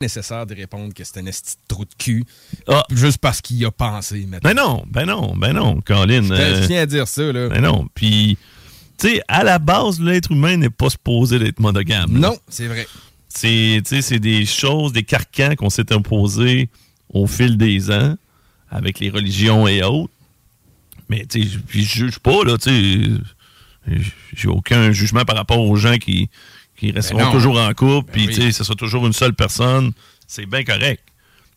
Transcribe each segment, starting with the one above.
Nécessaire de répondre que c'est un esti de trou de cul. Ah. Juste parce qu'il a pensé, maintenant. Ben non, ben non, ben non, Colin. Je euh, tiens à dire ça, là. ben non. Puis, tu sais, à la base, l'être humain n'est pas supposé d'être monogame. là. Non, c'est vrai. C'est, tu sais, c'est des choses, des carcans qu'on s'est imposés au fil des ans avec les religions et autres. Mais, tu sais, je juge pas, là, tu sais. J'ai aucun jugement par rapport aux gens qui, qui resteront Ben non. toujours en couple, Ben puis, oui. ce sera toujours une seule personne. C'est bien correct.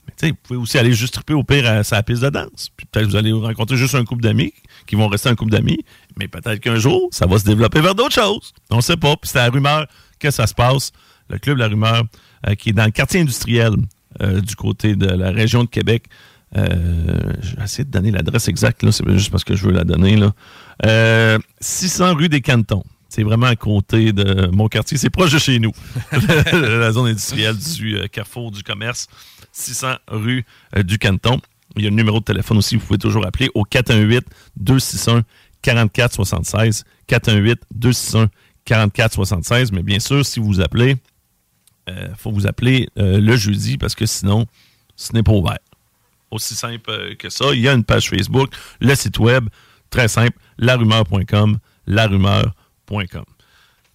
Mais, tu sais, vous pouvez aussi aller juste triper au pire à sa piste de danse. Puis peut-être vous allez rencontrer juste un couple d'amis qui vont rester un couple d'amis. Mais peut-être qu'un jour, ça va se développer vers d'autres choses. On ne sait pas. Puis c'est la rumeur que ça se passe. Le Club La Rumeur, euh, qui est dans le quartier industriel euh, du côté de la région de Québec. Euh, je vais essayer de donner l'adresse exacte. là. C'est juste parce que je veux la donner. Là. Euh, 600 rue des Cantons. C'est vraiment à côté de mon quartier. C'est proche de chez nous. la zone industrielle du euh, carrefour du commerce. 600 rue euh, du Canton. Il y a le numéro de téléphone aussi. Vous pouvez toujours appeler au 418-261-4476. 418-261-4476. Mais bien sûr, si vous appelez, il faut vous appeler euh, le jeudi parce que sinon, ce n'est pas ouvert. Aussi simple euh, que ça. Il y a une page Facebook, le site web, très simple, larumeur.com, larumeur.com.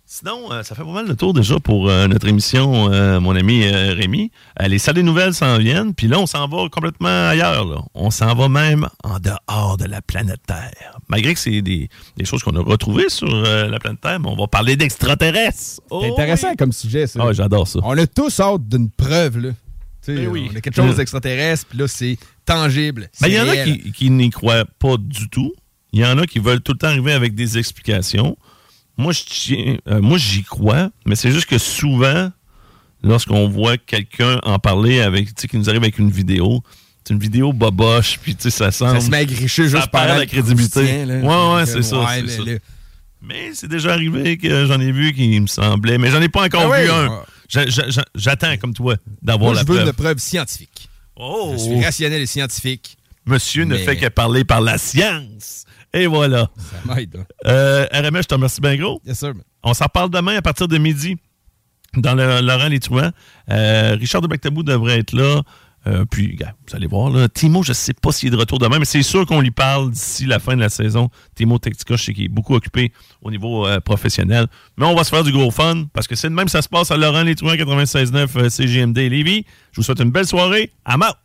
Sinon, euh, ça fait pas mal le tour déjà pour euh, notre émission, euh, mon ami euh, Rémi. Euh, les salles des nouvelles s'en viennent, puis là, on s'en va complètement ailleurs. là. On s'en va même en dehors de la planète Terre. Malgré que c'est des, des choses qu'on a retrouvées sur euh, la planète Terre, mais on va parler d'extraterrestres. Oh C'est intéressant comme sujet, ça. Ah, j'adore ça. On a tous hâte d'une preuve, là. Ben oui. On a quelque chose d'extraterrestre, puis là, c'est tangible. Ben, il y en a qui n'y croient pas du tout. Il y en a qui veulent tout le temps arriver avec des explications. Moi, je tiens, euh, moi, j'y crois, mais c'est juste que souvent, lorsqu'on voit quelqu'un en parler avec, tu sais, qui nous arrive avec une vidéo, c'est une vidéo boboche, puis tu sais, ça semble. Ça se met à gricher juste par la crédibilité. là. Ouais, ouais, c'est ça. ouais, mais ça. là- Mais c'est déjà arrivé que j'en ai vu qui me semblait, mais j'en ai pas encore Ah vu un. J'attends, comme toi, d'avoir la je veux preuve. une preuve scientifique. Oh! Je suis rationnel et scientifique. Monsieur ne fait que parler par la science. Et voilà. Ça m'aide. hein. Euh, RMS, je te remercie bien gros. Yes, sir. On s'en parle demain à partir de midi dans le Laurent Les Truands. Euh, Richard de Bactabou devrait être là. Euh, puis, vous allez voir, là, Timo, je ne sais pas s'il est de retour demain, mais c'est sûr qu'on lui parle d'ici la fin de la saison. Timo Tectica, je sais qu'il est beaucoup occupé au niveau euh, professionnel. Mais on va se faire du gros fun parce que c'est de même ça se passe à Laurent Truands 96.9 euh, CGMD Lévis. Je vous souhaite une belle soirée. À mort!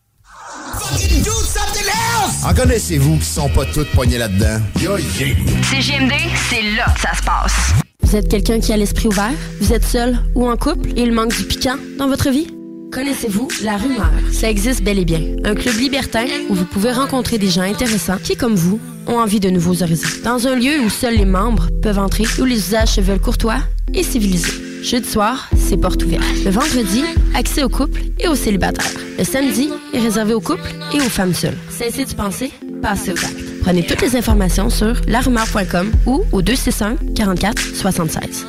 En connaissez-vous qui sont pas toutes poignées là-dedans? Yo, yeah. CGMD, c'est là que ça se passe. Vous êtes quelqu'un qui a l'esprit ouvert? Vous êtes seul ou en couple et il manque du piquant dans votre vie? Connaissez-vous La Rumeur? Ça existe bel et bien. Un club libertin où vous pouvez rencontrer des gens intéressants qui, comme vous, ont envie de nouveaux horizons. Dans un lieu où seuls les membres peuvent entrer, où les usages se veulent courtois et civilisés. Jeudi soir, c'est porte ouverte. Le vendredi, accès aux couples et aux célibataires. Le samedi est réservé aux couples et aux femmes seules. Cessez de penser, passez aux actes. Prenez toutes les informations sur larumeur.com ou au 261 44 76.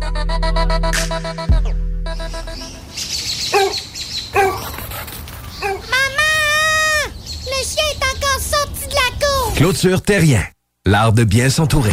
Maman! Le chien est encore sorti de la cour! Clôture Terrien, l'art de bien s'entourer.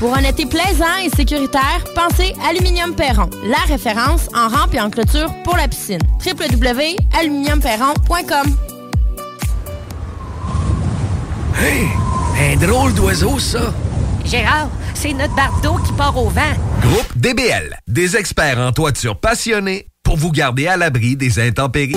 Pour un été plaisant et sécuritaire, pensez Aluminium Perron, la référence en rampe et en clôture pour la piscine. www.aluminiumperron.com Hey! Un drôle d'oiseau, ça! Gérard, c'est notre bardeau qui part au vent. Groupe DBL, des experts en toiture passionnés pour vous garder à l'abri des intempéries.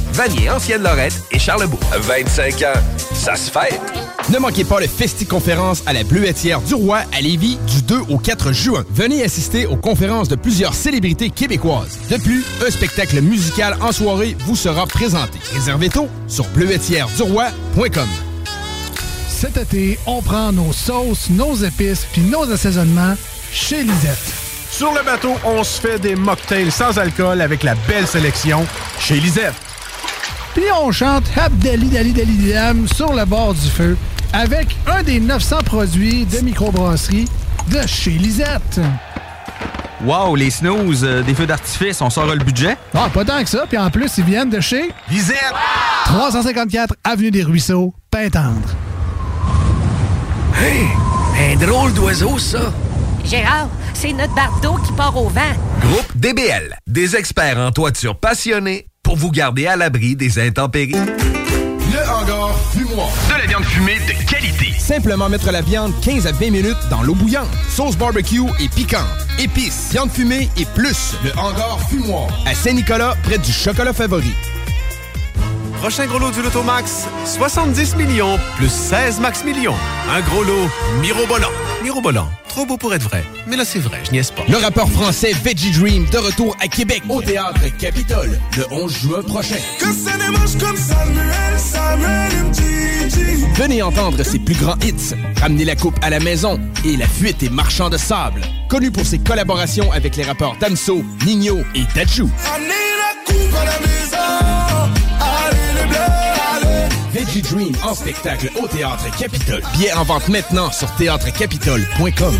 Vanier, Ancienne Lorette et Charlebourg. 25 ans, ça se fait. Ne manquez pas le Festi-conférence à la Bleuetière du Roi à Lévis du 2 au 4 juin. Venez assister aux conférences de plusieurs célébrités québécoises. De plus, un spectacle musical en soirée vous sera présenté. Réservez tôt sur bleuetièreduroy.com. Cet été, on prend nos sauces, nos épices puis nos assaisonnements chez Lisette. Sur le bateau, on se fait des mocktails sans alcool avec la belle sélection chez Lisette. Puis on chante Abdali Dali Dali Dam sur le bord du feu avec un des 900 produits de microbrasserie de chez Lisette. Wow, les snooze, euh, des feux d'artifice, on sort le budget? Ah, pas tant que ça. Puis en plus, ils viennent de chez Lisette. 354 Avenue des Ruisseaux, Pintendre. Hey! Un drôle d'oiseau, ça! Gérard, c'est notre bardeau qui part au vent. Groupe DBL, des experts en toiture passionnés pour vous garder à l'abri des intempéries. Le hangar fumoir. De la viande fumée de qualité. Simplement mettre la viande 15 à 20 minutes dans l'eau bouillante. Sauce barbecue et piquante. Épices, viande fumée et plus. Le hangar fumoir. À Saint-Nicolas, près du chocolat favori. Prochain gros lot du Lotomax, 70 millions plus 16 max millions. Un gros lot mirobolant. Mirobolant, trop beau pour être vrai. Mais là, c'est vrai, je niaise pas. Le rappeur français Veggie Dream de retour à Québec au Théâtre Capitole le 11 juin prochain. Que ça démange comme Samuel, Samuel. Venez entendre ses plus grands hits, Ramener la coupe à la maison et La fuite et marchand de sable. Connu pour ses collaborations avec les rappeurs Damso, Nino et. Amenez la coupe à la maison. Allez. Veggie Dream en spectacle au Théâtre Capitole. Billets en vente maintenant sur théâtrecapitole.com.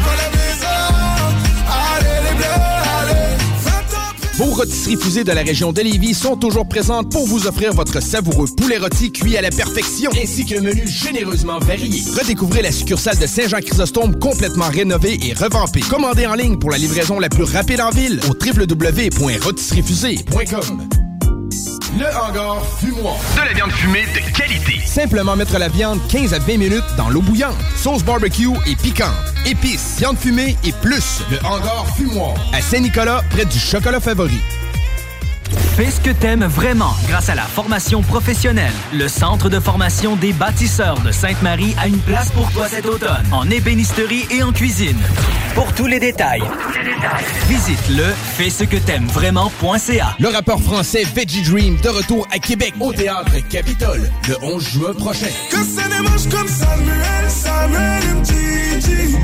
Vos rôtisseries fusées de la région de Lévis sont toujours présentes pour vous offrir votre savoureux poulet rôti cuit à la perfection, ainsi qu'un menu généreusement varié. Redécouvrez la succursale de Saint-Jean-Chrysostome complètement rénovée et revampée. Commandez en ligne pour la livraison la plus rapide en ville au www.rôtisseriefusée.com. Le hangar fumoir. De la viande fumée de qualité. Simplement mettre la viande 15 à 20 minutes dans l'eau bouillante. Sauce barbecue et piquante. Épices, viande fumée et plus. Le hangar fumoir. À Saint-Nicolas, près du chocolat favori. Fais ce que t'aimes vraiment grâce à la formation professionnelle. Le Centre de formation des bâtisseurs de Sainte-Marie a une place pour toi cet automne, en ébénisterie et en cuisine. Pour tous les détails, visite le fais ce que t'aimes vraiment.ca. Le rappeur français Veggie Dream de retour à Québec au Théâtre Capitole le 11 juin prochain. Que ça démange comme Samuel, Samuel.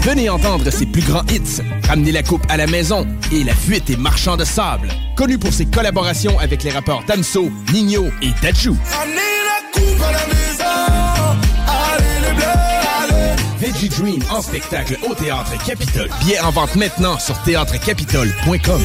Venez entendre ses plus grands hits, Ramener la coupe à la maison et La fuite et marchand de sable. Connu pour ses collaborations avec les rappeurs Damso, Nino et Dadju. Amenez la coupe à la maison. Allez les bleus, allez. Veggie Dream en spectacle au Théâtre Capitole. Billets en vente maintenant sur théâtrecapitole.com.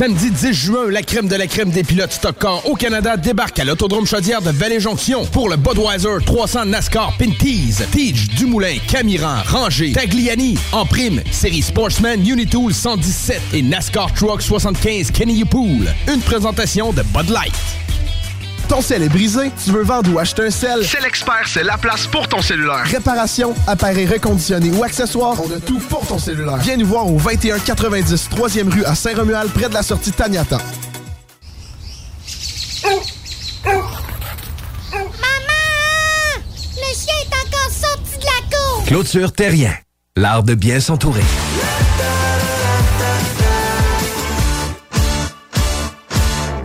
Samedi 10 juin, la crème de la crème des pilotes stock car au Canada débarque à l'Autodrome Chaudière de Vallée-Jonction pour le Budweiser 300 NASCAR Pinties. Tige, Dumoulin, Camiran, Ranger, Tagliani. En prime, série Sportsman Unitool 117 et NASCAR Truck 75 Kenny Pool. Une présentation de Bud Light. Ton sel est brisé, tu veux vendre ou acheter un sel? C'est l'expert, c'est la place pour ton cellulaire. Réparation, appareil reconditionné ou accessoires, on a tout pour ton cellulaire. Viens nous voir au 2190 3e rue à Saint-Romuald, près de la sortie Taniata. Maman! Le chien est encore sorti de la cour! Clôture Terrien, l'art de bien s'entourer.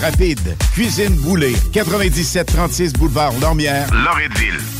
rapide. Cuisine Boulée, 9736 boulevard Lormière, Loretteville.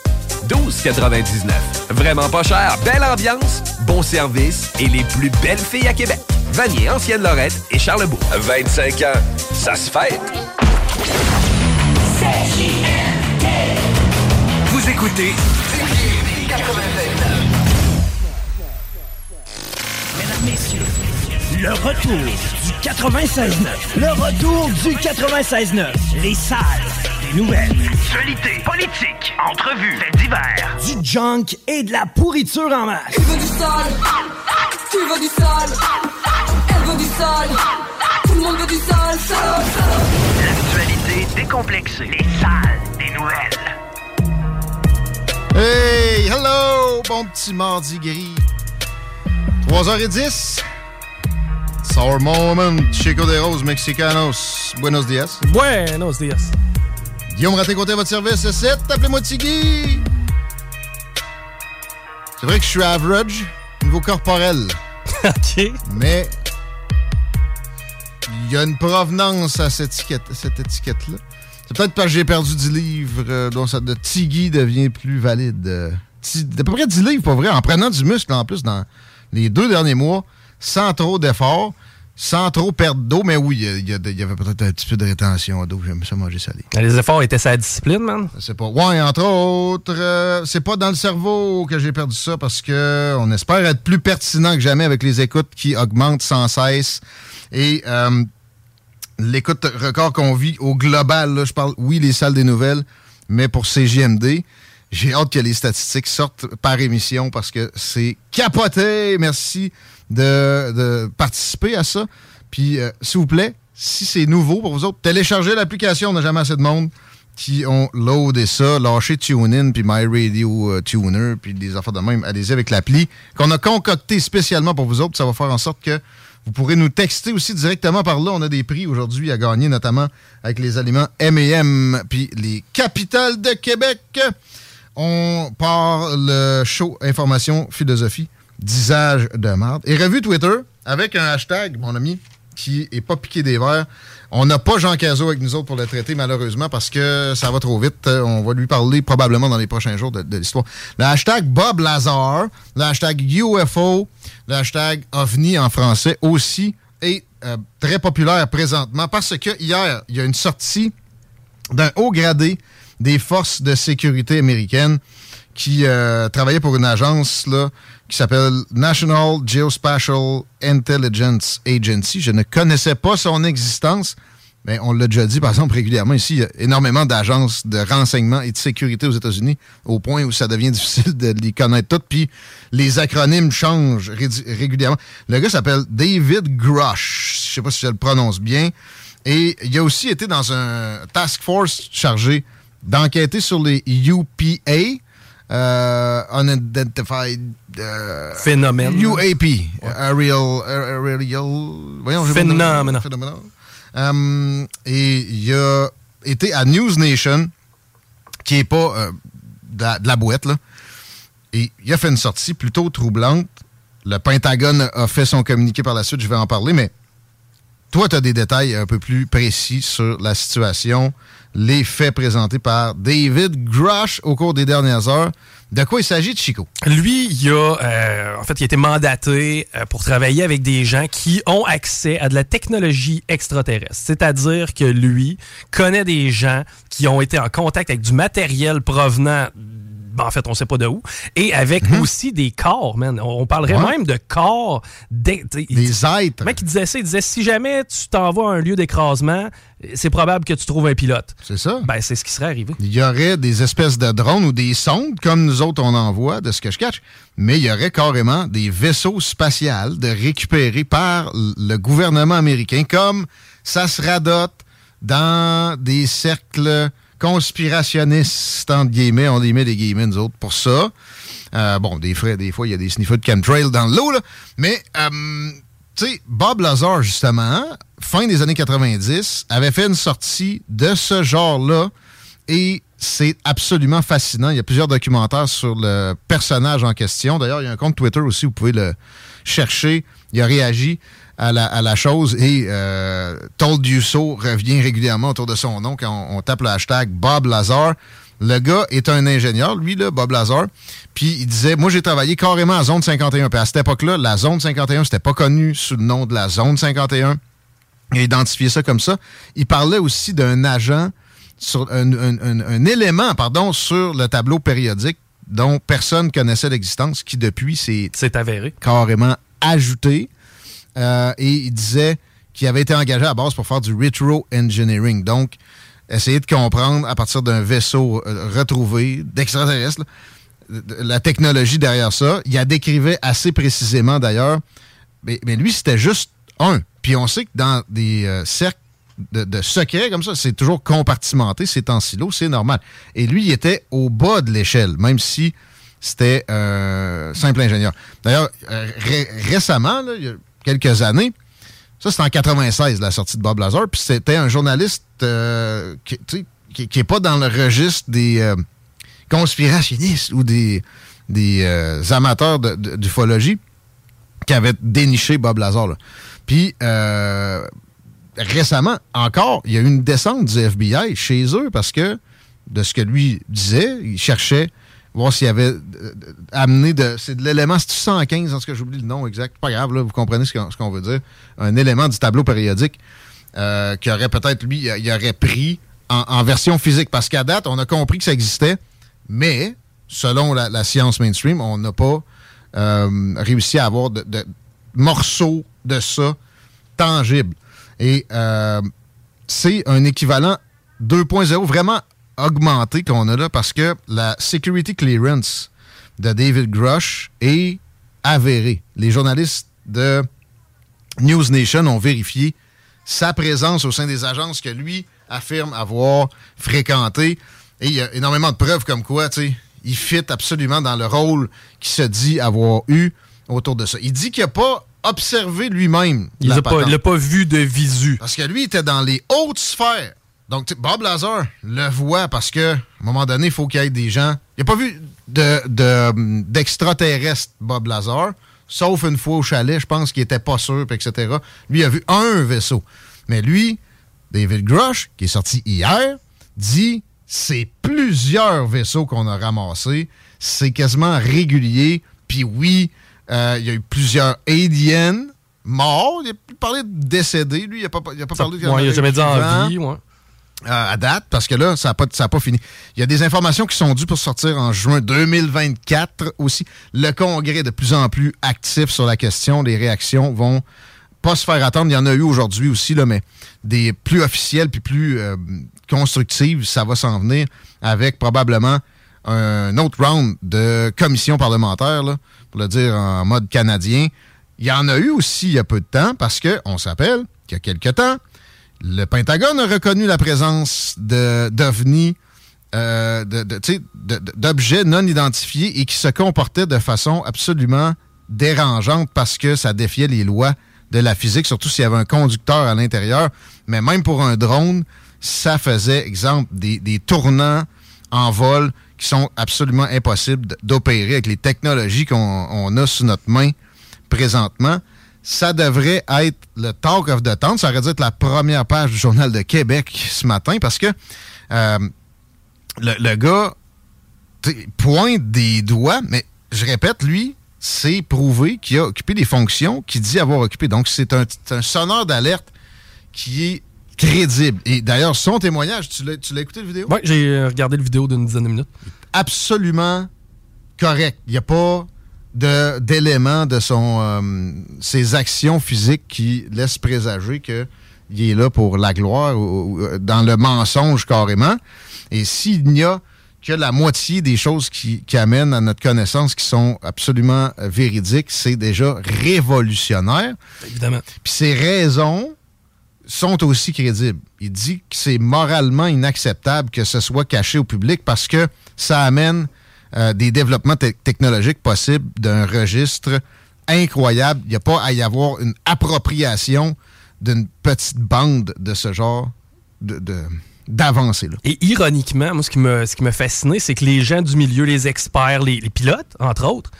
12,99. Vraiment pas cher, belle ambiance, bon service et les plus belles filles à Québec. Vanier, Ancienne Lorette et Charlebourg. 25 ans, ça se fait. Vous écoutez Mesdames, Messieurs, le retour du 96.9. Le retour du 96.9. Les salles nouvelles. Actualité, politique, entrevues, faits divers. Du junk et de la pourriture en masse. Il veut du sale, tu veux du sale, elle veut du sale, tout le monde veut du sale, sale, sale. L'actualité décomplexée. Les salles des nouvelles. Hey, hello, bon petit mardi gris. 3h10. Sour moment, Chico de Rose, Mexicanos. Buenos dias. Buenos dias. Guillaume Raté-Côté votre service, 7. Appelez-moi Tigui. C'est vrai que je suis average, niveau corporel. OK. Mais il y a une provenance à cette étiquette- cette étiquette-là. C'est peut-être parce que j'ai perdu 10 livres, euh, dont ça de Tigui devient plus valide. Euh, D'à peu près 10 livres, pas vrai, en prenant du muscle en plus dans les deux derniers mois, sans trop d'efforts, sans trop perdre d'eau. Mais oui, il y avait peut-être un petit peu de rétention d'eau. J'aime ça manger salé. Les efforts étaient sa discipline, man. C'est pas. Ouais, entre autres, euh, c'est pas dans le cerveau que j'ai perdu ça parce que on espère être plus pertinent que jamais avec les écoutes qui augmentent sans cesse. Et euh, l'écoute record qu'on vit au global, là, je parle, oui, les salles des nouvelles, mais pour CGMD, j'ai hâte que les statistiques sortent par émission parce que c'est capoté. Merci de, de participer à ça. Puis, euh, s'il vous plaît, si c'est nouveau pour vous autres, téléchargez l'application. On n'a jamais assez de monde qui ont loadé ça. Lâchez TuneIn, puis My Radio euh, Tuner, puis des affaires de même. Allez-y avec l'appli qu'on a concocté spécialement pour vous autres. Ça va faire en sorte que vous pourrez nous texter aussi directement par là. On a des prix aujourd'hui à gagner, notamment avec les aliments M&M, puis les capitales de Québec. On part le show Information Philosophie d'usage de marde. Et revue Twitter avec un hashtag, mon ami, qui est pas piqué des verres. On n'a pas Jean Cazot avec nous autres pour le traiter, malheureusement, parce que ça va trop vite. Euh, On va lui parler probablement dans les prochains jours de, de l'histoire. Le hashtag Bob Lazar, le hashtag UFO, le hashtag OVNI en français aussi est euh, très populaire présentement parce que hier, il y a une sortie d'un haut gradé des forces de sécurité américaines qui euh, travaillait pour une agence là, qui s'appelle National Geospatial Intelligence Agency. Je ne connaissais pas son existence, mais on l'a déjà dit, par exemple, régulièrement ici, il y a énormément d'agences de renseignement et de sécurité aux États-Unis, au point où ça devient difficile de les connaître toutes, puis les acronymes changent ré- régulièrement. Le gars s'appelle David Grush, je sais pas si je le prononce bien, et il a aussi été dans un task force chargé d'enquêter sur les UPA, euh, Unidentified euh, Phénomène. UAP, Aerial, Aerial, voyons. Phénomène. Phénomène. Euh, et il a été à News Nation, qui est pas euh, de, la, de la boîte, là. Et il a fait une sortie plutôt troublante. Le Pentagone a fait son communiqué par la suite, je vais en parler, mais toi, tu as des détails un peu plus précis sur la situation, les faits présentés par David Grush au cours des dernières heures. De quoi il s'agit, Chico? Lui, il a, euh, en fait, il a été mandaté euh, pour travailler avec des gens qui ont accès à de la technologie extraterrestre. C'est-à-dire que lui connaît des gens qui ont été en contact avec du matériel provenant en fait, on sait pas de où. Et avec aussi des corps, man. On parlerait Mhm. Ouais. même de corps. Des êtres. Le mec, il disait ça. Il disait si jamais tu t'envoies à un lieu d'écrasement, c'est probable que tu trouves un pilote. C'est ça. Ben, c'est ce qui serait arrivé. Il y aurait des espèces de drones ou des sondes, comme nous autres on envoie, de ce que je catch, mais il y aurait carrément des vaisseaux spatials de récupérés par le gouvernement américain, comme ça se radote dans des cercles conspirationnistes, entre guillemets, on les met des guillemets, autres, pour ça. Euh, bon, des, frais, des fois, il y a des sniffers de chemtrail dans l'eau, là, mais, euh, tu sais, Bob Lazar, justement, fin des années 90, avait fait une sortie de ce genre-là, et c'est absolument fascinant. Il y a plusieurs documentaires sur le personnage en question. D'ailleurs, il y a un compte Twitter aussi, vous pouvez le chercher. Il a réagi à la, à la chose et euh, Told You So revient régulièrement autour de son nom quand on, on tape le hashtag Bob Lazar. Le gars est un ingénieur, lui, là, Bob Lazar. Puis il disait, moi j'ai travaillé carrément à Zone 51. Puis à cette époque-là, la Zone 51, c'était pas connu sous le nom de la Zone 51. Il a identifié ça comme ça. Il parlait aussi d'un agent, sur un, un- un- un élément, pardon, sur le tableau périodique dont personne connaissait l'existence, qui depuis s'est avéré carrément ajouté. Euh, et il disait qu'il avait été engagé à base pour faire du retro engineering. Donc, essayer de comprendre à partir d'un vaisseau euh, retrouvé d'extraterrestres la technologie derrière ça. Il a décrivait assez précisément d'ailleurs. Mais, mais lui, c'était juste un. Puis on sait que dans des euh, cercles de, de secrets comme ça, c'est toujours compartimenté, c'est en silo, c'est normal. Et lui, il était au bas de l'échelle, même si c'était un simple ingénieur. D'ailleurs, euh, ré- récemment, là, quelques années, ça c'était en 96, la sortie de Bob Lazar, puis c'était un journaliste euh, qui, qui, pas dans le registre des euh, conspirationnistes ou des, euh, amateurs de- de- d'ufologie qui avait déniché Bob Lazar. Puis, récemment, encore, il y a eu une descente du FBI chez eux parce que, de ce que lui disait, il cherchait voir s'il y avait euh, euh, amené de. C'est de l'élément, c'est 115, en tout cas, j'oublie le nom exact. Pas grave, là, vous comprenez ce qu'on ce veut dire. Un élément du tableau périodique euh, qui aurait peut-être, lui, il aurait pris en, version physique. Parce qu'à date, on a compris que ça existait, mais selon la, science mainstream, on n'a pas réussi à avoir de, morceaux de ça tangibles. Et c'est un équivalent 2.0 vraiment augmenté qu'on a là parce que la security clearance de David Grush est avérée. Les journalistes de News Nation ont vérifié sa présence au sein des agences que lui affirme avoir fréquentées. Et il y a énormément de preuves comme quoi, tu sais, il fit absolument dans le rôle qu'il se dit avoir eu autour de ça. Il dit qu'il n'a pas observé lui-même. Il la pas, pas vu de visu. Parce que lui, il était dans les hautes sphères. Donc, Bob Lazar le voit parce que, à un moment donné, il faut qu'il y ait des gens. Il n'a pas vu de, de, d'extraterrestres, Bob Lazar. sauf une fois au chalet, je pense qu'il était pas sûr, etc. Lui, il a vu un vaisseau. Mais lui, David Grush, qui est sorti hier, dit c'est plusieurs vaisseaux qu'on a ramassés. C'est quasiment régulier. Puis oui, euh, il y a eu plusieurs aliens morts. Il a parlé de décédés. Lui, il n'a pas, il a pas parlé de Ouais, il a jamais dit en vie, ouais. Euh, à date, parce que là, ça n'a pas, ça pas fini. Il y a des informations qui sont dues pour sortir en juin 2024 aussi. Le Congrès est de plus en plus actif sur la question. Les réactions vont pas se faire attendre. Il y en a eu aujourd'hui aussi, là, mais des plus officielles puis plus euh, constructives, ça va s'en venir avec probablement un autre round de commission parlementaire, là, pour le dire en mode canadien. Il y en a eu aussi il y a peu de temps parce qu'on s'appelle qu'il y a quelques temps, le Pentagone a reconnu la présence d'ovnis, euh, d'objets non identifiés et qui se comportaient de façon absolument dérangeante parce que ça défiait les lois de la physique, surtout s'il y avait un conducteur à l'intérieur. Mais même pour un drone, ça faisait, exemple, des, des tournants en vol qui sont absolument impossibles d'opérer avec les technologies qu'on on a sous notre main présentement. Ça devrait être le talk of the town. Ça aurait dû être la première page du Journal de Québec ce matin parce que euh, le, le gars pointe des doigts, mais je répète, lui, c'est prouvé qu'il a occupé des fonctions qu'il dit avoir occupé. Donc, c'est un, un sonneur d'alerte qui est crédible. Et d'ailleurs, son témoignage, tu l'as écouté, la vidéo? Ouais, j'ai euh, regardé le vidéo d'une dizaine de minutes. absolument correct. Il n'y a pas d'éléments de, son euh, ses actions physiques qui laissent présager qu'il est là pour la gloire ou, ou, euh, dans le mensonge carrément. Et s'il n'y a que la moitié des choses qui, qui amènent à notre connaissance qui sont absolument euh, véridiques, c'est déjà révolutionnaire. Évidemment. Puis ses raisons sont aussi crédibles. Il dit que c'est moralement inacceptable que ce soit caché au public parce que ça amène euh, des développements te- technologiques possibles d'un registre incroyable. Il n'y a pas à y avoir une appropriation d'une petite bande de ce genre de-. Et ironiquement, moi, ce qui me, ce qui me fascinait, c'est que les gens du milieu, les experts, les, pilotes, entre autres,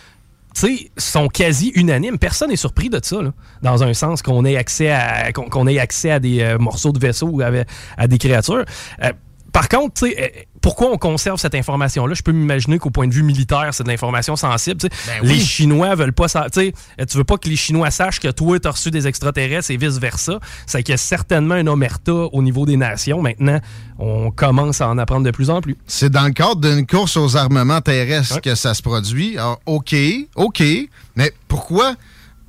sont quasi unanimes. Personne n'est surpris de ça, dans un sens qu'on ait accès à ait accès à des euh, morceaux de vaisseau ou à, à des créatures. Euh, par contre, tu sais, euh, pourquoi on conserve cette information-là? Je peux m'imaginer qu'au point de vue militaire, c'est de l'information sensible. Ben Les. Chinois veulent pas tu sais, euh, Tu veux pas que les Chinois sachent que toi, tu as reçu des extraterrestres et vice-versa. C'est qu'il y a certainement une omerta au niveau des nations. Maintenant, on commence à en apprendre de plus en plus. C'est dans le cadre d'une course aux armements terrestres que ça se produit. Alors, OK, OK, mais pourquoi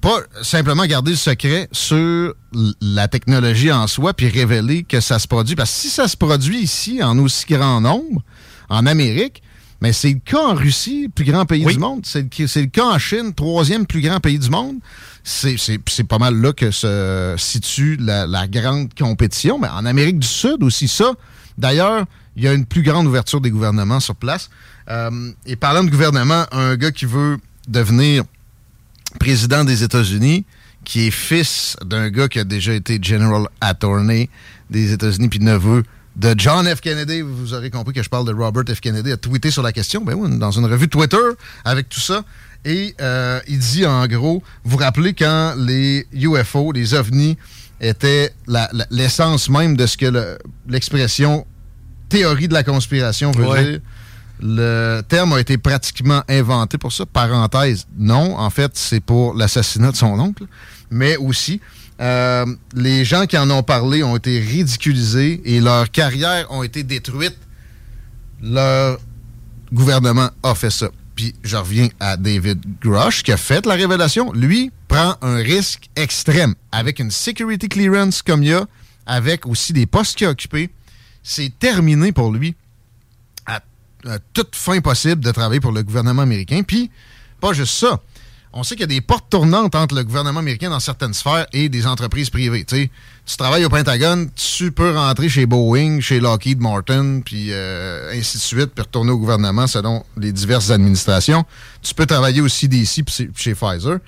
pas simplement garder le secret sur la technologie en soi puis révéler que ça se produit? Parce que si ça se produit ici en aussi grand nombre, en Amérique, mais c'est le cas en Russie, le plus grand pays du monde. C'est le, cas en Chine, troisième plus grand pays du monde. C'est pas mal là que se situe la, la grande compétition. Mais en Amérique du Sud aussi, ça. D'ailleurs, il y a une plus grande ouverture des gouvernements sur place. Euh, et parlant de gouvernement, un gars qui veut devenir président des États-Unis, qui est fils d'un gars qui a déjà été General Attorney des États-Unis, puis neveu de John F. Kennedy. Vous aurez compris que je parle de Robert F. Kennedy, a tweeté sur la question, ben oui, dans une revue Twitter, avec tout ça. Et euh, il dit en gros, vous vous rappelez quand les UFO, les ovnis, étaient l'essence même de ce que le- l'expression théorie de la conspiration veut Ouais. dire. Le terme a été pratiquement inventé pour ça. Parenthèse, non. En fait, c'est pour l'assassinat de son oncle. Mais aussi, euh, les gens qui en ont parlé ont été ridiculisés et leurs carrières ont été détruites. Leur gouvernement a fait ça. Puis je reviens à David Grush qui a fait la révélation. Lui prend un risque extrême avec une security clearance comme il y a, avec aussi des postes qu'il a occupés. C'est terminé pour lui à, toute fin possible de travailler pour le gouvernement américain. Puis, pas juste ça. On sait qu'il y a des portes tournantes entre le gouvernement américain dans certaines sphères et des entreprises privées. Tu sais, tu travailles au Pentagone, tu peux rentrer chez Boeing, chez Lockheed Martin, puis euh, ainsi de suite, puis retourner au gouvernement selon les diverses administrations. Tu peux travailler au CDC puis chez- Pfizer.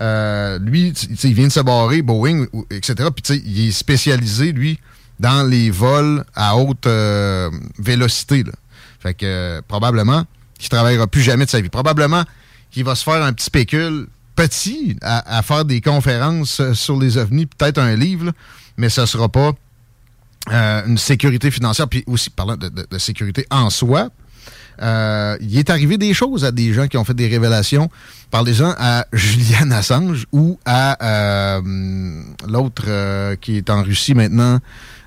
Euh, lui, il vient de se barrer, Boeing, etc. Puis il est spécialisé, lui, dans les vols à haute euh, vélocité. là. Fait que probablement qu'il travaillera plus jamais de sa vie. Probablement qu'il va se faire un petit spécule petit à, faire des conférences euh, sur les ovnis, peut-être un livre, là, mais ça sera pas euh, une sécurité financière, puis aussi parlant de, sécurité en soi. euh, il est arrivé des choses à des gens qui ont fait des révélations. Parlez-en à Julian Assange ou à l'autre qui est en Russie maintenant.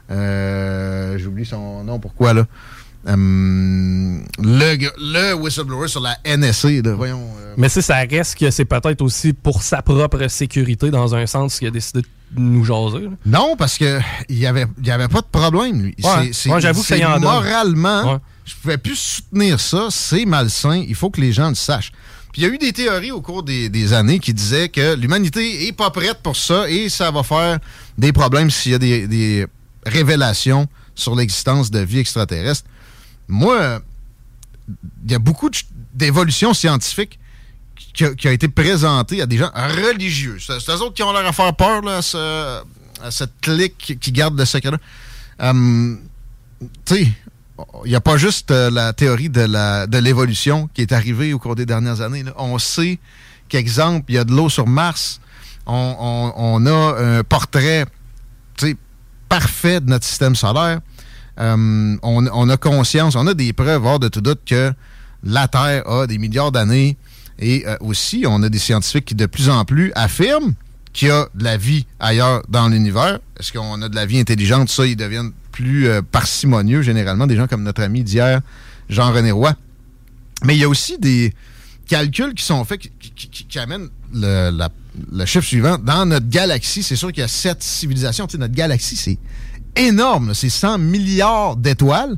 J'oublie son nom, pourquoi là? Euh, le, whistleblower sur la NSA, là, voyons. euh, Mais si ça reste que c'est peut-être aussi pour sa propre sécurité dans un sens qu'il a décidé de nous jaser. là. Non, parce que il y avait, y avait pas de problème, lui. Ouais. C'est- Ouais, j'avoue c'est. Moralement, Ouais. je pouvais plus soutenir ça. C'est malsain. Il faut que les gens le sachent. Puis il y a eu des théories au cours des, des années qui disaient que l'humanité est pas prête pour ça et ça va faire des problèmes s'il y a des, des révélations sur l'existence de vie extraterrestre. Moi, il y a beaucoup d'évolutions scientifiques qui a, été présentée à des gens religieux. C'est eux autres qui ont l'air à faire peur là, à, ce- cette clique qui- garde le secret-là. Hum, tu sais, il n'y a pas juste euh, la théorie de la- de l'évolution qui est arrivée au cours des dernières années. On sait qu'exemple, il y a de l'eau sur Mars. On, a un portrait parfait de notre système solaire. Hum, on, a conscience, on a des preuves hors de tout doute que la Terre a des milliards d'années. Et euh, aussi, on a des scientifiques qui de plus en plus affirment qu'il y a de la vie ailleurs dans l'univers. Est-ce qu'on a de la vie intelligente? Ça, ils deviennent plus euh, parcimonieux, généralement, des gens comme notre ami d'hier, Jean-René Roy. Mais il y a aussi des calculs qui sont faits qui, amènent le chiffre suivant. Dans notre galaxie, c'est sûr qu'il y a sept civilisations. Tu sais, notre galaxie, c'est énorme. C'est 100 milliards d'étoiles.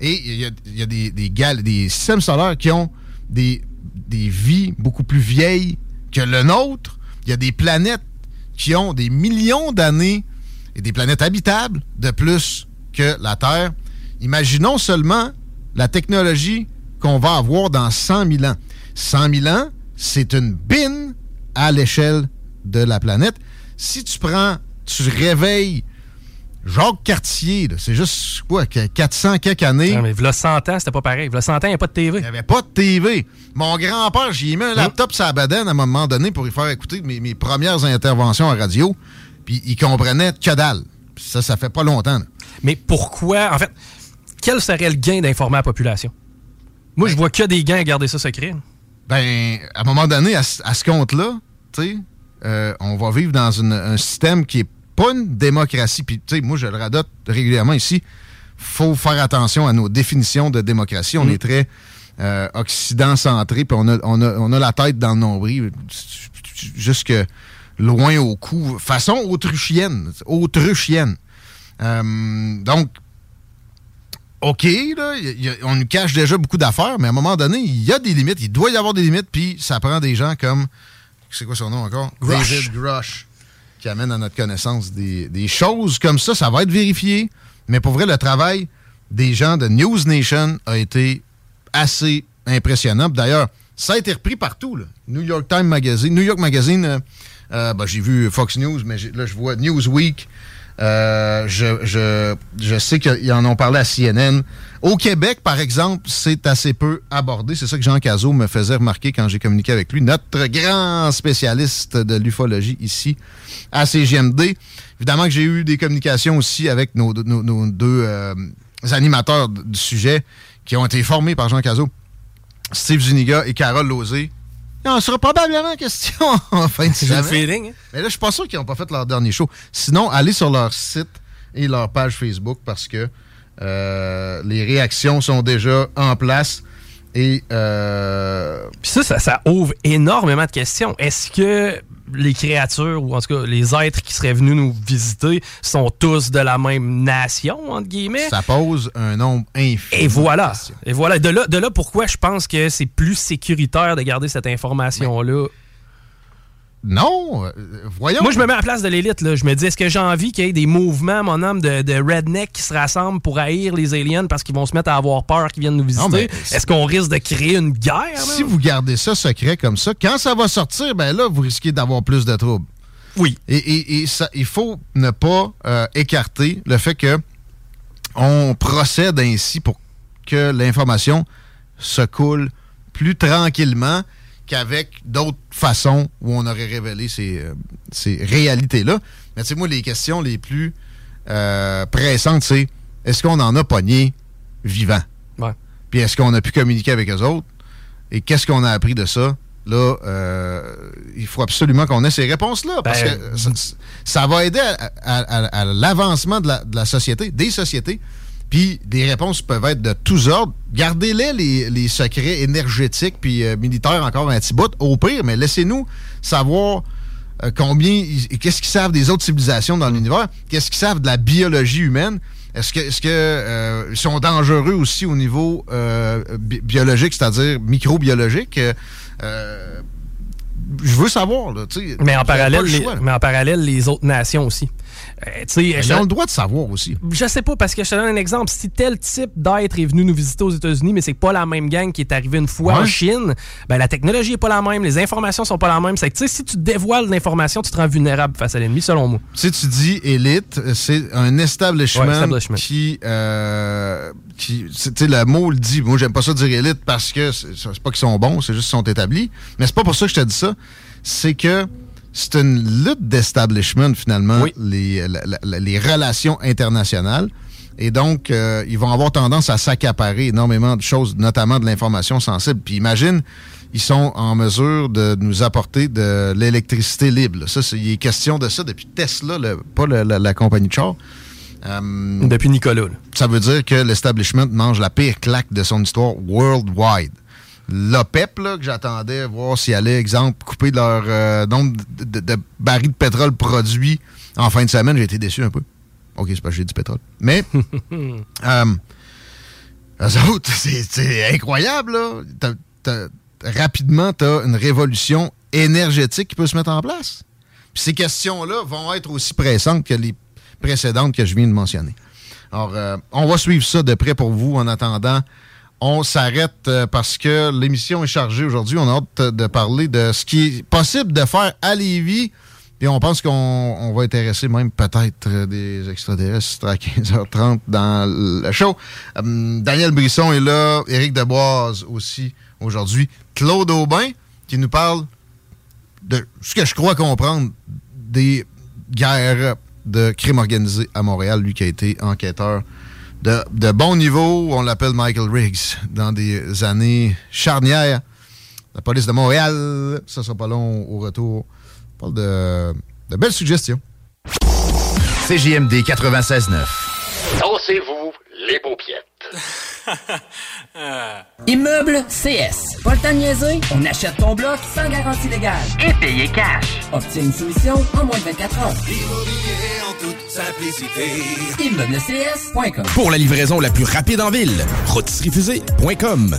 Et il y a, des, des, systèmes solaires qui ont des, des vies beaucoup plus vieilles que le nôtre. Il y a des planètes qui ont des millions d'années et des planètes habitables de plus que la Terre. Imaginons seulement la technologie qu'on va avoir dans 100 000 ans. 100 000 ans, c'est une bine à l'échelle de la planète. Si tu prends, tu réveilles Jacques Cartier, c'est juste quoi, que 400 quelques années. Non, mais v'là 100 ans, c'était pas pareil. V'là 100 ans, il n'y a pas de TV. Il n'y avait pas de TV. Mon grand-père, j'y ai mis un laptop sur la bedaine à un moment donné pour y faire écouter mes, mes premières interventions à radio. Puis il comprenait que dalle. Ça, ça fait pas longtemps. là. Mais pourquoi, en fait, quel serait le gain d'informer la population? Moi, je vois que des gains à garder ça secret. Ben, à un moment donné, à, ce- à ce compte-là, tu sais, euh, on va vivre dans une- un système qui est pas une démocratie. Puis, tu sais, moi, je le radote régulièrement ici. faut faire attention à nos définitions de démocratie. On est très euh, occident-centré, puis on a, on, a, on a la tête dans le nombril, jusque loin au cou. Façon autruchienne. Autruchienne. Euh, donc, OK, là, y- y a- on nous cache déjà beaucoup d'affaires, mais à un moment donné, il y a des limites. Il doit y avoir des limites, puis ça prend des gens comme. C'est quoi son nom encore? Grush. David Grush, qui amène à notre connaissance des, choses comme ça. Ça va être vérifié, mais pour vrai, le travail des gens de News Nation a été assez impressionnant. D'ailleurs, ça a été repris partout. New York Times Magazine, New York Magazine, euh, euh, ben, j'ai vu Fox News, mais là, je vois Newsweek. Euh, je, je, je sais qu'ils en ont parlé à CNN. Au Québec, par exemple, c'est assez peu abordé. C'est ça que Jean Cazot me faisait remarquer quand j'ai communiqué avec lui. Notre grand spécialiste de l'ufologie ici à CGMD. Évidemment que j'ai eu des communications aussi avec nos, deux euh, animateurs du sujet qui ont été formés par Jean Cazot. Steve Zuniga et Carole Lozé. Il en sera probablement question en fin de J'ai le semaine. feeling, hein? Mais là, je suis pas sûr qu'ils n'ont pas fait leur dernier show. Sinon, allez sur leur site et leur page Facebook parce que euh, les réactions sont déjà en place. Et euh, Puis ça, ça, ça ouvre énormément de questions. Est-ce que les créatures, ou en tout cas les êtres qui seraient venus nous visiter, sont tous de la même nation, entre guillemets? ça pose un nombre infini. Et voilà. Et voilà. De là, de là pourquoi je pense que c'est plus sécuritaire de garder cette information-là. Non, euh, voyons. Moi, je me mets à la place de l'élite. là. Je me dis, est-ce que j'ai envie qu'il y ait des mouvements, mon homme, de, de redneck qui se rassemblent pour haïr les aliens parce qu'ils vont se mettre à avoir peur qu'ils viennent nous visiter? Est-ce qu'on risque de créer une guerre? Si vous gardez ça secret comme ça, quand ça va sortir, ben là, vous risquez d'avoir plus de troubles. Oui. Et, et- et ça, il faut ne pas euh, écarter le fait que on procède ainsi pour que l'information se coule plus tranquillement. Qu'avec d'autres façons où on aurait révélé ces, euh, ces réalités-là. Mais tu sais, moi, les questions les plus euh, pressantes, c'est est-ce qu'on en a pogné vivant? Ouais. Puis est-ce qu'on a pu communiquer avec eux autres? Et qu'est-ce qu'on a appris de ça? Là, euh, il faut absolument qu'on ait ces réponses-là. Parce Ben, que ça, ça va aider à, à- à- à l'avancement de la, de la société, des sociétés. Puis des réponses peuvent être de tous ordres. Gardez-les, les, les secrets énergétiques puis euh, militaires encore un petit bout, au pire, mais laissez-nous savoir euh, combien, qu'est-ce qu'ils savent des autres civilisations dans l'univers, qu'est-ce qu'ils savent de la biologie humaine? Est-ce que, est-ce que euh, sont dangereux aussi au niveau bi- biologique, c'est-à-dire microbiologique? Je veux savoir, là. Mais en, parallèle, les, mais en parallèle, les autres nations aussi. Euh, Ils je- ont le droit de savoir aussi. Je sais pas, parce que je te donne un exemple. Si tel type d'être est venu nous visiter aux États-Unis, mais c'est pas la même gang qui est arrivée une fois Ouais. en Chine, ben la technologie est pas la même, les informations sont pas la même. C'est que, si tu dévoiles l'information, tu te rends vulnérable face à l'ennemi, selon moi. Si tu dis élite, c'est un establishment, Ouais, establishment. qui, euh, qui c'est- tu sais, le mot le dit. Moi, j'aime pas ça dire élite parce que c'est pas qu'ils sont bons, c'est juste qu'ils sont établis. Mais c'est pas pour ça que je te dis ça. C'est que c'est une lutte d'establishment, finalement, les, la- la- les relations internationales. Et donc, euh, ils vont avoir tendance à s'accaparer énormément de choses, notamment de l'information sensible. Puis imagine, ils sont en mesure de nous apporter de l'électricité libre. là. Ça, c'est- il est question de ça depuis Tesla, le- pas le- la, la compagnie de char. Euh, Depuis Nicolas. là. ça veut dire que l'establishment mange la pire claque de son histoire worldwide. L'OPEP, là, que j'attendais voir s'il allait, exemple, couper leur euh, nombre de, de- de barils de pétrole produits en fin de semaine, j'ai été déçu un peu. OK, c'est pas que j'ai du pétrole. Mais, euh, eux autres, c'est incroyable, là. Rapidement, tu as une révolution énergétique qui peut se mettre en place. Puis ces questions-là vont être aussi pressantes que les précédentes que je viens de mentionner. Alors, euh, on va suivre ça de près pour vous. En attendant, on s'arrête euh, parce que l'émission est chargée aujourd'hui. On a hâte de parler de ce qui est possible de faire à Lévis. Puis on pense qu'on on va intéresser même peut-être euh, des extraterrestres à 15h30 dans le show. Euh, Daniel Brisson est là, Éric Deboise aussi aujourd'hui. Claude Aubin qui nous parle de ce que je crois comprendre des guerres de crime organisé à Montréal, lui qui a été enquêteur de, de bon niveau, on l'appelle Michael Riggs, dans des années charnières. La police de Montréal, ça sera pas long au retour. On parle de, de belles suggestions. CJMD 96.9. Dansez-vous les paupiètes. Immeuble CS. Pas le temps de niaiser? On achète ton bloc sans garantie légale. Et payer cash. Obtiens une soumission en moins de 24 heures. Immobilier en toute simplicité. ImmeublesCS.com Pour la livraison la plus rapide en ville, rôtisseriefusée.com.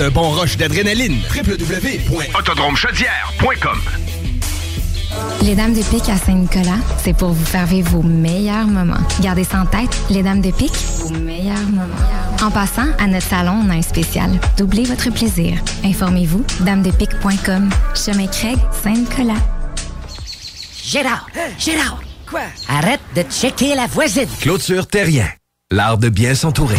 d'un bon rush d'adrénaline. www.autodromechaudière.com Les Dames de Pique à Saint-Nicolas, c'est pour vous faire vivre vos meilleurs moments. Gardez ça en tête, les Dames de Pique, vos meilleurs moments. En passant, à notre salon, on a un spécial. Doublez votre plaisir. Informez-vous, damedepique.com. Chemin Craig, Saint-Nicolas. Gérard! Gérard! Quoi? Arrête de checker la voisine! Clôture Terrien. L'art de bien s'entourer.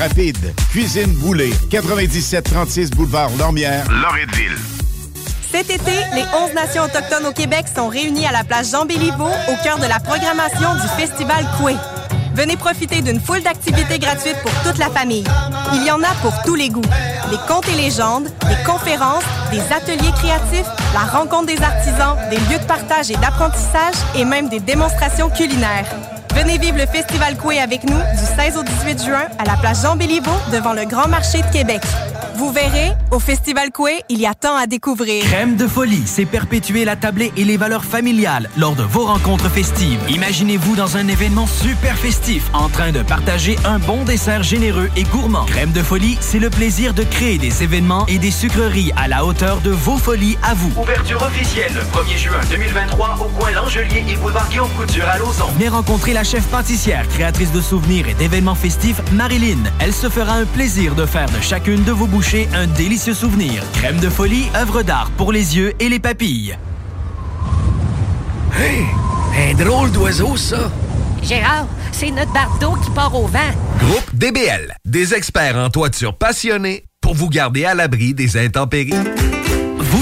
rapide. Cuisine Boulée, 9736 boulevard Lormière, Loretteville. Cet été, les 11 nations autochtones au Québec sont réunies à la place Jean Béliveau au cœur de la programmation du Festival Coué. Venez profiter d'une foule d'activités gratuites pour toute la famille. Il y en a pour tous les goûts. Des contes et légendes, des conférences, des ateliers créatifs, la rencontre des artisans, des lieux de partage et d'apprentissage et même des démonstrations culinaires. Venez vivre le Festival Coué avec nous du 16 au 18 juin à la place Jean Béliveau devant le Grand Marché de Québec. Vous verrez, au Festival Coué, il y a tant à découvrir. Crème de folie, c'est perpétuer la tablée et les valeurs familiales lors de vos rencontres festives. Imaginez-vous dans un événement super festif en train de partager un bon dessert généreux et gourmand. Crème de folie, c'est le plaisir de créer des événements et des sucreries à la hauteur de vos folies à vous. Ouverture officielle le 1er juin 2023 au coin L'Angelier et boulevard Guillaume Couture à Lauson. Venez rencontrer la chef pâtissière, créatrice de souvenirs et d'événements festifs, Marilyn. Elle se fera un plaisir de faire de chacune de vos un délicieux souvenir. Crème de folie, œuvre d'art pour les yeux et les papilles. Hey, un drôle d'oiseau, ça. Gérard, c'est notre bardeau qui part au vent. Groupe DBL, des experts en toiture passionnés pour vous garder à l'abri des intempéries.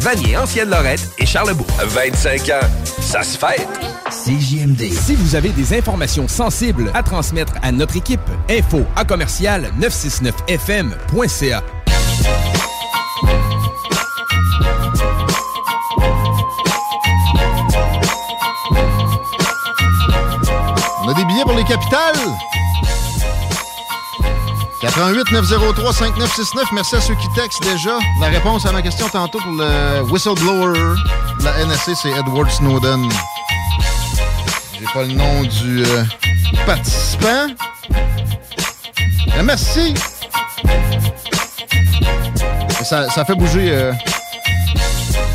Vanier, Ancienne-Lorette et Charlebourg. 25 ans, ça se fait. CJMD. Si vous avez des informations sensibles à transmettre à notre équipe, info à commercial 969fm.ca. On a des billets pour les capitales. 88 903 5969. Merci à ceux qui textent déjà. La réponse à ma question tantôt pour le whistleblower de la NSC, c'est Edward Snowden. J'ai pas le nom du euh, participant. Merci. Ça, fait bouger euh,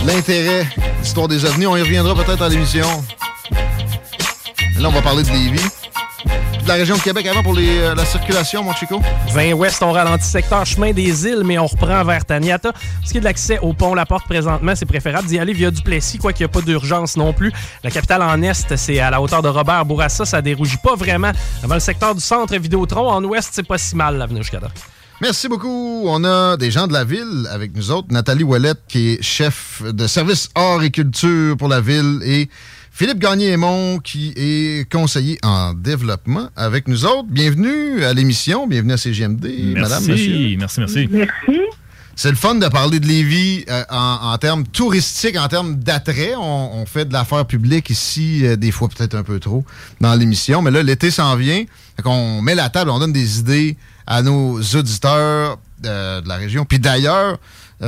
l'intérêt l'histoire des ovnis. On y reviendra peut-être à l'émission. Là, on va parler de Lévis de la région de Québec avant pour les, euh, la circulation, mon Chico? 20 ouest, on ralentit secteur chemin des îles, mais on reprend vers Taniata. Ce qui est de l'accès au pont La Porte présentement, c'est préférable d'y aller via Duplessis, quoi qu'il n'y a pas d'urgence non plus. La capitale en est, c'est à la hauteur de Robert Bourassa, ça dérougit pas vraiment. Avant le secteur du centre Vidéotron, en ouest, c'est pas si mal l'avenue jusqu'à. Merci beaucoup. On a des gens de la ville avec nous autres. Nathalie Ouellette, qui est chef de service art et culture pour la ville, et Philippe Gagné-Aimont, qui est conseiller en développement avec nous autres. Bienvenue à l'émission, bienvenue à CGMD, madame, monsieur. Merci, merci. Merci. C'est le fun de parler de Lévis euh, en, en termes touristiques, en termes d'attrait. On, on fait de l'affaire publique ici, euh, des fois peut-être un peu trop, dans l'émission. Mais là, l'été s'en vient. On met la table, on donne des idées à nos auditeurs euh, de la région. Puis d'ailleurs,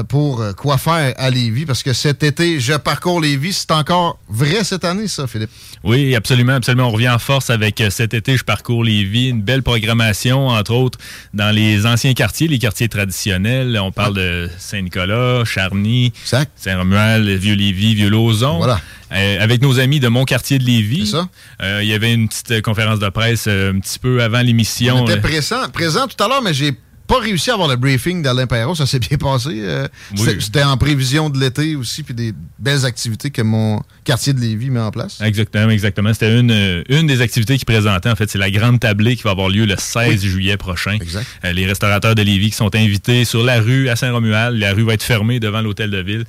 pour euh, quoi faire à Lévis, parce que cet été, je parcours Lévis. C'est encore vrai cette année, ça, Philippe? Oui, absolument, absolument. On revient en force avec euh, cet été, je parcours Lévis. Une belle programmation, entre autres, dans les anciens quartiers, les quartiers traditionnels. On parle de Saint-Nicolas, Charny, Saint-Romuald, Vieux-Lévis, Vieux-Lauzon. Voilà. avec nos amis de mon quartier de Lévis. Il y avait une petite conférence de presse un petit peu avant l'émission. On était présent, présent tout à l'heure, mais j'ai pas réussi à avoir le briefing d'Alain Perrault. Ça s'est bien passé. Euh, Oui. c'était- en prévision de l'été aussi, puis des belles activités que mon quartier de Lévis met en place. Exactement, exactement. C'était une, euh, une des activités qui présentait. En fait, c'est la grande tablée qui va avoir lieu le 16 juillet prochain. Euh, les restaurateurs de Lévis qui sont invités sur la rue à Saint-Romuald. La rue va être fermée devant l'hôtel de ville.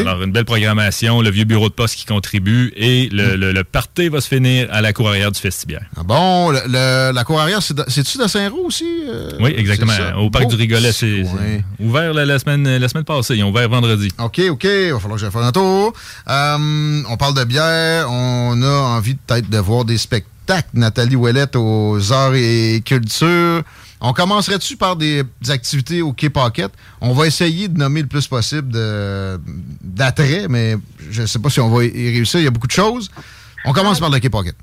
Alors, une belle programmation, le vieux bureau de poste qui contribue et le, le, le party va se finir à la cour arrière du Festibière. Ah bon, le- la cour arrière, c'est-tu de Saint-Roux aussi? euh? Oui, exactement. Au parc Beau du Rigolet, c'est ouvert la, la semaine, la semaine passée. Ils ont ouvert vendredi. OK, OK, il va falloir que j'aille faire un tour. Euh, on parle de bière, on a envie peut-être de voir des spectacles. Nathalie Ouellette aux arts et culture. On commencerait-tu par des, des activités au Paquette? On va essayer de nommer le plus possible d'attraits, mais je ne sais pas si on va y réussir. Il y a beaucoup de choses. On commence par le Paquette.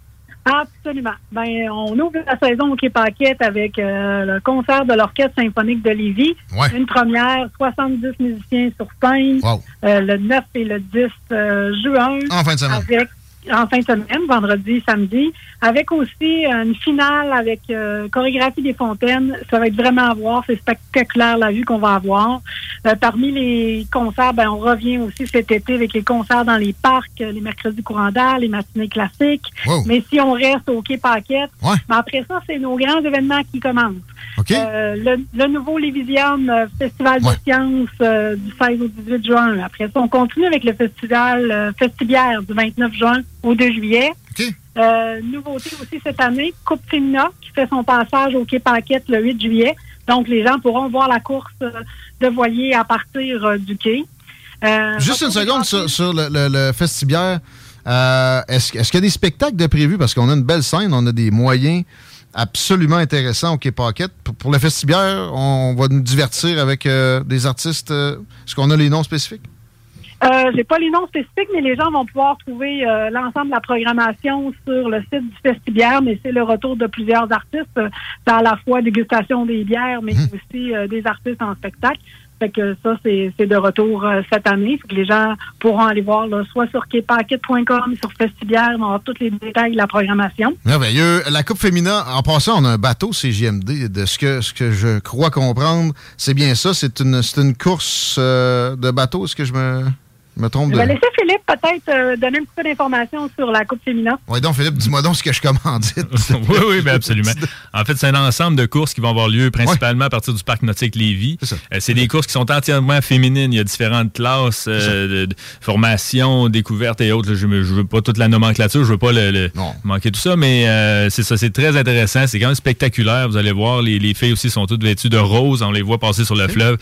Absolument. Ben, on ouvre la saison au Paquette avec euh, le concert de l'Orchestre symphonique de Lévis. Ouais. Une première, 70 musiciens sur scène. Wow. Euh, le 9 et le 10 euh, juin. En fin de semaine. Avec, en fin de semaine, vendredi, samedi. Avec aussi une finale avec euh, chorégraphie des fontaines. Ça va être vraiment à voir. C'est spectaculaire la vue qu'on va avoir. Euh, parmi les concerts, ben, on revient aussi cet été avec les concerts dans les parcs, euh, les mercredis courants d'air, les matinées classiques. Wow. Mais si on reste au Quai Paquette, Ouais. ben, après ça, c'est nos grands événements qui commencent. Euh, le, le nouveau Lévisium Festival de sciences du 16 au 18 juin. Après ça, on continue avec le festival Festibière du 29 juin au 2 juillet. Euh, nouveauté aussi cette année, Coupe Fémina qui fait son passage au Quai Paquette le 8 juillet. Donc, les gens pourront voir la course euh, de voilier à partir euh, du quai. Euh, Juste une seconde sur, sur le, le, le Festibière. Euh, Est-ce qu'il y a des spectacles de prévus? Parce qu'on a une belle scène, on a des moyens absolument intéressants au Quai Paquette. Pour, pour le Festibière, on va nous divertir avec des artistes. Est-ce qu'on a les noms spécifiques? Euh, j'ai pas les noms spécifiques, mais les gens vont pouvoir trouver euh, l'ensemble de la programmation sur le site du Festibière, mais c'est le retour de plusieurs artistes. Euh, C'est à la fois dégustation des bières, mais aussi euh, des artistes en spectacle. Fait que ça, c'est de retour euh, cette année. Fait que les gens pourront aller voir là, soit sur quaypaquet.com, sur Festibière, on va avoir tous les détails de la programmation. Merveilleux. La Coupe Féminin, en passant, on a un bateau CGMD. De ce que, ce que je crois comprendre, c'est bien ça. C'est une, c'est une course euh, de bateau. Est-ce que je me, me trompe Je de. vais laisser Philippe peut-être euh, donner un petit peu d'informations sur la Coupe féminin. Oui, donc, Philippe, dis-moi donc ce que je commandite. oui, oui, ben absolument. En fait, c'est un ensemble de courses qui vont avoir lieu principalement à partir du parc nautique Lévis. Euh, C'est des courses qui sont entièrement féminines. Il y a différentes classes euh, de, de formation, découvertes et autres. Je ne veux pas toute la nomenclature, je veux pas le, le- manquer tout ça, mais euh, c'est ça, c'est très intéressant. C'est quand même spectaculaire. Vous allez voir, les, les filles aussi sont toutes vêtues de rose. On les voit passer sur le fleuve.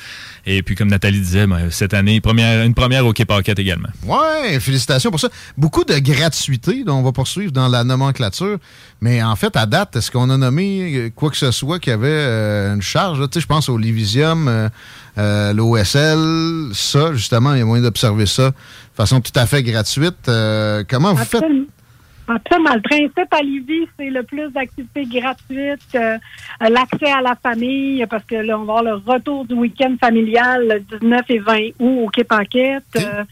Et puis, comme Nathalie disait, ben, cette année, première, une première au Quai Également. Ouais, félicitations pour ça. Beaucoup de gratuité dont on va poursuivre dans la nomenclature. Mais en fait, à date, est-ce qu'on a nommé euh, quoi que ce soit qui avait euh, une charge? là? Tu sais, je pense au Livisium, euh, euh, l'OSL, ça, justement, il y a moyen d'observer ça de façon tout à fait gratuite. Euh, comment vous faites? Le principe à Lévis, c'est le plus d'activités gratuites, euh, l'accès à la famille, parce que là, on va avoir le retour du week-end familial le 19 et 20 août au Paquette. Euh,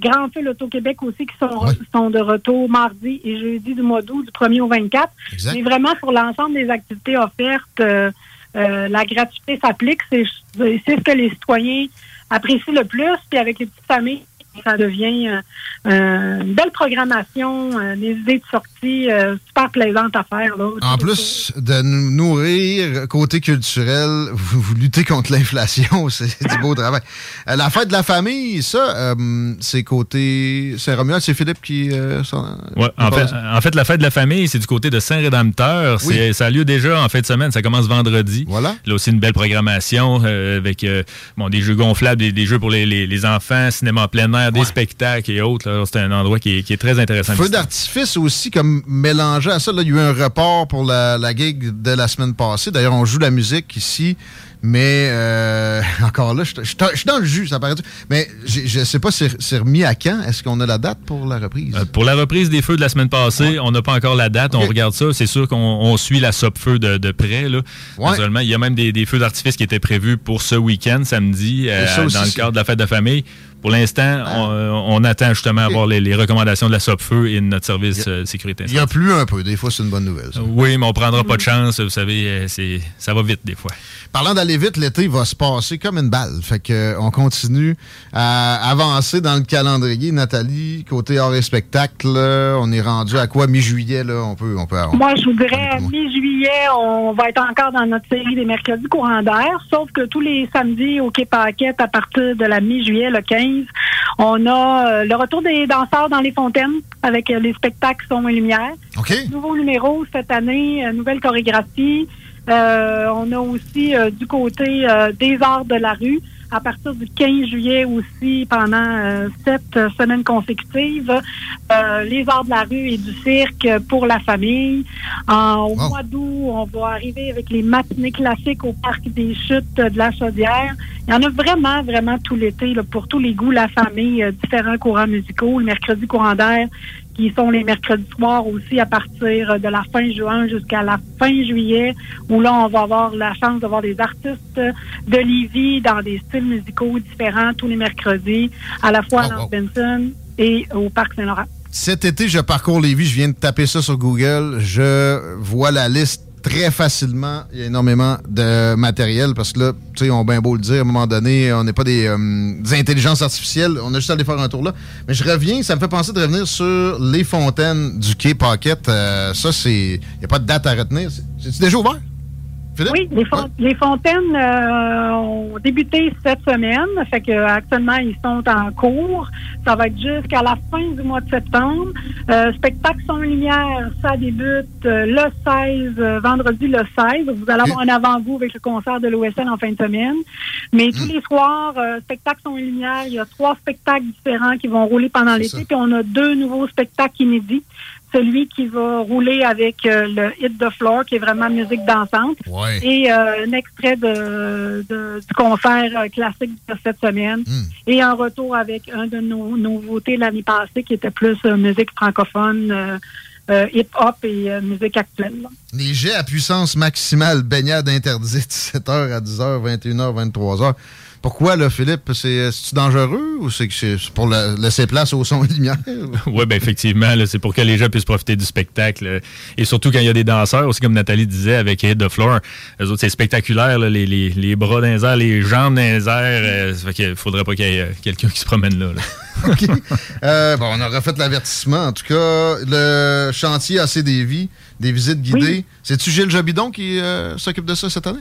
Grand Feu l'Auto-Québec aussi qui sont, sont de retour mardi et jeudi du mois d'août, du 1er au 24. Exact. Mais vraiment, sur l'ensemble des activités offertes, euh, euh, la gratuité s'applique. C'est c'est ce que les citoyens apprécient le plus. Puis avec les petites familles, ça devient euh, euh, une belle programmation, euh, des idées de sortie euh, super plaisantes à faire. Là. En plus de nous nourrir, côté culturel, vous, vous luttez contre l'inflation, c'est du beau travail. La fête de la famille, ça, euh, c'est côté Saint-Romuald, c'est Philippe qui... euh, s'en- Ouais, en, fait, en fait, la fête de la famille, c'est du côté de Saint-Rédempteur. Oui. Ça a lieu déjà en fin de semaine. Ça commence vendredi. Voilà. Là aussi, une belle programmation euh, avec euh, bon, des jeux gonflables, des, des jeux pour les, les- les enfants, cinéma en plein air, des spectacles et autres. C'est un endroit qui est, qui est très intéressant. Feu d'artifice aussi, comme mélangé à ça. Là, il y a eu un report pour la, la gig de la semaine passée. D'ailleurs, on joue la musique ici. Mais euh, encore là, je suis dans le jus, ça paraît. Mais je sais pas, c'est c'est remis à quand? Est-ce qu'on a la date pour la reprise? Euh, pour la reprise des feux de la semaine passée, on n'a pas encore la date. On regarde ça. C'est sûr qu'on on suit la SOP-feu de, de près. Là. Naturellement, il y a même des, des feux d'artifice qui étaient prévus pour ce week-end, samedi, euh, aussi, dans le cadre de la fête de famille. Pour l'instant, on, on attend justement à avoir les, les recommandations de la SOPFEU et de notre service euh, sécurité Il y a plus un peu. Des fois, c'est une bonne nouvelle. ça. Oui, mais on prendra pas de chance. Vous savez, ça va vite des fois. Parlant d'aller vite, l'été va se passer comme une balle. Fait que euh, on continue à avancer dans le calendrier. Nathalie, côté hors et spectacle, on est rendu à quoi? Mi-juillet là On peut, on peut. on- Moi, je voudrais, mi-juillet, on va être encore dans notre série des mercredis courants d'air, sauf que tous les samedis au Quai Paquette, à partir de la mi-juillet, le 15, on a euh, le retour des danseurs dans les fontaines avec euh, les spectacles son et lumière. Nouveau numéro cette année, nouvelle chorégraphie. Euh, on a aussi euh, du côté euh, des arts de la rue à partir du 15 juillet aussi pendant sept semaines consécutives. les arts de la rue et du cirque pour la famille. Au mois d'août, on va arriver avec les matinées classiques au parc des chutes de la Chaudière. Il y en a vraiment, vraiment tout l'été là, pour tous les goûts, la famille, différents courants musicaux. Le mercredi courant d'air qui sont les mercredis soirs aussi à partir de la fin juin jusqu'à la fin juillet, où là, on va avoir la chance de voir des artistes de Lévis dans des styles musicaux différents tous les mercredis, à la fois à Lance Benson et au Parc Saint-Laurent. Cet été, je parcours Lévis. Je viens de taper ça sur Google. Je vois la liste très facilement. Il y a énormément de matériel parce que là, tu sais, on bien beau le dire, à un moment donné, on n'est pas des, euh, des intelligences artificielles. On a juste à aller faire un tour là. Mais je reviens, ça me fait penser de revenir sur les fontaines du Quai Pocket. Euh, ça, c'est. Il n'y a pas de date à retenir. C'est- déjà ouvert? Oui, les, les fontaines euh, ont débuté cette semaine. Fait que euh, actuellement, ils sont en cours. Ça va être jusqu'à la fin du mois de septembre. Euh, spectacle son lumière, ça débute euh, le 16, euh, vendredi le 16. Vous allez avoir un avant-goût avec le concert de l'OSL en fin de semaine. Mais tous les soirs, euh, spectacle son lumière, il y a trois spectacles différents qui vont rouler pendant l'été. Puis on a deux nouveaux spectacles inédits. Celui qui va rouler avec euh, le Hit the Floor, qui est vraiment musique dansante. Ouais. Et euh, un extrait de, de- du concert euh, classique de cette semaine. Et un retour avec un de nos nouveautés l'année passée, qui était plus musique francophone, euh, hip-hop et euh, musique actuelle. là. Les jets à puissance maximale, baignade interdite, 17h à 10h, 21h, 23h. Pourquoi, là, Philippe? C'est, c'est-tu dangereux ou c'est que c'est c'est pour la- laisser place au son et lumière? Oui, ben effectivement, là, c'est pour que les gens puissent profiter du spectacle. euh, Et surtout quand il y a des danseurs, aussi comme Nathalie disait avec Hit the Floor, eux autres, c'est spectaculaire, là, les, les- les bras dans les airs, les jambes dans les airs. euh, ça fait qu'il faudrait pas qu'il y ait euh, quelqu'un qui se promène là. là. OK. Euh, bon, on a refait l'avertissement. En tout cas, le chantier AC vies, des visites guidées. C'est-tu Gilles Jobidon qui euh, s'occupe de ça cette année?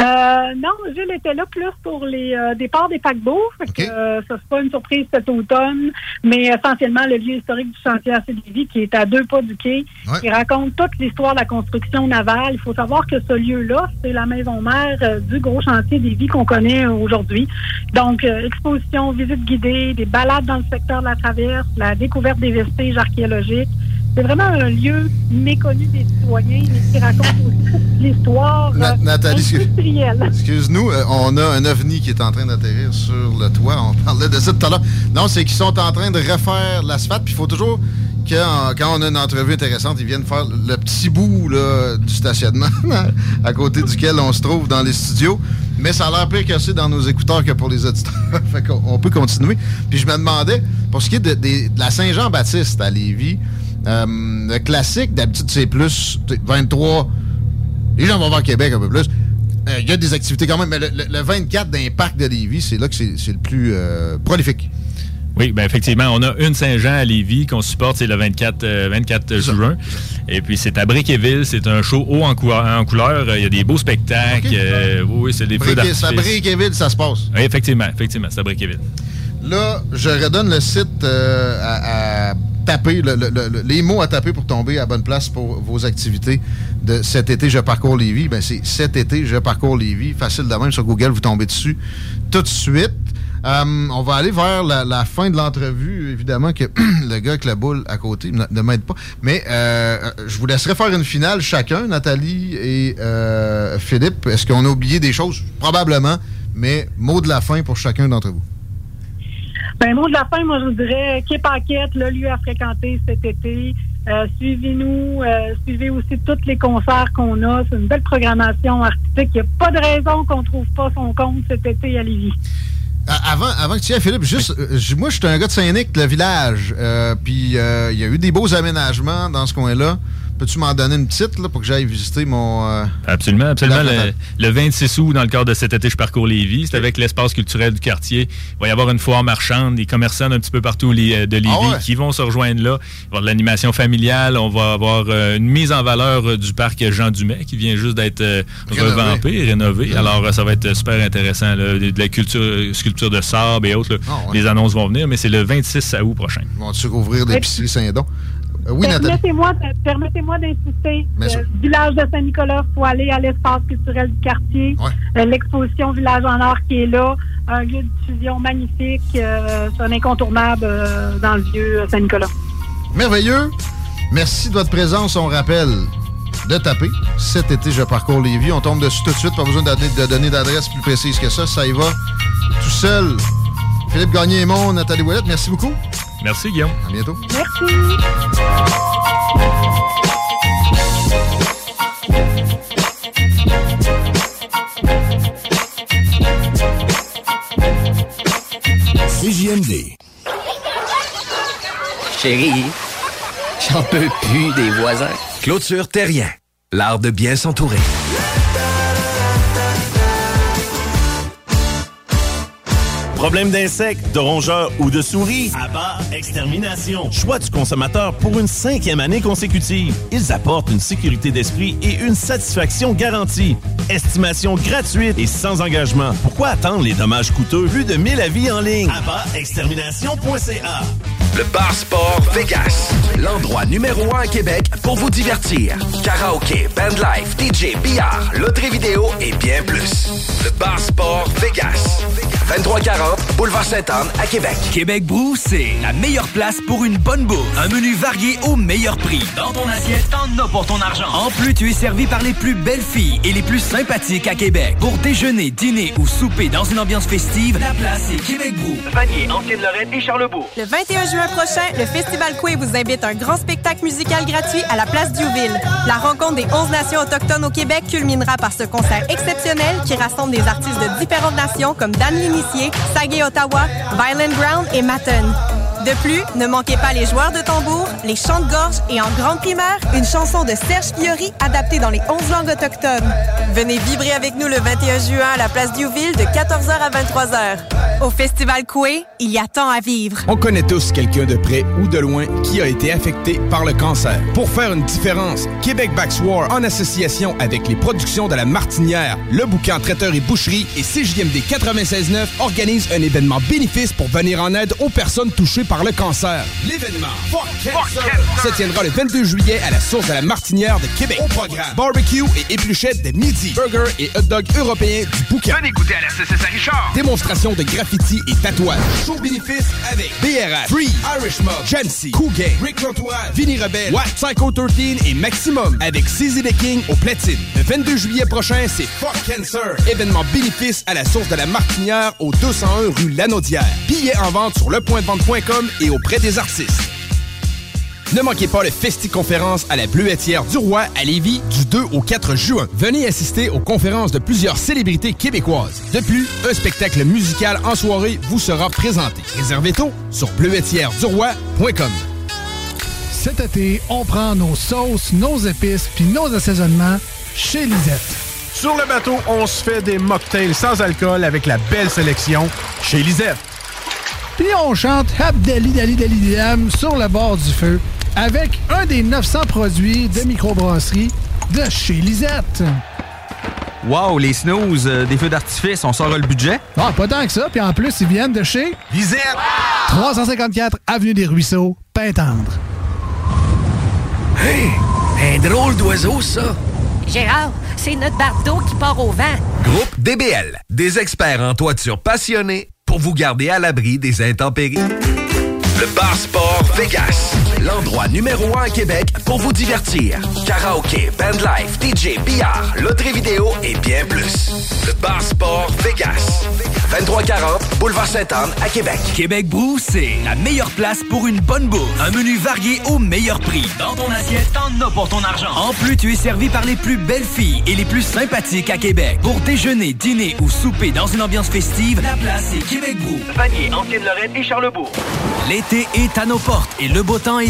Euh, non, Gilles était là plus pour les euh, départs des paquebots. Fait que, euh, ça, c'est pas une surprise cet automne, mais essentiellement le lieu historique du chantier à Lévis qui est à deux pas du quai, qui raconte toute l'histoire de la construction navale. Il faut savoir que ce lieu-là, c'est la maison mère euh, du gros chantier des vies qu'on connaît aujourd'hui. Donc, euh, exposition, visite guidée, des balades dans le secteur de la traverse, la découverte des vestiges archéologiques. C'est vraiment un lieu méconnu des citoyens, mais qui raconte aussi toute l'histoire Na- euh, Nathalie, industrielle. Excuse-nous, euh, on a un ovni qui est en train d'atterrir sur le toit. On parlait de ça tout à l'heure. Non, c'est qu'ils sont en train de refaire l'asphalte. Puis il faut toujours que, quand on a une entrevue intéressante, ils viennent faire le petit bout là, du stationnement à côté duquel on se trouve dans les studios. Mais ça a l'air pire cassé dans nos écouteurs que pour les auditeurs. fait qu'on on peut continuer. Puis je me demandais, pour ce qui est de, de la Saint-Jean-Baptiste à Lévis, euh, le classique, d'habitude, c'est plus tu sais, 23 les gens vont voir Québec un peu plus. Euh, Il y a des activités quand même, mais le, le- le 24 d'un parc de Lévis, c'est là que c'est le plus euh, prolifique. Oui, ben effectivement, on a une Saint-Jean à Lévis qu'on supporte, c'est le 24, euh, 24 juin. Et puis c'est à Briqueville, c'est un show haut en, cou- en couleur. Il y a des beaux spectacles. euh, oui, c'est des feux d'artifice. C'est à Briqueville, ça se passe. Oui, effectivement, effectivement, c'est à Briqueville. Là, je redonne le site à, à taper, le- le- le- les mots à taper pour tomber à bonne place pour vos activités de cet été, je parcours Lévis. Ben, c'est cet été, je parcours Lévis. Facile de même sur Google, vous tombez dessus tout de suite. Euh, on va aller vers la, fin de l'entrevue. Évidemment que le gars avec la boule à côté ne ne m'aide pas. Mais euh, je vous laisserai faire une finale chacun, Nathalie et euh, Philippe. Est-ce qu'on a oublié des choses? Probablement. Mais mot de la fin pour chacun d'entre vous. Ben, mot de la fin, moi, je vous dirais, Quai Paquette, le lieu à fréquenter cet été. Euh, Suivez-nous, euh, suivez aussi tous les concerts qu'on a. C'est une belle programmation artistique. Il n'y a pas de raison qu'on ne trouve pas son compte cet été à Lévis. À- Avant, avant que tu y ailles, Philippe, juste, euh, moi, je suis un gars de Saint-Nic, le village. euh, puis euh, il y a eu des beaux aménagements dans ce coin-là. Peux-tu m'en donner une petite là, pour que j'aille visiter mon. euh, Absolument, absolument. Le, le 26 août, dans le cadre de cet été, je parcours Lévis. C'est avec l'espace culturel du quartier. Il va y avoir une foire marchande, des commerçants d'un petit peu partout euh, de Lévis Ah ouais? qui vont se rejoindre là. Il va y avoir de l'animation familiale. On va avoir euh, une mise en valeur euh, du parc Jean Dumet qui vient juste d'être euh, revampé, rénové. Alors, euh, ça va être super intéressant. là. De de la culture, sculpture de sable et autres. Ah ouais. Les annonces vont venir, mais c'est le 26 août prochain. Ils vont-tu rouvrir l'épicerie Saint-Don? Euh, oui. Permettez-moi permettez-moi d'insister. Euh, village de Saint-Nicolas, il faut aller à l'espace culturel du quartier. Euh, L'exposition Village en Or qui est là. Un lieu de diffusion magnifique. c'est un incontournable dans le vieux Saint-Nicolas. Merveilleux. Merci de votre présence. On rappelle de taper. Cet été, je parcours les vies. On tombe dessus tout de suite. Pas besoin de donner d'adresse plus précise que ça. Ça y va tout seul. Philippe Gagné-Aimon, Nathalie Ouellette, merci beaucoup. Merci, Guillaume. À bientôt. Merci. CJMD. Chérie, j'en peux plus des voisins. Clôture Terrien. L'art de bien s'entourer. Problème d'insectes, de rongeurs ou de souris? Abba Extermination. Choix du consommateur pour une cinquième année consécutive. Ils apportent une sécurité d'esprit et une satisfaction garantie. Estimation gratuite et sans engagement. Pourquoi attendre les dommages coûteux? Plus de 1000 avis en ligne. AbbaExtermination.ca Le Bar Sport Vegas. L'endroit numéro un à Québec pour vous divertir. Karaoke, bandlife, DJ, billard, loterie vidéo et bien plus. Le Bar Sport Vegas. 2340 Boulevard Sainte-Anne à Québec. Québec Brou, c'est la meilleure place pour une bonne bouffe. Un menu varié au meilleur prix. Dans ton assiette, t'en as pour ton argent. En plus, tu es servi par les plus belles filles et les plus sympathiques à Québec. Pour déjeuner, dîner ou souper dans une ambiance festive, la place est Québec Brou. Vanier, Ancienne-Lorraine et Charlebourg. Le 21 juin prochain, le Festival Coué vous invite à un grand spectacle musical gratuit à la place Diouville. La rencontre des 11 nations autochtones au Québec culminera par ce concert exceptionnel qui rassemble des artistes de différentes nations comme Dan L'Initié, Sagé Ottawa, Violent Ground et Matten. De plus, ne manquez pas les joueurs de tambour, les chants de gorge et en grande primaire, une chanson de Serge Fiori adaptée dans les 11 langues autochtones. Venez vibrer avec nous le 21 juin à la place Diouville de 14h à 23h. Au Festival Coué, il y a tant à vivre. On connaît tous quelqu'un de près ou de loin qui a été affecté par le cancer. Pour faire une différence, Québec Backs War, en association avec les productions de la Martinière, le bouquin Traiteur et Boucherie et CJMD 96.9 organise un événement bénéfice pour venir en aide aux personnes touchées par le cancer. L'événement Fuck Cancer se tiendra le 22 juillet à la source de la Martinière de Québec. Au programme, barbecue et épluchettes de midi, burger et hot dog européens du bouquin. Venez goûter à la CCS Richard. Démonstration de graffiti et tatouage. Show bénéfice avec BRH, Free, Irish Mob, Jancy, Cool Gang, Rick Rotoise, Vinny Rebelle, Watt, Psycho 13 et Maximum avec CZ the King au platine. Le 22 juillet prochain, c'est Fuck Cancer. Événement bénéfice à la source de la Martinière au 201 rue Lanaudière. Billets en vente sur lepointdevente.com et auprès des artistes. Ne manquez pas le Festi-conférence à la Bleuetière du Roi à Lévis du 2 au 4 juin. Venez assister aux conférences de plusieurs célébrités québécoises. De plus, un spectacle musical en soirée vous sera présenté. Réservez tôt sur bleuetièreduroy.com. Cet été, on prend nos sauces, nos épices puis nos assaisonnements chez Lisette. Sur le bateau, on se fait des mocktails sans alcool avec la belle sélection chez Lisette. Puis on chante Abdali Dali Dali Dam sur le bord du feu avec un des 900 produits de microbrasserie de chez Lisette. Wow, les snooze, euh, des feux d'artifice, on sort le budget? Ah, pas tant que ça. Puis en plus, ils viennent de chez Lisette! 354 Avenue des Ruisseaux, Pintendre. Hey, un drôle d'oiseau, ça. Gérard, c'est notre bardeau qui part au vent. Groupe DBL, des experts en toiture passionnés pour vous garder à l'abri des intempéries. Le Bar Sport Vegas, l'endroit numéro un à Québec pour vous divertir. Karaoke, bandlife, DJ, billard, loterie vidéo et bien plus. Le Bar Sport Vegas, 2340 Boulevard Sainte-Anne à Québec. Québec Brou, c'est la meilleure place pour une bonne bouffe. Un menu varié au meilleur prix. Dans ton assiette, t'en as pour ton argent. En plus, tu es servi par les plus belles filles et les plus sympathiques à Québec. Pour déjeuner, dîner ou souper dans une ambiance festive, la place est Québec Brou. Vanier, Ancienne-Lorraine et Charlebourg. L'été est à nos portes et le beau temps est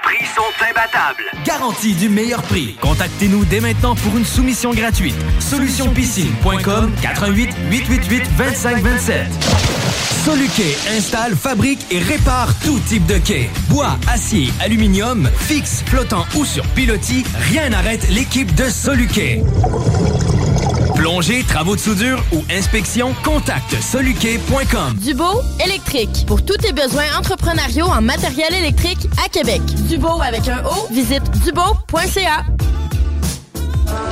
Prix sont imbattables. Garantie du meilleur prix. Contactez-nous dès maintenant pour une soumission gratuite. Solutionpiscine.com 88 888 2527. Soluquet installe, fabrique et répare tout type de quai. Bois, acier, aluminium, fixe, flottant ou sur pilotis, rien n'arrête l'équipe de Soluquet. Plongée, travaux de soudure ou inspection, contacte soluquet.com. Dubo électrique. Pour tous tes besoins entrepreneuriaux en matériel électrique à Québec. Dubo avec un O, visite dubo.ca.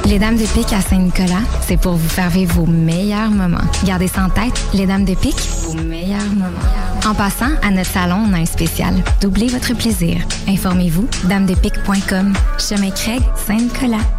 Les Dames de Pique à Saint-Nicolas, c'est pour vous faire vivre vos meilleurs moments. Gardez ça en tête, les Dames de Pique, vos meilleurs moments. En passant, à notre salon, on a un spécial. Doublez votre plaisir. Informez-vous, damedepique.com. Chemin Craig, Saint-Nicolas.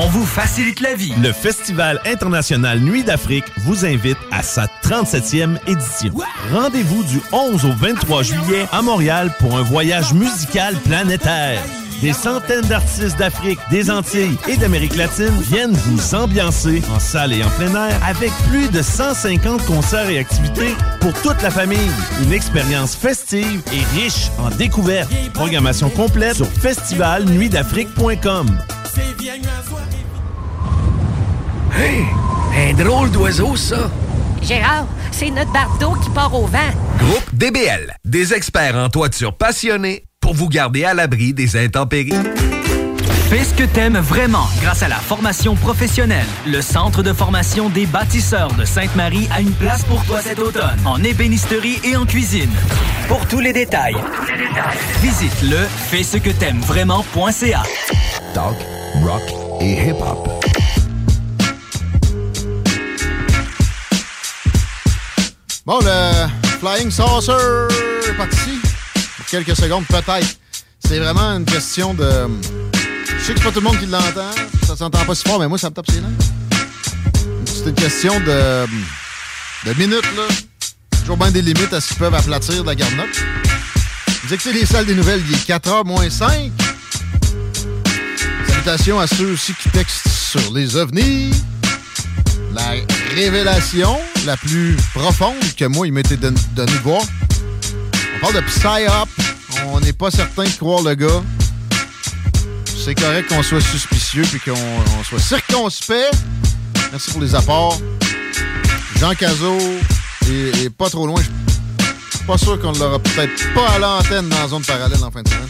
on vous facilite la vie. Le Festival international Nuit d'Afrique vous invite à sa 37e édition. Rendez-vous du 11 au 23 juillet à Montréal pour un voyage musical planétaire. Des centaines d'artistes d'Afrique, des Antilles et d'Amérique latine viennent vous ambiancer en salle et en plein air avec plus de 150 concerts et activités pour toute la famille. Une expérience festive et riche en découvertes. Programmation complète sur festivalnuitdafrique.com. Hey, un drôle d'oiseau, ça. Gérard, c'est notre bardeau qui part au vent. Groupe DBL, des experts en toiture passionnés pour vous garder à l'abri des intempéries. Fais ce que t'aimes vraiment grâce à la formation professionnelle. Le Centre de formation des bâtisseurs de Sainte-Marie a une place pour toi cet automne, en ébénisterie et en cuisine. Pour tous les détails, visite le fais ce que t'aimes vraiment.ca. Talk, rock et hip-hop. Bon, le Flying Saucer est parti. Quelques secondes, peut-être. C'est vraiment une question de. Je sais que c'est pas tout le monde qui l'entend. Ça s'entend pas si fort, mais moi, ça me tape ses nerfs. C'est une question de. de minutes, là. Toujours bien des limites à ce qu'ils peuvent aplatir de la garnotte. Vous écoutez les salles des nouvelles, il est 4h moins 5. Salutations à ceux aussi qui textent sur les ovnis. La révélation la plus profonde que moi, il m'était don- donné de voir. Parle de psy-up. On n'est pas certain de croire le gars. C'est correct qu'on soit suspicieux puis qu'on on soit circonspect. Merci pour les apports. Jean Cazot est, pas trop loin. Je suis pas sûr qu'on l'aura peut-être pas à l'antenne dans la zone parallèle en fin de semaine.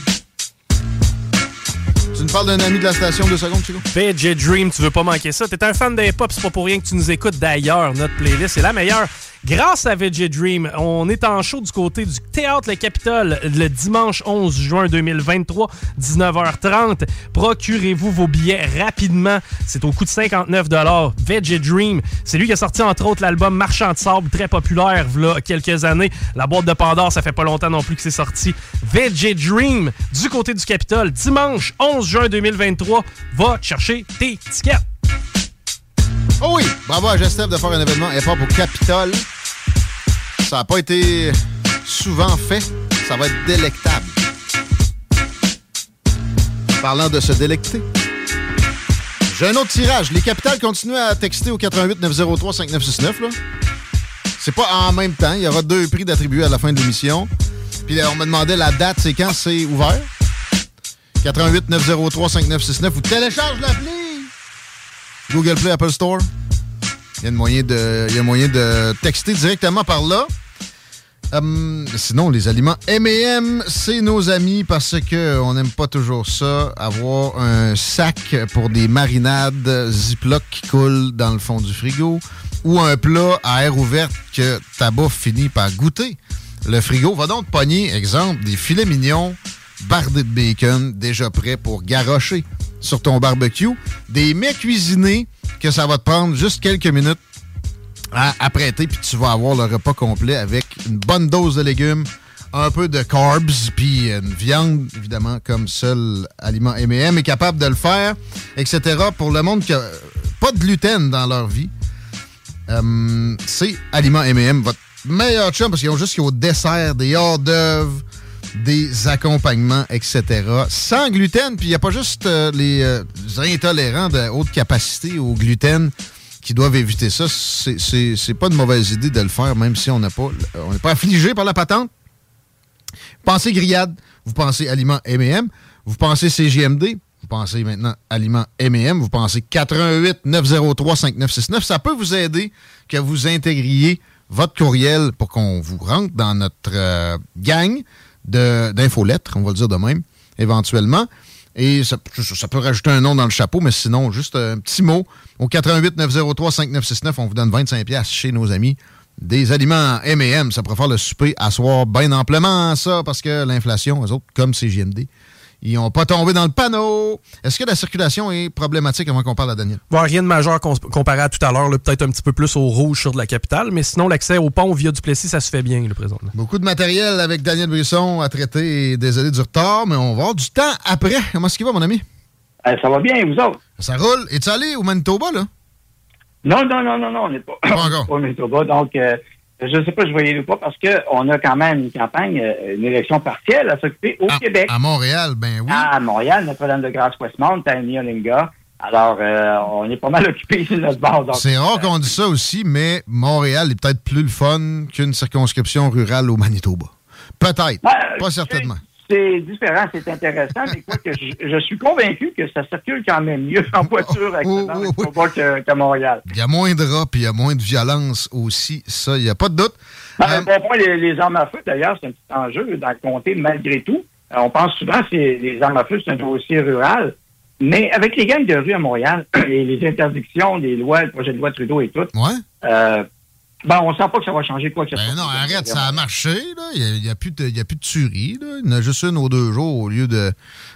Tu nous parles d'un ami de la station, deux secondes, Chico? VJ Dream, tu veux pas manquer ça. T'es un fan des pop, c'est pas pour rien que tu nous écoutes d'ailleurs. Notre playlist est la meilleure. Grâce à VJ Dream, on est en show du côté du Théâtre Le Capitole le dimanche 11 juin 2023, 19h30. Procurez-vous vos billets rapidement. C'est au coût de 59 VJ Dream, c'est lui qui a sorti entre autres l'album Marchand de sable, très populaire il quelques années. La boîte de Pandore, ça fait pas longtemps non plus que c'est sorti. VJ Dream, du côté du Capitole, dimanche 11 juin 2023. Va chercher tes tickets. Oh oui, bravo à Gestev de faire un événement hip-hop au Capitole. Ça n'a pas été souvent fait. Ça va être délectable. Parlant de se délecter. J'ai un autre tirage. Les capitales continuent à texter au 88 903 5969. Là. C'est pas en même temps. Il y aura deux prix d'attribuer à la fin de l'émission. Puis là, on me demandait la date, c'est quand? C'est ouvert. 88 903 5969 ou télécharge l'appli. Google Play, Apple Store. Il y a moyen de, moyen de texter directement par là. Hum, sinon, les aliments M&M, c'est nos amis parce que on n'aime pas toujours ça. Avoir un sac pour des marinades Ziploc qui coulent dans le fond du frigo ou un plat à air ouvert que ta bouffe finit par goûter. Le frigo va donc pogner, exemple, des filets mignons bardés de bacon déjà prêts pour garrocher sur ton barbecue, des mets cuisinés que ça va te prendre juste quelques minutes à apprêter, puis tu vas avoir le repas complet avec une bonne dose de légumes, un peu de carbs, puis une viande, évidemment, comme seul aliment M&M est capable de le faire, etc. Pour le monde qui n'a pas de gluten dans leur vie, euh, c'est Aliment M&M, votre meilleur chum, parce qu'ils ont juste au dessert, des hors d'œuvre, des accompagnements, etc. Sans gluten, puis il n'y a pas juste euh, les, euh, les intolérants de haute capacité au gluten qui doivent éviter ça. C'est pas une mauvaise idée de le faire, même si on n'est pas, on pas affligé par la patente. Pensez grillade, vous pensez aliment M&M, vous pensez CGMD, vous pensez maintenant aliment M&M, vous pensez 88 903 5969. Ça peut vous aider que vous intégriez votre courriel pour qu'on vous rentre dans notre euh, gang d'infolettres, on va le dire de même, éventuellement. Et ça, peut rajouter un nom dans le chapeau, mais sinon, juste un petit mot. Au 88 903 5969, on vous donne 25 pièces chez nos amis. Des aliments M&M, ça faire le souper à soir bien amplement, ça, parce que l'inflation, eux autres, comme CGMD, ils n'ont pas tombé dans le panneau. Est-ce que la circulation est problématique avant qu'on parle à Daniel? Bon, rien de majeur comparé à tout à l'heure, peut-être un petit peu plus au rouge sur de la capitale, mais sinon, l'accès au pont via Duplessis, ça se fait bien, le présent. Beaucoup de matériel avec Daniel Brisson à traiter. Désolé du retard, mais on va avoir du temps après. Comment est-ce qu'il va, mon ami? Euh, ça va bien, vous autres? Ça roule. Es-tu allé au Manitoba, là? Non, non, non, non, non, on n'est pas, pas encore. au Manitoba. Donc, euh, je ne sais pas, je voyais ou pas, parce qu'on a quand même une campagne, euh, une élection partielle à s'occuper au Québec. À Montréal, ben oui. À Montréal, Notre-Dame-de-Grâce-Westmount, à Neolinga. Alors, euh, on est pas mal occupé sur notre base. C'est rare qu'on dise ça aussi, mais Montréal est peut-être plus le fun qu'une circonscription rurale au Manitoba. Peut-être, Ben, pas certainement. C'est différent, c'est intéressant, mais quoi que je, je suis convaincu que ça circule quand même mieux en voiture actuellement au Manitoba que- qu'à Montréal. Il y a moins de rats, puis il y a moins de violence aussi. Ça, il n'y a pas de doute. Ben, Bon point, les, les armes à feu, d'ailleurs, c'est un petit enjeu dans le comté, malgré tout. Euh, on pense souvent que les armes à feu, c'est un dossier rural. Mais avec les gangs de rue à Montréal et les interdictions, les lois, le projet de loi Trudeau et tout, euh, ben, on sent pas que ça va changer quoi que ce soit. Ben non, arrête, ça a marché. là. Il n'y a, plus de- y a plus de tuerie. Là. Il y en a juste une aux deux jours au lieu de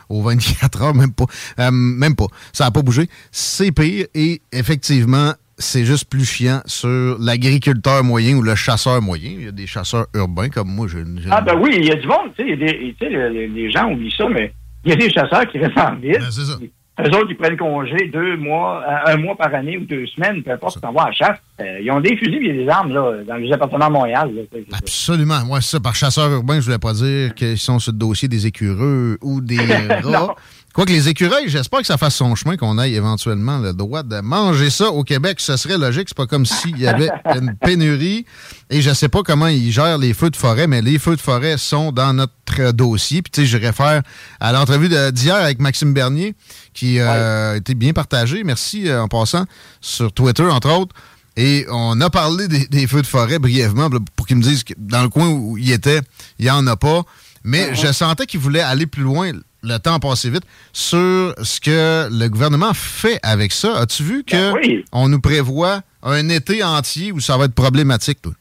aux 24 heures, même pas. Euh, même pas. Ça n'a pas bougé. C'est pire et effectivement, c'est juste plus chiant sur l'agriculteur moyen ou le chasseur moyen. Il y a des chasseurs urbains comme moi. Je, je- Ah ben oui, il y a du monde, tu sais, les, les- gens oublient ça, mais il y a des chasseurs qui restent en ville. c'est ça. Eux autres, ils prennent congé deux mois, euh, un mois par année ou deux semaines, peu importe, ils s'en vont à chasse. Euh, ils ont des fusils et des armes, là, dans les appartements à Montréal. là. Absolument. Moi, ça, par chasseur urbain, je voulais pas dire qu'ils sont sur le dossier des écureux ou des rats. Quoique les écureuils, j'espère que ça fasse son chemin, qu'on aille éventuellement le droit de manger ça au Québec. Ce serait logique. C'est pas comme s'il y avait une pénurie. Et je sais pas comment ils gèrent les feux de forêt, mais les feux de forêt sont dans notre dossier. Puis, tu sais, je réfère à l'entrevue d'hier avec Maxime Bernier, qui euh, a été bien partagé. Merci euh, en passant sur Twitter, entre autres. Et on a parlé des, des feux de forêt brièvement pour qu'ils me disent que dans le coin où il était, il n'y en a pas. Mais je sentais qu'il voulait aller plus loin, le temps a passé vite, sur ce que le gouvernement fait avec ça. As-tu vu que Ben oui. on nous prévoit un été entier où ça va être problématique, toi?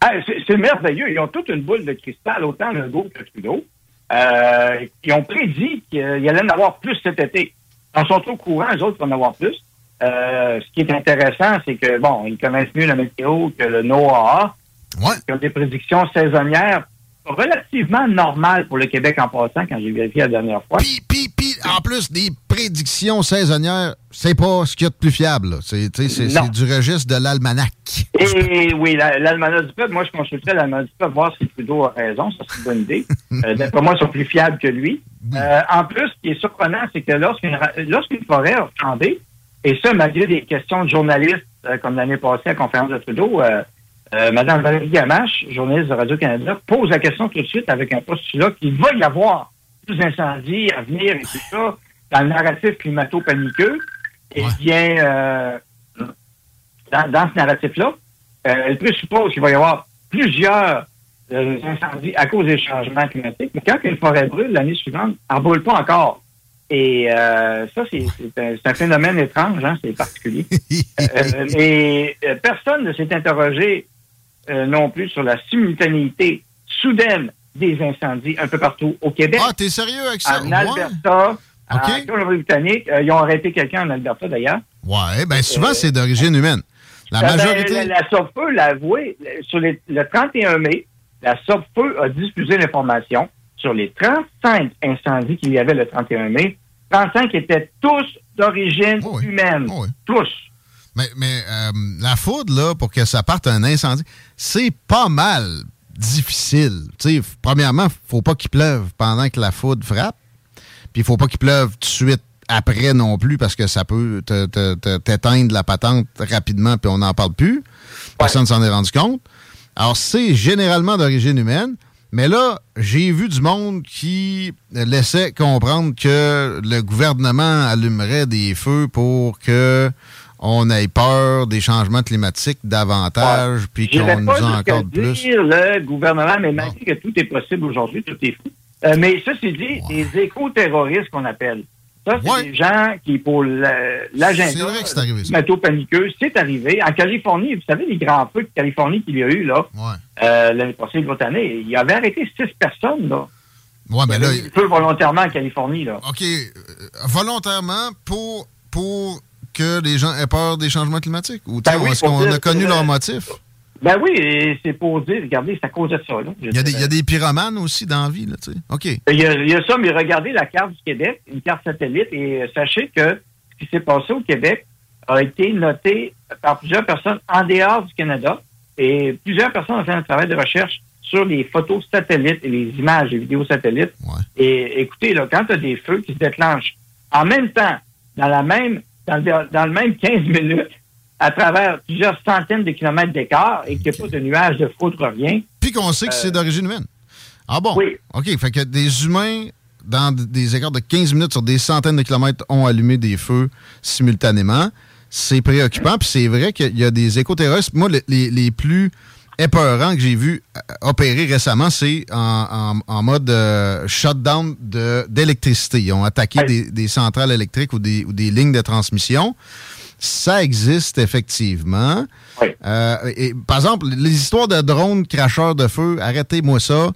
Ah, c'est merveilleux. Ils ont toute une boule de cristal, autant Legault que Trudeau. Euh, ils ont prédit qu'il allait en avoir plus cet été. Ils sont au courant, eux autres, va en avoir plus. Euh, ce qui est intéressant, c'est que, bon, ils connaissent mieux la météo que le NOAA. Ils ont des prédictions saisonnières relativement normales pour le Québec en passant, quand j'ai vérifié la dernière fois. Puis, puis, puis, en plus, des prédiction saisonnière, c'est pas ce qu'il y a de plus fiable. C'est du registre de l'almanach. Et oui, la- l'almanach du peuple, moi, je consulterais l'almanach du peuple, voir si Trudeau a raison. Ça, c'est une bonne idée. Euh, D'après moi, ils sont plus fiables que lui. Euh, en plus, ce qui est surprenant, c'est que lorsqu'une lorsqu'une forêt a flambé, et ça, malgré des questions de journalistes, euh, comme l'année passée à la conférence de Trudeau, euh, Mme Valérie Gamache, journaliste de Radio-Canada, pose la question tout de suite avec un postulat qu'il va y avoir plus d'incendies à venir et tout ça dans le narratif climato-paniqueux. Eh bien, euh, dans, dans ce narratif-là, euh, elle présuppose qu'il va y avoir plusieurs euh, incendies à cause des changements climatiques. Mais quand une forêt brûle l'année suivante, elle ne brûle pas encore. Et euh, ça, c'est un, phénomène étrange, hein, c'est particulier. Euh, et euh, personne ne s'est interrogé euh, non plus sur la simultanéité soudaine des incendies un peu partout au Québec. Ah, t'es sérieux avec ça? En. Alberta, en Colombie-Britannique. Euh, ils ont arrêté quelqu'un en Alberta, d'ailleurs. Ouais, ben souvent, c'est d'origine humaine. La Euh, ben, majorité. la, la SOPFEU l'a avoué. le- Sur les- le 31 mai, la SOPFEU a diffusé l'information sur les 35 incendies qu'il y avait le 31 mai. 35 étaient tous d'origine humaine. Tous. Mais, euh, la foudre, là, pour que ça parte un incendie, c'est pas mal difficile. Tu sais, f- premièrement, faut pas qu'il pleuve pendant que la foudre frappe. Puis il faut pas qu'il pleuve tout de suite après non plus parce que ça peut te- te- te- t'éteindre la patente rapidement puis on n'en parle plus. Personne ne s'en est rendu compte. Alors, c'est généralement d'origine humaine. Mais là, j'ai vu du monde qui laissait comprendre que le gouvernement allumerait des feux pour que on ait peur des changements climatiques davantage, puis qu'on nous en accorde plus. dire le gouvernement, mais malgré que tout est possible aujourd'hui, tout est fou. Euh, mais ça, c'est dit, des éco-terroristes qu'on appelle. Ça, c'est des gens qui, pour la- l'agenda C'est vrai que c'est arrivé, ça. climato-paniqueux, c'est arrivé. En Californie, vous savez, les grands feux de Californie qu'il y a eu, là, euh, l'année passée, l'autre année, il avait arrêté six personnes, là. Ouais, mais là, Il y avait eu des feux volontairement en Californie, là. OK, euh, volontairement pour, pour que les gens aient peur des changements climatiques? Ou Ben oui, est-ce qu'on dire a connu leur motif? Ben oui, et c'est pour dire, regardez, c'est à cause de ça, là. Il y, a des, il y a des pyromanes aussi dans la vie, là, tu sais. OK. Il y, a, il y a ça, mais regardez la carte du Québec, une carte satellite, et sachez que ce qui s'est passé au Québec a été noté par plusieurs personnes en dehors du Canada, et plusieurs personnes ont fait un travail de recherche sur les photos satellites et les images et vidéos satellites. Et écoutez, là, quand tu as des feux qui se déclenchent en même temps, dans la même, dans le, dans le même 15 minutes, à travers plusieurs centaines de kilomètres d'écart, et qu'il n'y a pas de nuages de foudre, rien. Puis qu'on sait que c'est Euh, d'origine humaine. Ah bon? Oui. OK, fait que des humains, dans des écarts de 15 minutes sur des centaines de kilomètres, ont allumé des feux simultanément. C'est préoccupant, puis c'est vrai qu'il y a des éco-terroristes. Moi, le- les, les plus épeurants que j'ai vus euh, opérer récemment, c'est en, en- en mode euh, shutdown d'électricité. Ils ont attaqué des, des centrales électriques ou des, ou des lignes de transmission. Ça existe effectivement. Euh, et, par exemple, les histoires de drones cracheurs de feu, arrêtez-moi ça.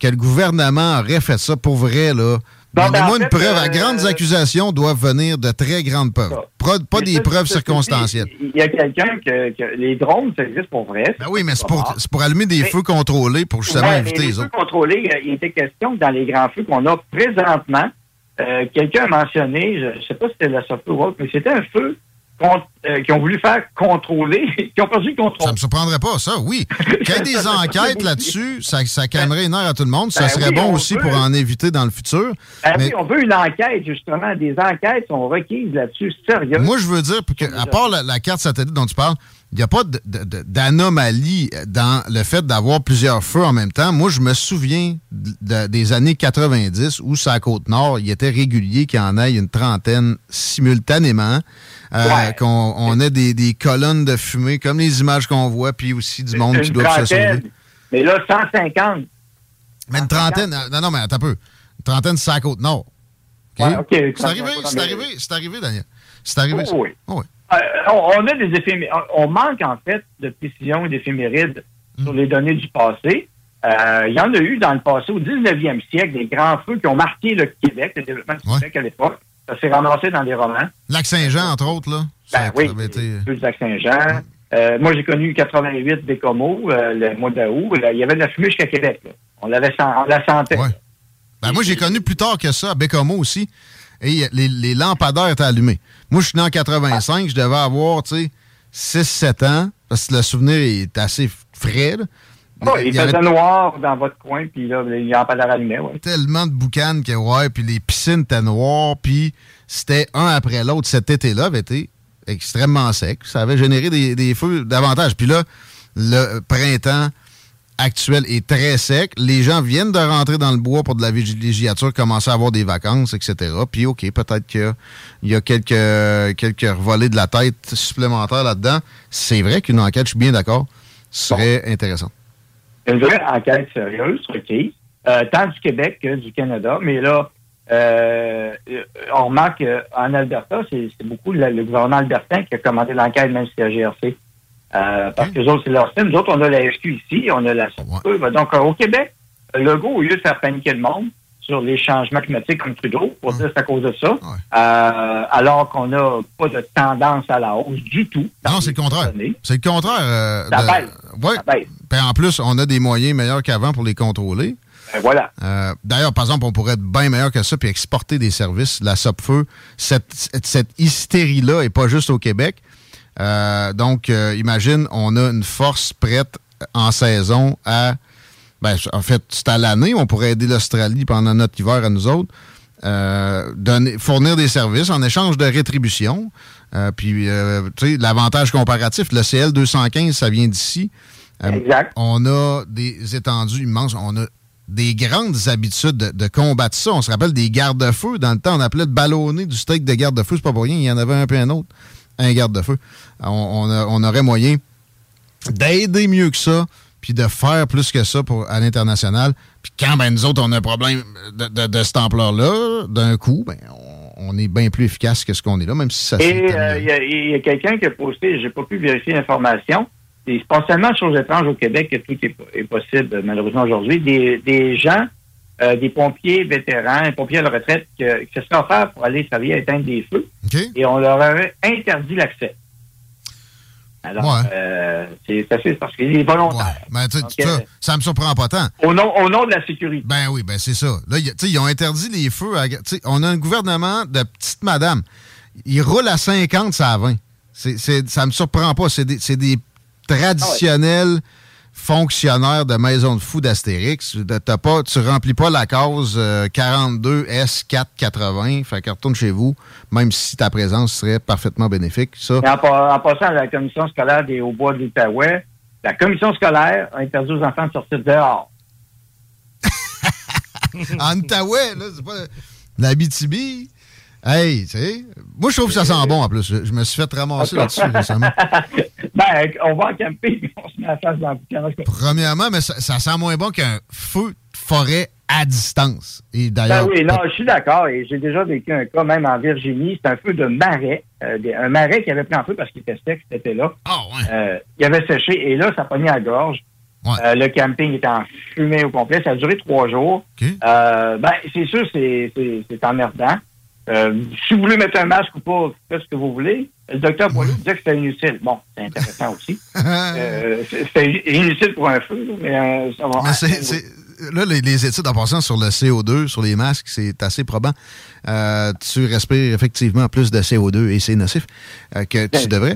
Que le gouvernement aurait fait ça pour vrai, là. Ben, Donnez-moi en une fait, preuve. euh, À grandes accusations doivent venir de très grandes preuves. Pas Mais des ça, preuves ça, circonstancielles. Il y a quelqu'un que, que les drones, ça existe pour vrai. Ben oui, mais c'est pour, allumer des Mais- feux contrôlés pour justement Ouais, éviter mais les feux autres. contrôlés, euh, il était question que dans les grands feux qu'on a présentement, euh, quelqu'un a mentionné, je ne sais pas si c'était la SOPE ou autre, mais c'était un feu euh, qu'ils ont voulu faire contrôler, qui ont perdu le contrôle. Ça me surprendrait pas, ça, oui. Qu'il y ait des enquêtes là-dessus, ça, ça calmerait une heure à tout le monde. Ça Ben serait oui, bon on aussi veut. pour en éviter dans le futur. Ben Mais oui, on veut une enquête, justement. Des enquêtes sont requises là-dessus, sérieux. moi, je veux dire, que, à part la, la carte satellite dont tu parles, il n'y a pas d'anomalie dans le fait d'avoir plusieurs feux en même temps. Moi, je me souviens de- des années 90 où, sur la Côte-Nord, il était régulier qu'il y en ait une trentaine simultanément. Euh, Qu'on on ait des, des colonnes de fumée, comme les images qu'on voit, puis aussi du monde qui doit se sauver. Mais là, 150. Mais une trentaine, non, non, mais attends un peu. Une trentaine, c'est à la? Ouais, OK, c'est arrivé, c'est arrivé, c'est arrivé, Daniel. C'est arrivé. Oh, oui. Oh, oui. Euh, on, a des éphémérides. On manque, en fait, de précision et d'éphémérides sur les données du passé. Euh, il y en a eu dans le passé, au 19e siècle, des grands feux qui ont marqué le Québec, le développement du Québec à l'époque. Ça s'est ramassé dans des romans. Lac-Saint-Jean, entre autres, là. Ça Ben oui, avait été- le feu du Lac-Saint-Jean. Euh, moi, j'ai connu 88 Bécomo, euh, le mois d'août. Il y avait de la fumée jusqu'à Québec. là. On, l'avait on la sentait. Ben, moi, j'ai connu plus tard que ça, à Bécomo aussi. et les, les lampadaires étaient allumés. Moi, je suis né en 85, je devais avoir, tu sais, 6-7 ans, parce que le souvenir est assez frais. là. Oh, il, Il y avait faisait noir dans votre coin, puis là, il n'y a pas d'air allumé, ouais. tellement de boucanes que, ouais, puis les piscines étaient noires, puis c'était un après l'autre. Cet été-là avait été extrêmement sec. Ça avait généré des, des feux davantage. Puis là, le printemps actuel est très sec. Les gens viennent de rentrer dans le bois pour de la villégiature, commencer à avoir des vacances, etc. Puis, OK, peut-être qu'il y a- y quelques, quelques de la tête supplémentaires là-dedans. C'est vrai qu'une enquête, je suis bien d'accord, serait intéressante. Une vraie enquête sérieuse, requise, euh, tant du Québec que du Canada. Mais là, euh, on remarque qu'en Alberta, c'est beaucoup le, le gouvernement albertain qui a commandé l'enquête, même si c'est la GRC. Euh, parce que les autres, c'est leur système. Nous autres, on a la SQ ici, on a la SQ. Donc, euh, au Québec, Legault, au lieu de faire paniquer le monde sur les changements climatiques comme Trudeau, pour dire que c'est à cause de ça, euh, alors qu'on n'a pas de tendance à la hausse du tout. Non, c'est le contraire. C'est le contraire. euh, Ça de- baisse. Ouais. Puis en plus, on a des moyens meilleurs qu'avant pour les contrôler. Ben voilà. Euh, D'ailleurs, par exemple, on pourrait être bien meilleur que ça puis exporter des services. La Sopfeu, cette, cette, hystérie-là est pas juste au Québec. Euh, donc, euh, imagine, on a une force prête en saison à... Ben, en fait, c'est à l'année. On pourrait aider l'Australie pendant notre hiver à nous autres. donner, fournir des services en échange de rétribution. Puis, euh, tu sais, l'avantage comparatif, le CL 215, ça vient d'ici. Euh, On a des étendues immenses. On a des grandes habitudes de, de combattre ça. On se rappelle des garde-feux. Dans le temps, on appelait de ballonner du steak de garde-feu. C'est pas pour rien. Il y en avait un peu un autre. Un garde-feu. On, on a- on aurait moyen d'aider mieux que ça, puis de faire plus que ça pour, à l'international. Puis quand ben, nous autres, on a un problème de, de, de cette ampleur-là, d'un coup, ben, on, on est bien plus efficace que ce qu'on est là, même si ça Et euh, il y a, il y a quelqu'un qui a posté, j'ai pas pu vérifier l'information, il se passe tellement de choses étranges au Québec que tout est, est possible, malheureusement, aujourd'hui. Des, des gens, euh, des pompiers vétérans, des pompiers à la retraite, que- qui se sont offerts pour aller travailler à éteindre des feux. Et on leur aurait interdit l'accès. Alors, Ouais. euh, c'est assez parce qu'il est volontaire. Ben, tu sais, Donc, ça, ça me surprend pas tant. Au nom, au nom de la sécurité. Ben oui, ben c'est ça. Là, y a- tu sais, ils ont interdit les feux. à- on a un gouvernement de petite madame. Ils roulent à 50, ça à 20. C'est, c'est- ça me surprend pas. C'est des, traditionnels fonctionnaires de maison de fous d'Astérix. T'as pas, tu remplis pas la case euh, 42 S480. Fait que retourne chez vous, même si ta présence serait parfaitement bénéfique. Ça, en, pa- en passant à la commission scolaire des Hauts-Bois de l'Outaouais, la commission scolaire a interdit aux enfants de sortir dehors. en Outaouais, là, c'est pas l'Abitibi. Hey, tu sais, moi, je trouve que ça sent bon, en plus. Je me suis fait ramasser là-dessus récemment. ben, on va en camper puis on se met la face dans le boucan. Premièrement, mais ça, ça sent moins bon qu'un feu de forêt à distance. Et Ben d'ailleurs, oui, non, je suis d'accord. Et j'ai déjà vécu un cas, même en Virginie. C'est un feu de marais. euh, un marais qui avait pris en feu parce qu'il était sec cet été-là. Euh, il avait séché. Et là, ça pognait à la gorge. Euh, le camping était en fumée au complet. Ça a duré trois jours. Euh, ben, c'est sûr, c'est, c'est, c'est emmerdant. Euh, si vous voulez mettre un masque ou pas, faites ce que vous voulez. Le docteur Poilou disait que c'était inutile. Bon, c'est intéressant aussi. Euh, inutile pour un feu, mais euh, ça va. mais c'est- c'est- là, les, les études en passant sur le CO2, sur les masques, c'est assez probant. Euh, tu respires effectivement plus de CO2 et c'est nocif euh, que tu devrais.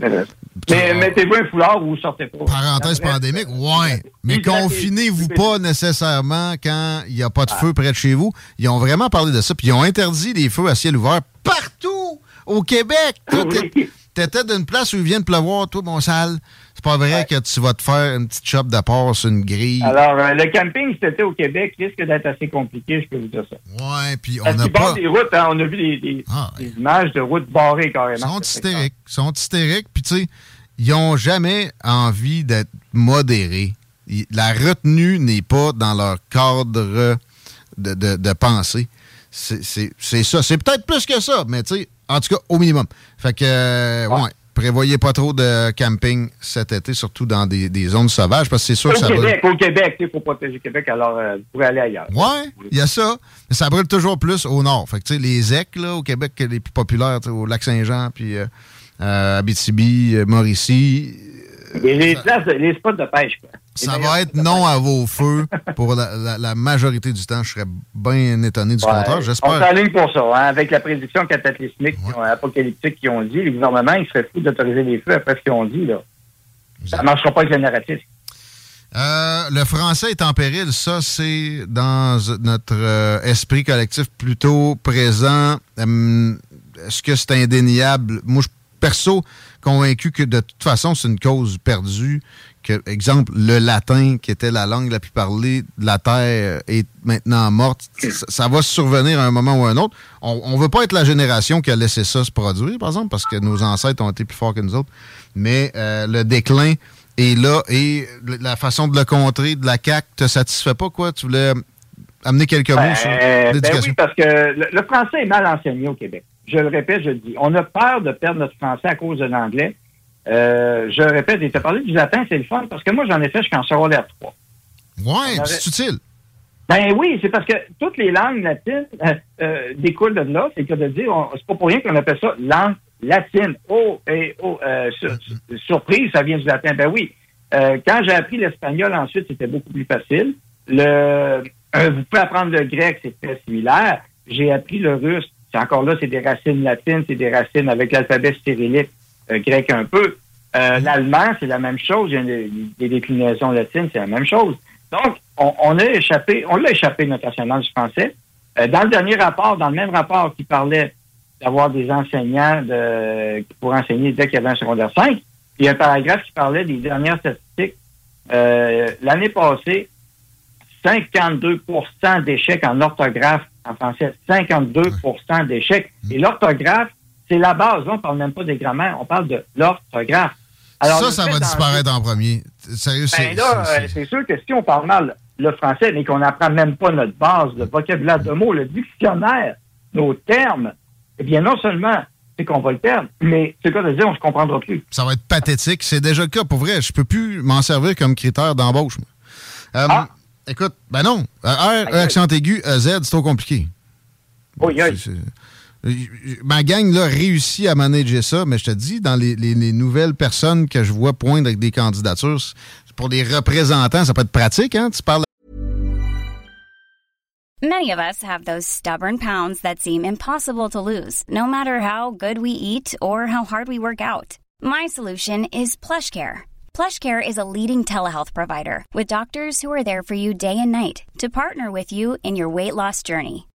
Mais mettez-vous un foulard ou sortez pas. Parenthèse pandémique, ouais. Mais confinez-vous pas nécessairement quand il n'y a pas de feu près de chez vous. Ils ont vraiment parlé de ça, puis ils ont interdit les feux à ciel ouvert partout au Québec. Toi, t'es- T'étais d'une place où il vient de pleuvoir, toi, mon sale. C'est pas vrai que tu vas te faire une petite chope de porc sur une grille. Alors, euh, le camping été au Québec risque d'être assez compliqué, je peux vous dire ça. Ouais, puis on Parce qu'ils pas. des routes, hein, on a vu des, des- des images de routes barrées carrément. Ils sont hystériques. Ils sont hystériques. Puis, tu sais, ils n'ont jamais envie d'être modérés. La retenue n'est pas dans leur cadre de, de- de pensée. C'est ça. C'est peut-être plus que ça, mais tu sais, en tout cas, au minimum. Fait que, euh, ouais. Prévoyez pas trop de camping cet été, surtout dans des, des zones sauvages, parce que c'est sûr Au que ça brûle. Québec, au Québec, il faut protéger le Québec, alors euh, vous pouvez aller ailleurs. Ouais, il y a ça. Mais ça brûle toujours plus au nord. Fait que, tu sais, les EC, là, au Québec, les plus populaires, au Lac-Saint-Jean, puis euh, euh, Abitibi, euh, Mauricie, Et les, places, de- les spots de pêche, quoi. Ça va être non à vos feux pour la, la- la majorité du temps. Je serais bien étonné du contraire. On J'espère. s'enligne pour ça, hein, avec la prédiction cataclysmique, ont- apocalyptique qu'ils ont dit. Les gouvernements, ils seraient fous d'autoriser les feux après ce qu'ils ont dit. Là. Ça ne marchera pas avec le narratif. Euh, le français est en péril. Ça, c'est dans notre euh, esprit collectif plutôt présent. Est-ce que c'est indéniable? Moi, je perso, convaincu que de toute façon, c'est une cause perdue. Que, exemple, le latin, qui était la langue la plus parlée de la Terre, est maintenant morte. Ça, ça va survenir à un moment ou à un autre. On ne veut pas être la génération qui a laissé ça se produire, par exemple, parce que nos ancêtres ont été plus forts que nous autres. Mais euh, le déclin est là et la façon de le contrer de la CAQ te satisfait pas, quoi? Tu voulais amener quelques mots Ben, sur ben l'éducation? oui, parce que le, le français est mal enseigné au Québec. Je le répète, je le dis. On a peur de perdre notre français à cause de l'anglais. Euh, je répète, tu as parlé du latin, c'est le fun, parce que moi, j'en ai fait jusqu'en secondaire 3. Ouais, c'est utile. Ben oui, c'est parce que toutes les langues latines euh, euh, découlent de là. C'est que de dire, c'est pas pour rien qu'on appelle ça langue latine. Oh, et oh, euh, sur- surprise, ça vient du latin. Ben oui. Quand j'ai appris l'espagnol ensuite, c'était beaucoup plus facile. Le, vous pouvez apprendre le grec, c'est très similaire. J'ai appris le russe. C'est encore là, c'est des racines latines, c'est des racines avec l'alphabet cyrillique grec un peu. Euh, L'allemand, c'est la même chose. Il y a des, déclinaisons latines, c'est la même chose. Donc, on, on a échappé, on l'a échappé notre national du français. Euh, dans le dernier rapport, dans le même rapport qui parlait d'avoir des enseignants de, pour enseigner dès qu'il y avait un secondaire 5, il y a un paragraphe qui parlait des dernières statistiques. Euh, L'année passée, 52% d'échecs en orthographe en français. 52% d'échecs. Et l'orthographe, c'est la base. Là, on parle même pas des grammaires, on parle de l'orthographe. ça, le ça fait va disparaître en premier. Sérieux, ben là, c'est- euh, c'est sûr que si on parle mal le français, mais qu'on n'apprend même pas notre base, le vocabulaire de mots, le dictionnaire, nos termes, eh bien, non seulement c'est qu'on va le perdre, mais c'est quoi de dire, on se comprendra plus. Ça va être pathétique. C'est déjà le cas. Pour vrai, je peux plus m'en servir comme critère d'embauche. Euh, Ah. Écoute, ben non. Euh, R, E, accent aigu, euh, Z, c'est trop compliqué. C'est- euh, Ma gang là, réussit à manager ça, mais je te dis, dans les, les- les nouvelles personnes que je vois poindre avec des candidatures, pour des représentants, ça peut être pratique, hein? Tu parles Many of us have those stubborn pounds that seem impossible to lose, no matter how good we eat or how hard we work out. My solution is PlushCare. PlushCare is a leading telehealth provider with doctors who are there for you day and night to partner with you in your weight loss journey.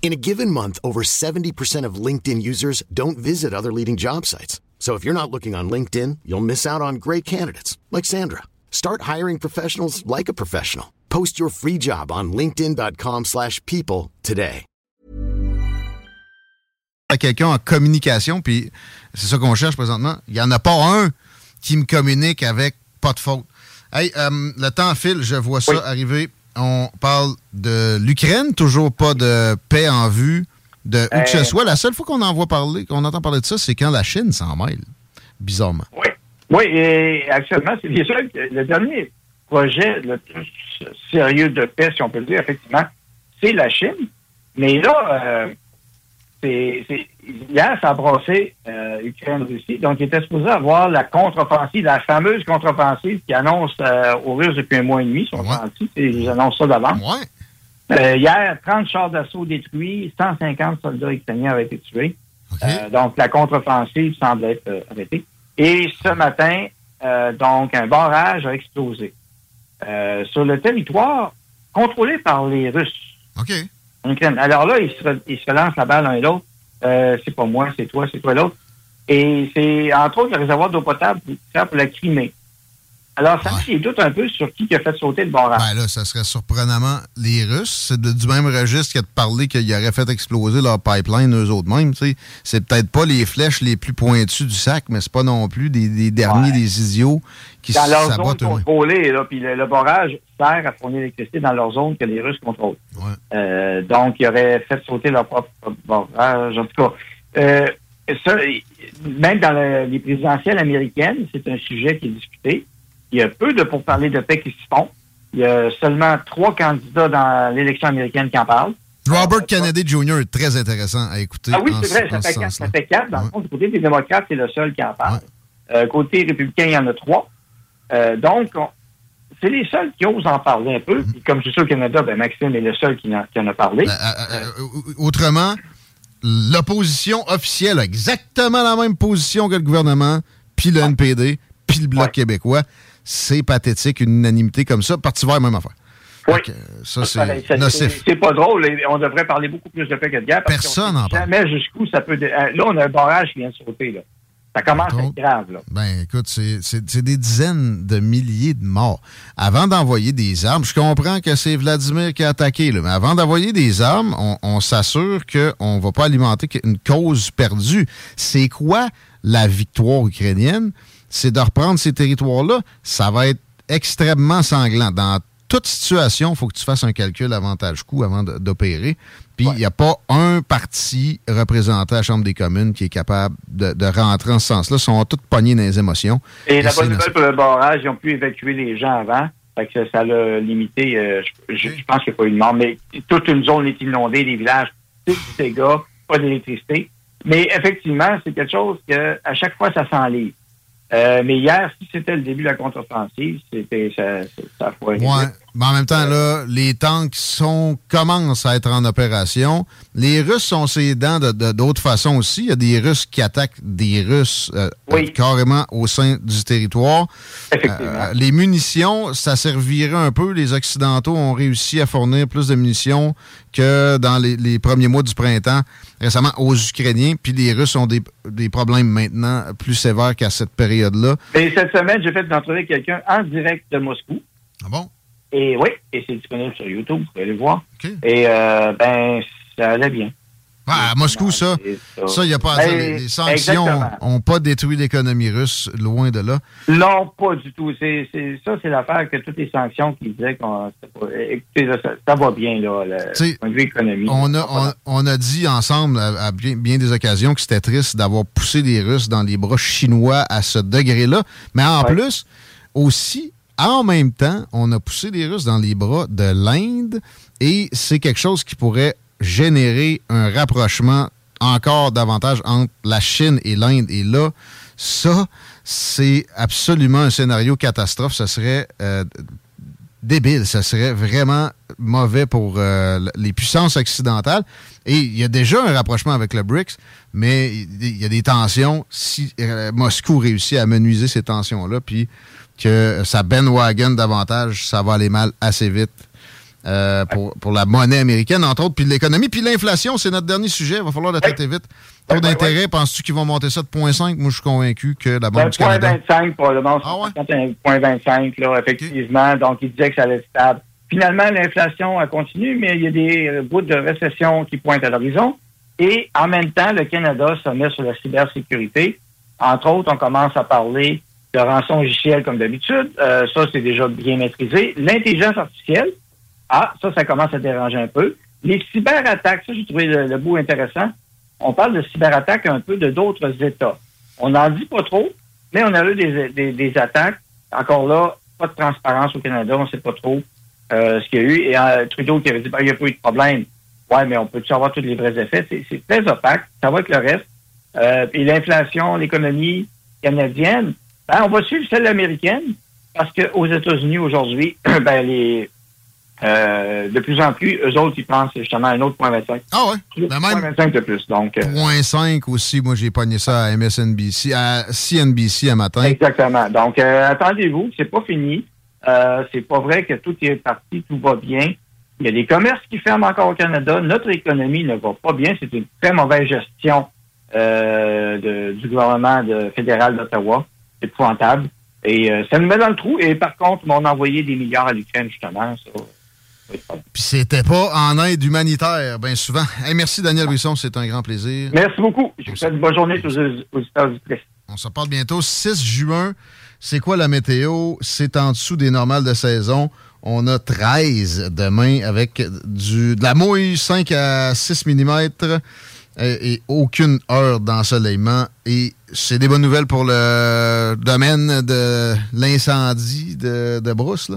In a given month, over 70% of LinkedIn users don't visit other leading job sites. So if you're not looking on LinkedIn, you'll miss out on great candidates like Sandra. Start hiring professionals like a professional. Post your free job on linkedin.com/people slash people today. à quelqu'un en communication, puis c'est ça qu'on cherche présentement. Il y en a pas un qui me communique avec pas de faute. Hey, euh, le temps file, je vois ça arriver. On parle de l'Ukraine, toujours pas de paix en vue, de où que ce Euh, soit. La seule fois qu'on en voit parler, qu'on entend parler de ça, c'est quand la Chine s'en mêle. Bizarrement. Oui, et actuellement, c'est bien sûr que le dernier projet le plus sérieux de paix, si on peut le dire, effectivement, c'est la Chine. Mais là, euh, c'est- hier, ça a brassé euh, Ukraine-Russie. Donc, il était supposé avoir la contre-offensive, la fameuse contre-offensive qui annonce euh, aux Russes depuis un mois et demi, sont gentils, ils annoncent ça d'avance. Euh, hier, 30 chars d'assaut détruits, 150 soldats ukrainiens avaient été tués. Euh, donc, la contre-offensive semble être euh, arrêtée. Et ce matin, donc, un barrage a explosé sur le territoire contrôlé par les Russes. OK. Alors là, ils se, ils se lancent la balle l'un et l'autre. Euh, c'est pas moi, c'est toi, c'est toi l'autre. Et c'est, entre autres, le réservoir d'eau potable pour, la Crimée. Alors, ça me doute un peu sur qui qui a fait sauter le barrage. Ben là, ça serait surprenamment les Russes. C'est du même registre qui a de parler qu'ils auraient fait exploser leur pipeline eux autres mêmes. C'est peut-être pas les flèches les plus pointues du sac, mais c'est pas non plus des, des derniers, des idiots qui dans leur zone sabotent eux-mêmes. contrôlée, là, puis le, le barrage sert à fournir l'électricité dans leur zone que les Russes contrôlent. Euh, donc, ils auraient fait sauter leur propre barrage. En tout cas, euh, ça, même dans le- les présidentielles américaines, c'est un sujet qui est discuté. Il y a peu de pourparlers de paix qui se font. Il y a seulement trois candidats dans l'élection américaine qui en parlent. Robert Kennedy Jr. est très intéressant à écouter. Ah oui, c'est ce- vrai, ça fait, quatre, sens-là. ça fait quatre. Dans le fond, du côté des démocrates, c'est le seul qui en parle. Euh, côté républicain, il y en a trois. Euh, donc, on- c'est les seuls qui osent en parler un peu. Puis comme je suis au Canada, ben Maxime est le seul qui en, qui en a parlé. Euh, Autrement, l'opposition officielle a exactement la même position que le gouvernement, puis le NPD, puis le Bloc québécois. C'est pathétique, une unanimité comme ça. Parti vert, même affaire. Que, ça, c'est nocif. c'est- pas drôle. On devrait parler beaucoup plus de paix que de guerre. parce Personne qu'on en sait parle. Jamais jusqu'où ça peut. euh, Là, on a un barrage qui vient de sauter. Là. Ça commence à être grave. Là. Ben, écoute, c'est des dizaines de milliers de morts. Avant d'envoyer des armes, je comprends que c'est Vladimir qui a attaqué, là, mais avant d'envoyer des armes, on, on s'assure qu'on ne va pas alimenter une cause perdue. C'est quoi la victoire ukrainienne? C'est de reprendre ces territoires-là. Ça va être extrêmement sanglant. Dans toute situation, il faut que tu fasses un calcul avantage-coût avant d'opérer. Puis il n'y a pas un parti représenté à la Chambre des communes qui est capable de, de rentrer en ce sens-là. Ils sont tous pognés dans les émotions. Et la bonne nouvelle pour le barrage, ils ont pu évacuer les gens avant. Fait que ça l'a limité. euh, je, je- je pense qu'il n'y a pas eu de mort, mais toute une zone est inondée, les villages, tout du dégâts, pas d'électricité. Mais effectivement, c'est quelque chose que à chaque fois, ça s'enlève. Euh, mais hier, si c'était le début de la contre-offensive, c'était ça, ça, ça foirait Ouais. Mais en même temps, là, les tanks sont, commencent à être en opération. Les Russes sont ses dents de- d'autres façons aussi. Il y a des Russes qui attaquent des Russes euh, carrément au sein du territoire. Euh, les munitions, ça servirait un peu. Les Occidentaux ont réussi à fournir plus de munitions que dans les, les premiers mois du printemps récemment aux Ukrainiens. Puis les Russes ont des, des problèmes maintenant plus sévères qu'à cette période-là. Mais cette semaine, j'ai fait avec quelqu'un en direct de Moscou. Ah bon? Et oui, et c'est disponible sur YouTube, vous pouvez aller le voir. Et euh, ben, ça allait bien. Ah, à Moscou, ça, ça, il n'y a pas. Les, les sanctions n'ont pas détruit l'économie russe, loin de là. Non, pas du tout. C'est, c'est, ça, c'est l'affaire que toutes les sanctions qui disaient qu'on. Écoutez, là, ça, ça va bien, là, le point de vue économique. On a, on, on a dit ensemble à, à bien, bien des occasions que c'était triste d'avoir poussé les Russes dans les bras chinois à ce degré-là. Mais en plus, aussi, en même temps, on a poussé les Russes dans les bras de l'Inde et c'est quelque chose qui pourrait générer un rapprochement encore davantage entre la Chine et l'Inde. Et là, ça, c'est absolument un scénario catastrophe. Ça serait euh, débile. Ça serait vraiment mauvais pour euh, les puissances occidentales. Et il y a déjà un rapprochement avec le BRICS, mais il y a des tensions. Si euh, Moscou réussit à menuiser ces tensions-là, puis que ça bandwagon davantage, ça va aller mal assez vite. euh, pour, pour la monnaie américaine, entre autres, puis l'économie, puis l'inflation, c'est notre dernier sujet. Il va falloir le traiter vite. Taux d'intérêt, penses-tu qu'ils vont monter ça de 0,5? Moi, je suis convaincu que la Banque du Canada... 0.25 probablement. Ah ouais? 0.25, là, effectivement. Donc, il disait que ça allait être stable. Finalement, l'inflation continue, mais il y a des euh, bouts de récession qui pointent à l'horizon. Et en même temps, le Canada se met sur la cybersécurité. Entre autres, on commence à parler de rançon logiciel comme d'habitude. Euh, ça, c'est déjà bien maîtrisé. L'intelligence artificielle, ah, ça, ça commence à déranger un peu. Les cyberattaques, ça, j'ai trouvé le, le bout intéressant. On parle de cyberattaques un peu de d'autres États. On n'en dit pas trop, mais on a eu des, des, des attaques. Encore là, pas de transparence au Canada, on ne sait pas trop euh, ce qu'il y a eu. Et euh, Trudeau qui avait dit, ben, il n'y a pas eu de problème. Ouais, mais on peut savoir tous les vrais effets? C'est, c'est très opaque. Ça va avec le reste. Euh, et l'inflation, l'économie canadienne, ben, on va suivre celle américaine parce qu'aux États-Unis aujourd'hui, ben, les, euh, de plus en plus, eux autres, ils pensent justement à un autre point 25. Ah ouais? Ben même... 25 de plus. Donc, euh, Point 5 aussi, moi j'ai pogné ça à MSNBC, à CNBC un matin. Exactement. Donc, euh, attendez-vous, c'est pas fini. C'est pas vrai que tout est parti, tout va bien. Il y a des commerces qui ferment encore au Canada. Notre économie ne va pas bien. C'est une très mauvaise gestion de- du gouvernement de- fédéral d'Ottawa. C'est épouvantable. Et euh, ça nous met dans le trou. Et par contre, on a envoyé des milliards à l'Ukraine, justement. Ça, Puis c'était pas en aide humanitaire, bien souvent. Hey, merci Daniel Brisson, c'est un grand plaisir. Merci beaucoup. Je vous souhaite une bonne journée aux, Presse. On se parle bientôt. 6 juin, C'est quoi la météo? C'est en dessous des normales de saison. On a 13 demain avec du, de la mouille 5 à 6 mm et aucune heure d'ensoleillement. Et c'est des bonnes nouvelles pour le domaine de l'incendie de, de Brousse.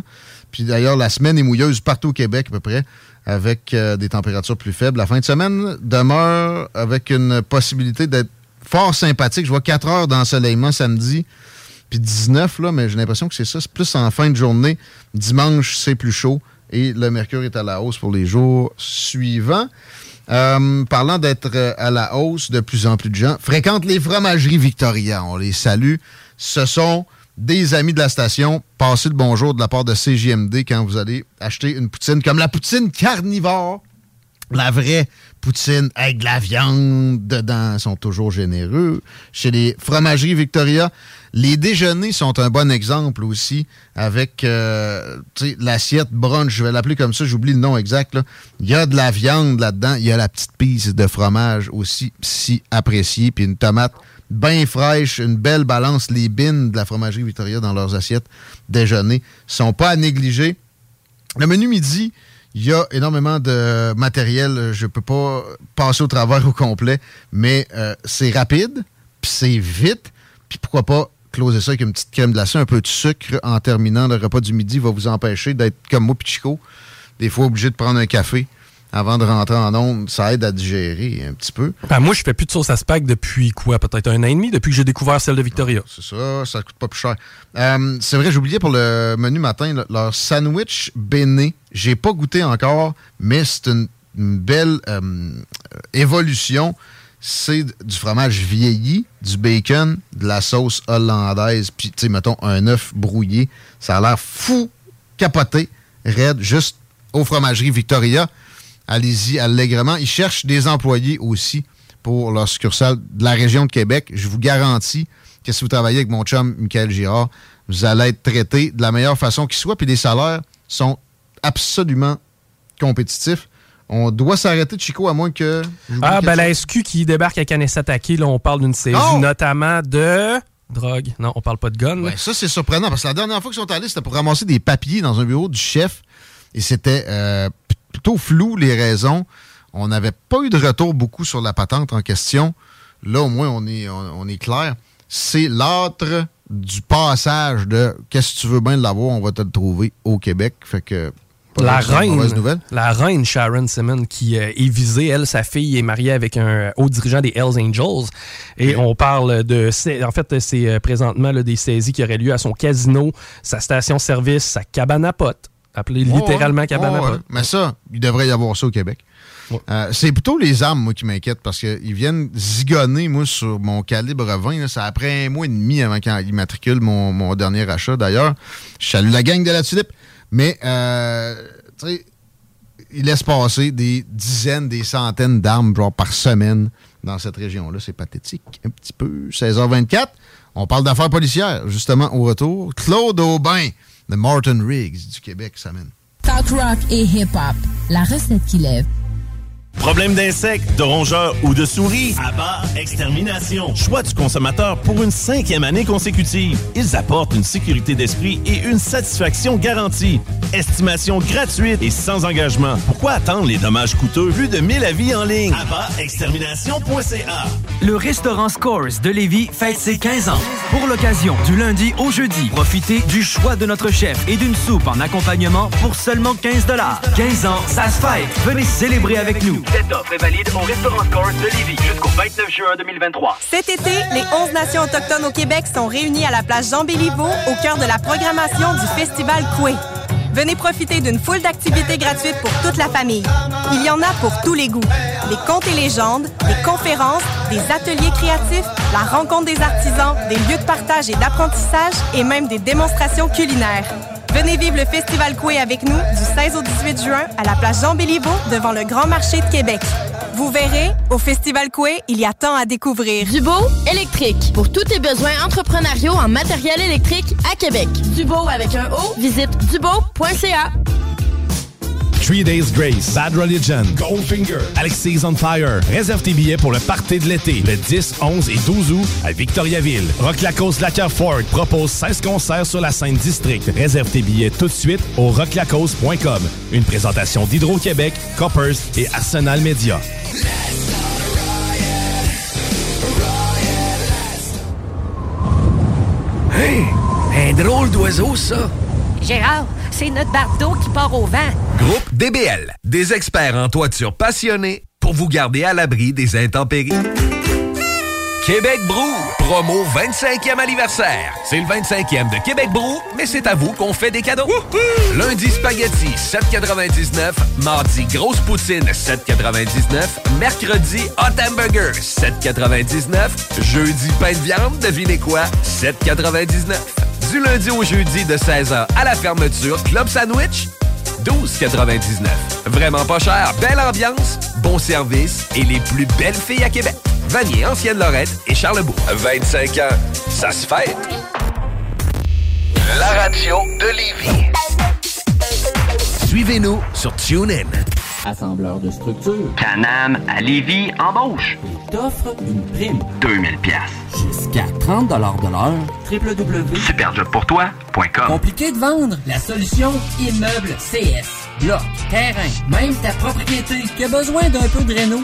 Puis d'ailleurs, la semaine est mouilleuse partout au Québec à peu près, avec euh, des températures plus faibles. La fin de semaine demeure avec une possibilité d'être fort sympathique. Je vois 4 heures d'ensoleillement samedi, puis 19, là, mais j'ai l'impression que c'est ça. C'est plus en fin de journée. Dimanche, c'est plus chaud et le mercure est à la hausse pour les jours suivants. Euh, parlant d'être euh, à la hausse, de plus en plus de gens fréquentent les fromageries Victoria. On les salue. Ce sont des amis de la station. Passez le bonjour de la part de CJMD quand vous allez acheter une poutine comme la poutine carnivore. La vraie poutine avec de la viande dedans sont toujours généreux. Chez les fromageries Victoria, les déjeuners sont un bon exemple aussi avec euh, l'assiette brunch, je vais l'appeler comme ça, j'oublie le nom exact. là. Il y a de la viande là-dedans, il y a la petite pisse de fromage aussi si appréciée, puis une tomate bien fraîche, une belle balance. Les bines de la fromagerie Victoria dans leurs assiettes déjeuner sont pas à négliger. Le menu midi, il y a énormément de matériel. Je peux pas passer au travers au complet, mais euh, c'est rapide, puis c'est vite, puis pourquoi pas closer ça avec une petite crème glacée, un peu de sucre en terminant le repas du midi va vous empêcher d'être comme moi, puis Chico, des fois obligé de prendre un café avant de rentrer en onde. Ça aide à digérer un petit peu. Ben, moi, je fais plus de sauce à spag depuis quoi? Peut-être un an et demi, depuis que j'ai découvert celle de Victoria. C'est ça, ça coûte pas plus cher. Euh, c'est vrai, j'oubliais pour le menu matin, le- leur sandwich béné. J'ai pas goûté encore, mais c'est une, une belle euh, évolution. C'est du fromage vieilli, du bacon, de la sauce hollandaise, puis, tu sais, mettons, un œuf brouillé. Ça a l'air fou, capoté, raide, juste aux fromageries Victoria. Allez-y allègrement. Ils cherchent des employés aussi pour leur succursale de la région de Québec. Je vous garantis que si vous travaillez avec mon chum Michael Girard, vous allez être traité de la meilleure façon qui soit. Puis les salaires sont absolument compétitifs. On doit s'arrêter, Chico, à moins que... Ah, ben la. SQ qui débarque à Kanesatake, là, on parle d'une Non! notamment de drogue. Non, on parle pas de gun. Ouais, ça, c'est surprenant parce que la dernière fois qu'ils sont allés, c'était pour ramasser des papiers dans un bureau du chef et c'était euh, plutôt flou les raisons. On n'avait pas eu de retour beaucoup sur la patente en question. Là, au moins, on est, on, on est clair. C'est l'âtre du passage de qu'est-ce que tu veux bien l'avoir, on va te le trouver au Québec. Fait que. La reine, nouvelle. la reine Sharon Simon qui euh, est visée, elle, sa fille est mariée avec un haut dirigeant des Hells Angels. Et on parle de, en fait, c'est euh, présentement là, des saisies qui auraient lieu à son casino, sa station-service, sa cabane à potes, appelée littéralement ouais. cabane à ouais. potes. Mais ça, il devrait y avoir ça au Québec. Euh, c'est plutôt les armes, moi, qui m'inquiètent parce qu'ils viennent zigonner, moi, sur mon calibre 20. là. Ça a pris un mois et demi avant qu'ils matriculent mon, mon dernier achat. D'ailleurs, je salue la gang de la tulipe. Mais, euh, tu sais, ils laissent passer des dizaines, des centaines d'armes, par semaine dans cette région-là. C'est pathétique, un petit peu. 16h24, on parle d'affaires policières, justement, au retour. Claude Aubin de Martin Riggs du Québec, ça mène. Talk rock et hip-hop. La recette qui lève. Problème d'insectes, de rongeurs ou de souris? Abba Extermination. Choix du consommateur pour une cinquième année consécutive. Ils apportent une sécurité d'esprit et une satisfaction garantie. Estimation gratuite et sans engagement. Pourquoi attendre les dommages coûteux? Plus de 1000 avis en ligne? AbbaExtermination.ca Le restaurant Scores de Lévis fête ses 15 ans. Pour l'occasion, du lundi au jeudi, profitez du choix de notre chef et d'une soupe en accompagnement pour seulement 15 15 ans, ça se fête. Venez célébrer avec nous. Cette offre est valide au restaurant Scores de Lévis jusqu'au 29 juin 2023. Cet été, les 11 nations autochtones au Québec sont réunies à la place Jean Béliveau au cœur de la programmation du Festival Coué. Venez profiter d'une foule d'activités gratuites pour toute la famille. Il y en a pour tous les goûts. Des contes et légendes, des conférences, des ateliers créatifs, la rencontre des artisans, des lieux de partage et d'apprentissage et même des démonstrations culinaires. Venez vivre le Festival Coué avec nous du 16 au 18 juin à la place Jean Béliveau devant le Grand Marché de Québec. Vous verrez, au Festival Coué, il y a tant à découvrir. Dubo électrique. Pour tous tes besoins entrepreneuriaux en matériel électrique à Québec. Dubo avec un O, visite dubo.ca. Three Days Grace, Bad Religion, Goldfinger, Alexis on Fire. Réserve tes billets pour le party de l'été, le 10, 11 et 12 août à Victoriaville. Rock Lacoste Lacquer Ford propose 16 concerts sur la scène district. Réserve tes billets tout de suite au rocklacoste.com. Une présentation d'Hydro-Québec, Coppers et Arsenal Media. Hey! Un drôle d'oiseau, ça! Gérard, c'est notre bardeau qui part au vent. Groupe DBL, des experts en toiture passionnés pour vous garder à l'abri des intempéries. Québec Brou, promo 25e anniversaire. C'est le 25e de Québec Brou, mais c'est à vous qu'on fait des cadeaux. Lundi spaghetti 7,99. Mardi grosse poutine 7,99. Mercredi hot hamburger 7,99. Jeudi pain de viande, devinez quoi 7,99. Du lundi au jeudi de 16h à la fermeture, Club Sandwich 12,99. Vraiment pas cher, belle ambiance, bon service et les plus belles filles à Québec. Vanier, Ancienne Lorette et Charlebourg. 25 ans, ça se fête. La radio de Lévis. Suivez-nous sur TuneIn. Assembleur de structure. Canam à Lévis embauche. T'offre une prime. 2000 pièces. Jusqu'à 30 de l'heure. Superjobpourtoi.com Compliqué de vendre? La solution Immeuble CS. Bloc, terrain, même ta propriété qui a besoin d'un peu de réno?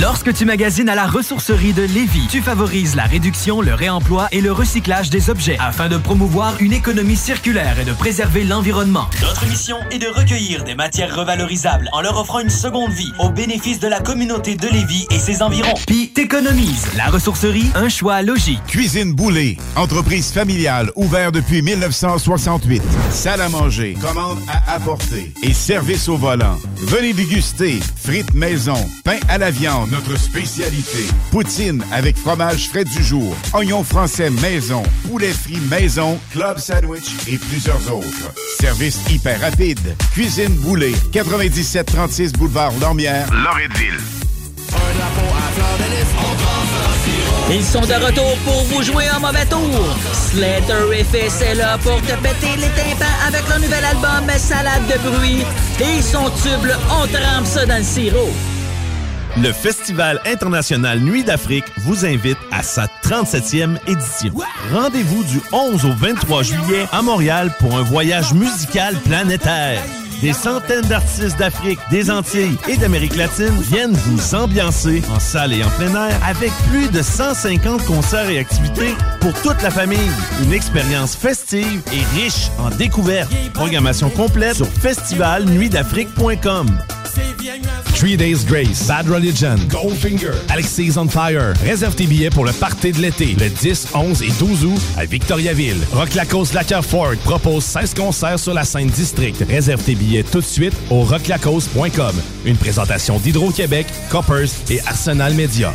Lorsque tu magasines à la ressourcerie de Lévis, tu favorises la réduction, le réemploi et le recyclage des objets afin de promouvoir une économie circulaire et de préserver l'environnement. Notre mission est de recueillir des matières revalorisables en leur offrant une seconde vie au bénéfice de la communauté de Lévis et ses environs. Puis t'économises. La ressourcerie, un choix logique. Cuisine Boulée, entreprise familiale ouverte depuis 1968. Salle à manger, commande à apporter et service au volant. Venez déguster frites maison, pain à la viande, notre spécialité. Poutine avec fromage frais du jour, oignons français maison, poulet frit maison, club sandwich et plusieurs autres. Service hyper rapide. Cuisine Boulée, 9736 boulevard Lormière, Loretteville. Ils sont de retour pour vous jouer un mauvais tour. Slater FS est là pour te péter les tympans avec leur nouvel album Salade de bruit. Et son tube, on trempe ça dans le sirop. Le Festival international Nuit d'Afrique vous invite à sa 37e édition. Rendez-vous du 11 au 23 juillet à Montréal pour un voyage musical planétaire. Des centaines d'artistes d'Afrique, des Antilles et d'Amérique latine viennent vous ambiancer en salle et en plein air avec plus de 150 concerts et activités pour toute la famille. Une expérience festive et riche en découvertes. Programmation complète sur festivalnuitdafrique.com. Three Days Grace, Bad Religion, Goldfinger, Alexis on Fire. Réserve tes billets pour le party de l'été, le 10, 11 et 12 août à Victoriaville. Rock Lacoste Lacquer Ford propose 16 concerts sur la scène district. Réserve tes billets tout de suite au rocklacoste.com. Une présentation d'Hydro-Québec, Coppers et Arsenal Media.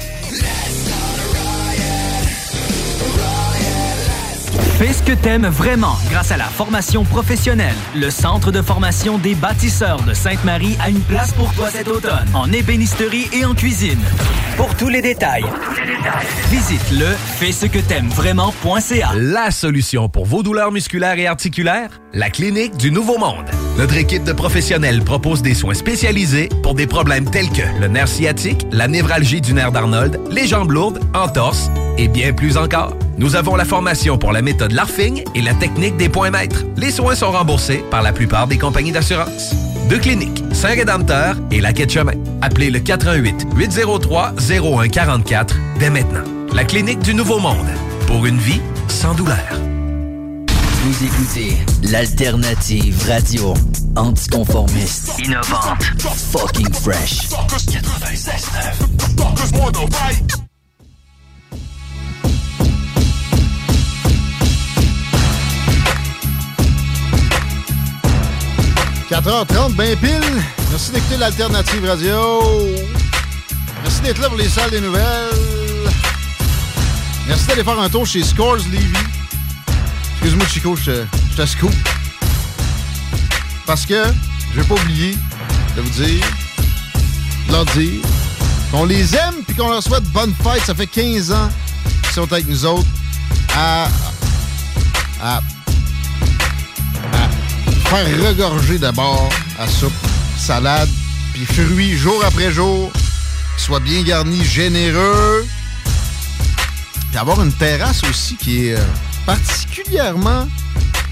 Fais ce que t'aimes vraiment grâce à la formation professionnelle. Le Centre de formation des bâtisseurs de Sainte-Marie a une place pour toi cet automne, en ébénisterie et en cuisine. Pour tous les détails, visite le fais ce que t'aimes vraiment.ca. La solution pour vos douleurs musculaires et articulaires? La Clinique du Nouveau Monde. Notre équipe de professionnels propose des soins spécialisés pour des problèmes tels que le nerf sciatique, la névralgie du nerf d'Arnold, les jambes lourdes, entorses et bien plus encore. Nous avons la formation pour la méthode LARFING et la technique des points maîtres. Les soins sont remboursés par la plupart des compagnies d'assurance. Deux cliniques, Saint-Rédempteur et la Quai de Chemin. Appelez le 418 803 0144 dès maintenant. La Clinique du Nouveau Monde. Pour une vie sans douleur. Vous écoutez l'alternative radio anticonformiste, Innovante. fucking fresh. 96.9. 4h30, ben pile. Merci d'écouter l'Alternative Radio. Merci d'être là pour les salles des nouvelles. Merci d'aller faire un tour chez Scores Levy. Excuse-moi, Chico, je te, je te scoop. Parce que je vais pas oublier de vous dire, de leur dire, qu'on les aime puis qu'on leur souhaite bonne fête. Ça fait 15 ans qu'ils sont avec nous autres à, à faire regorger d'abord à soupe, salade, puis fruits jour après jour, soit bien garni, généreux. Puis avoir une terrasse aussi qui est euh, particulièrement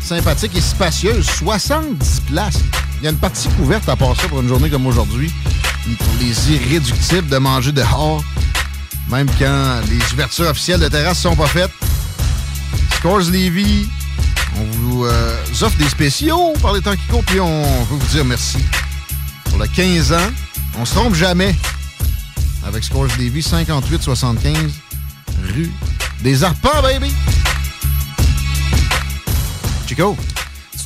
sympathique et spacieuse. 70 places. Il y a une partie couverte à part ça pour une journée comme aujourd'hui. Pour les irréductibles de manger dehors. Même quand les ouvertures officielles de terrasse sont pas faites. Scores Levy, on vous euh, offre des spéciaux par les temps qui courent, puis on veut vous dire merci. Pour le 15 ans, on se trompe jamais. Avec Scores Levy, 5875 rue des Arpents, baby! Chico.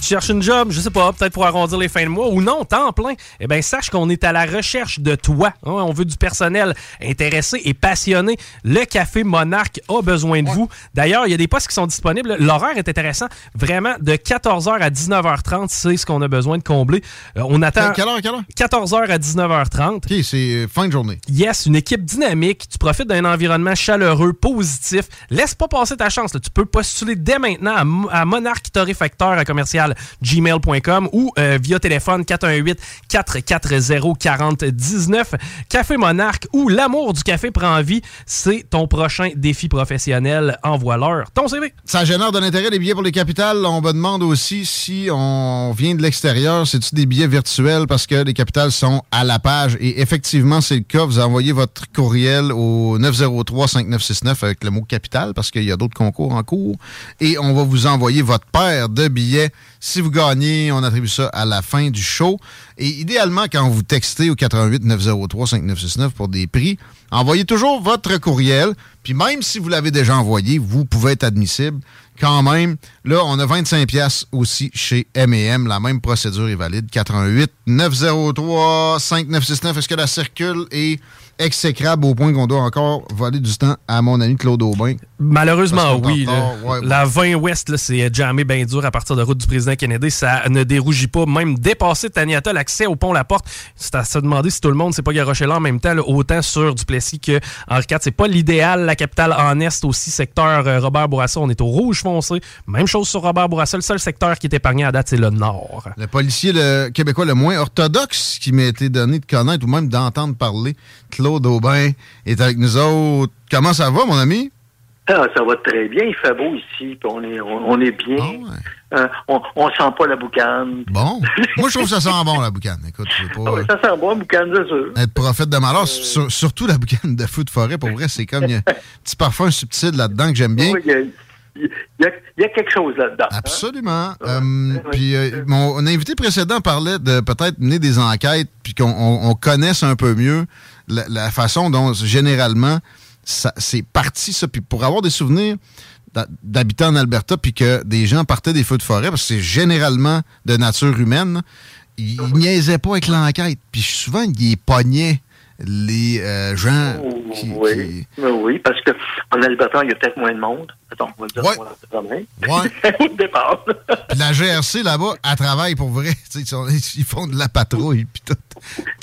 Tu cherches une job, je sais pas, peut-être pour arrondir les fins de mois ou non, temps plein, eh bien, sache qu'on est à la recherche de toi. hein. On veut du personnel intéressé et passionné. Le Café Monarque a besoin de vous. D'ailleurs, il y a des postes qui sont disponibles. L'horaire est intéressant. Vraiment, de 14h à 19h30, c'est ce qu'on a besoin de combler. Euh, on attend... Quelle heure, quelle heure? 14h à 19h30. OK, c'est fin de journée. Yes, une équipe dynamique. Tu profites d'un environnement chaleureux, positif. Laisse pas passer ta chance. là. Tu peux postuler dès maintenant à, à Monarque Torréfacteur à commercial gmail.com ou euh, via téléphone 418 440 4019. Café Monarque où l'amour du café prend vie. C'est ton prochain défi professionnel. Envoie-leur ton CV. Ça génère de l'intérêt des billets pour les capitales. On me demande aussi si on vient de l'extérieur, c'est-tu des billets virtuels? Parce que les capitales sont à la page. Et effectivement, c'est le cas. Vous envoyez votre courriel au 903-5969 avec le mot capital parce qu'il y a d'autres concours en cours. Et on va vous envoyer votre paire de billets. Si vous gagnez, on attribue ça à la fin du show. Et idéalement, quand vous textez au 88 903 5969 pour des prix, envoyez toujours votre courriel. Puis même si vous l'avez déjà envoyé, vous pouvez être admissible. Quand même, là, on a 25 pièces aussi chez M&M. La même procédure est valide. 88 903 5969. Est-ce que la circule est exécrable au point qu'on doit encore voler du temps à mon ami Claude Aubin? Malheureusement, oui. là. Ouais, la 20 Ouest, c'est jamais bien dur à partir de la route du président Kennedy. Ça ne dérougit pas. Même dépasser Taniata, l'accès au pont La Porte, c'est à se demander si tout le monde s'est pas garoché là en même temps, là, autant sur Duplessis que Henri IV. C'est pas l'idéal. La capitale en Est aussi, secteur euh, Robert Bourassa, on est au rouge foncé. Même chose sur Robert Bourassa. Le seul secteur qui est épargné à date, c'est le Nord. Le policier le québécois le moins orthodoxe qui m'a été donné de connaître ou même d'entendre parler, Claude Aubin, est avec nous autres. Comment ça va, mon ami? Ah, ça va très bien, il fait beau ici, on est, on, on est bien. Euh, on, on sent pas la boucane. Bon. Moi, je trouve que ça sent bon, la boucane. Écoute, pas Ah ouais, ça sent bon, la boucane, c'est sûr. être prophète de malheur. Sur- surtout la boucane de feu de forêt, pour vrai, c'est comme il y a un petit parfum subtil là-dedans que j'aime bien. Oui, il y a, il y quelque chose là-dedans. hein? Absolument. Euh, puis euh, mon invité précédent parlait de peut-être mener des enquêtes, puis qu'on on- on connaisse un peu mieux la, façon dont généralement c'est parti ça. Puis pour avoir des souvenirs d'ha- d'habitants en Alberta, puis que des gens partaient des feux de forêt, parce que c'est généralement de nature humaine, ils, niaisaient pas avec l'enquête. Puis souvent, ils pognaient les euh, gens qui, oui, oui, oui, parce que en Alberta, il y a peut-être moins de monde. Attends, on va dire Ouais. même. Ouais. Au départ. Puis la GRC là-bas, elle travaille pour vrai. Tu Ils, sont- ils font de la patrouille puis tout.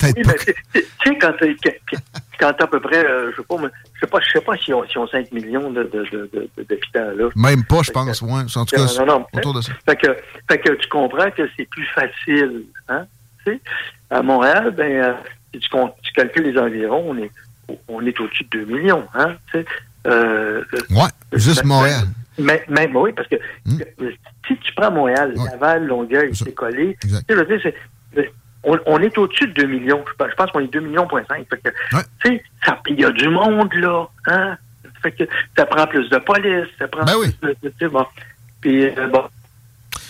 Oui, pas. tu tu- tu sais, quand t'as quand à peu près, euh, je sais pas, je sais pas, je sais pas si on, si on 5 millions de, de, de, de- d'habitants là. Même pas, je pense. Ouais. En tout cas, Non, non, non. autour de ça. Fait que, fait que tu comprends que c'est plus facile. Hein? Tu sais, à Montréal, ben, euh, si tu, calcules les environs, on est, on est au-dessus de 2 millions. Hein? Tu sais, euh, Ouais, juste Montréal. mais, même, oui, parce que Hmm. euh, si tu prends Montréal, Laval, Longueuil, c'est collé. C'est- on, on est au-dessus de 2 millions. Je pense, qu'on est 2 millions, point 5. Fait que, tu sais, ça- il y a du monde, là. Hein? Fait que ça prend plus de police, ça prend Ben plus de, de- bon. Puis, euh, bon,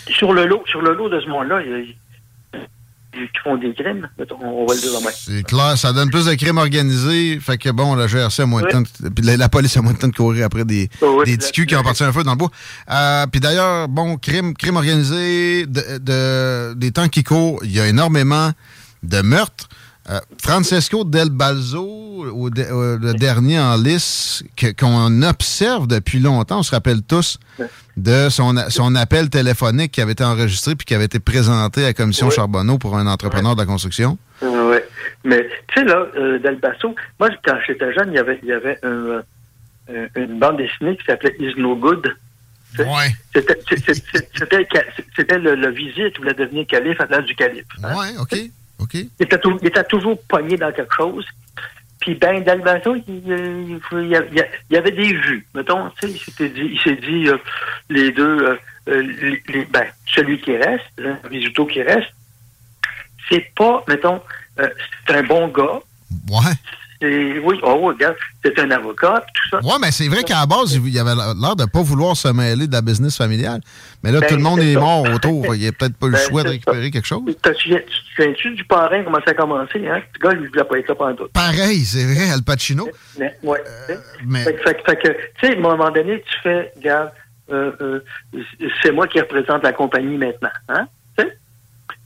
sur le lot, sur le lot de ce monde-là, il y a- il y a qui font des crimes, on va le dire de même. C'est clair, ça donne plus de crimes organisés. Fait que bon, la GRC a moins de temps. puis la, la police a moins de temps de courir après des, oui, des qui ont parti un feu dans le bois. Euh, puis d'ailleurs, bon, crime, crime organisé, de, de- des temps qui courent, il y a énormément de meurtres. Euh, Francesco Del Balzo, au de- euh, le dernier en lice, qu'on observe depuis longtemps, on se rappelle tous de son, son appel téléphonique qui avait été enregistré puis qui avait été présenté à la commission. Charbonneau pour un entrepreneur de la construction. Ouais. Mais tu sais, là, euh, Dalbasso, moi, quand j'étais jeune, il y avait, il y avait un, euh, un- une bande dessinée qui s'appelait Is No Good. Ouais. C'était c'était- le, le visite ou la devenir calife à l'âge du calife. hein. Ouais, OK. OK. Il était, il était toujours pogné dans quelque chose. Puis ben, bateau, il, y avait des vues. Mettons, tu sais, il s'était dit, il s'est dit euh, les deux, euh, euh, ben, celui qui reste, hein, Visuto qui reste, c'est pas, mettons, euh, c'est un bon gars. Ouais. Oui, oh, oui, regarde, c'est un avocat, tout ça. Ouais, mais c'est vrai qu'à la base, il y avait l'air de pas vouloir se mêler de la business familiale. Mais là, Ben, tout le monde est mort autour. Il n'y a peut-être pas le Ben, choix de récupérer quelque chose. Tu tu te souviens-tu du parrain, comment ça a commencé, hein? Ce gars, lui, il voulait pas être là pendant tout. Pareil, c'est vrai, Al Pacino. Mais, ouais. mais- Fait, que- fait que- fait que, tu sais, à un moment donné, tu fais, regarde, euh, euh, c'est moi qui représente la compagnie maintenant, hein?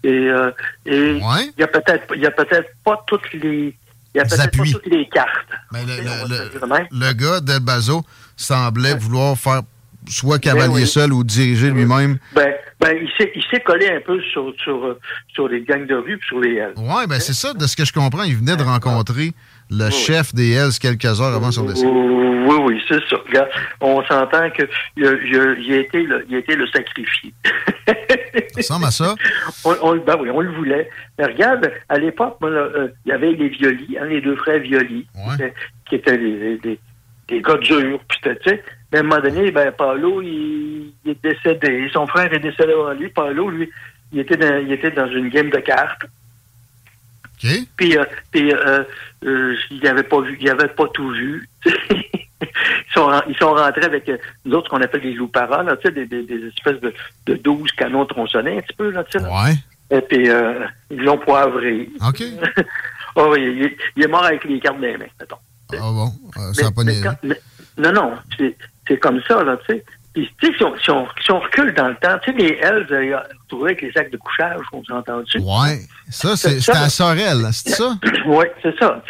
Et, euh, et il y a peut-être, il y a peut-être pas toutes les, il a peut-être pas toutes les cartes. Mais le, le- le- gars d'El Bazo semblait vouloir faire soit cavalier Ben oui. seul ou diriger lui-même. Ben, ben, il s'est, collé un peu sur, sur, euh, sur les gangs de rue puis sur les L. Ouais, ben c'est ça, de ce que je comprends. Il venait de rencontrer le chef des Hells quelques heures avant son décès. Oui, oui, c'est ça. Regarde, on s'entend que il a, été le, sacrifié. Ça ressemble à ça. On, on- ben oui, on le voulait. Mais regarde, à l'époque, euh, il y avait les Violi, hein, les deux frères Violi, qui étaient, qui étaient des, des, des gars durs. Puis, tu sais, mais à un moment donné, ben, Paolo, il, il est décédé. Son frère est décédé avant lui. Paolo, lui, il était dans, il était dans une game de cartes. Puis, euh, puis euh, euh, il n'avait pas vu, il avait pas tout vu. ils, sont, ils sont rentrés avec euh, nous autres qu'on appelle des louparas, là, des, des, des espèces de, de 12 canons tronçonnés un petit peu, là, tu. Ouais. Et puis, euh, ils l'ont poivré. OK. oh, il, est- il est mort avec les cartes les mains, mettons. Ah bon, euh, ça pas Mais quand- mais- non, non, c'est comme ça, là, tu sais. Puis, tu sais, si on, si, on, si on recule dans le temps, tu sais, les Hells, euh, ils retrouvé avec les sacs de couchage, on s'entend dessus. Ouais. Ça, c'est- à Sorel, c'est ça? oui, c'est ça.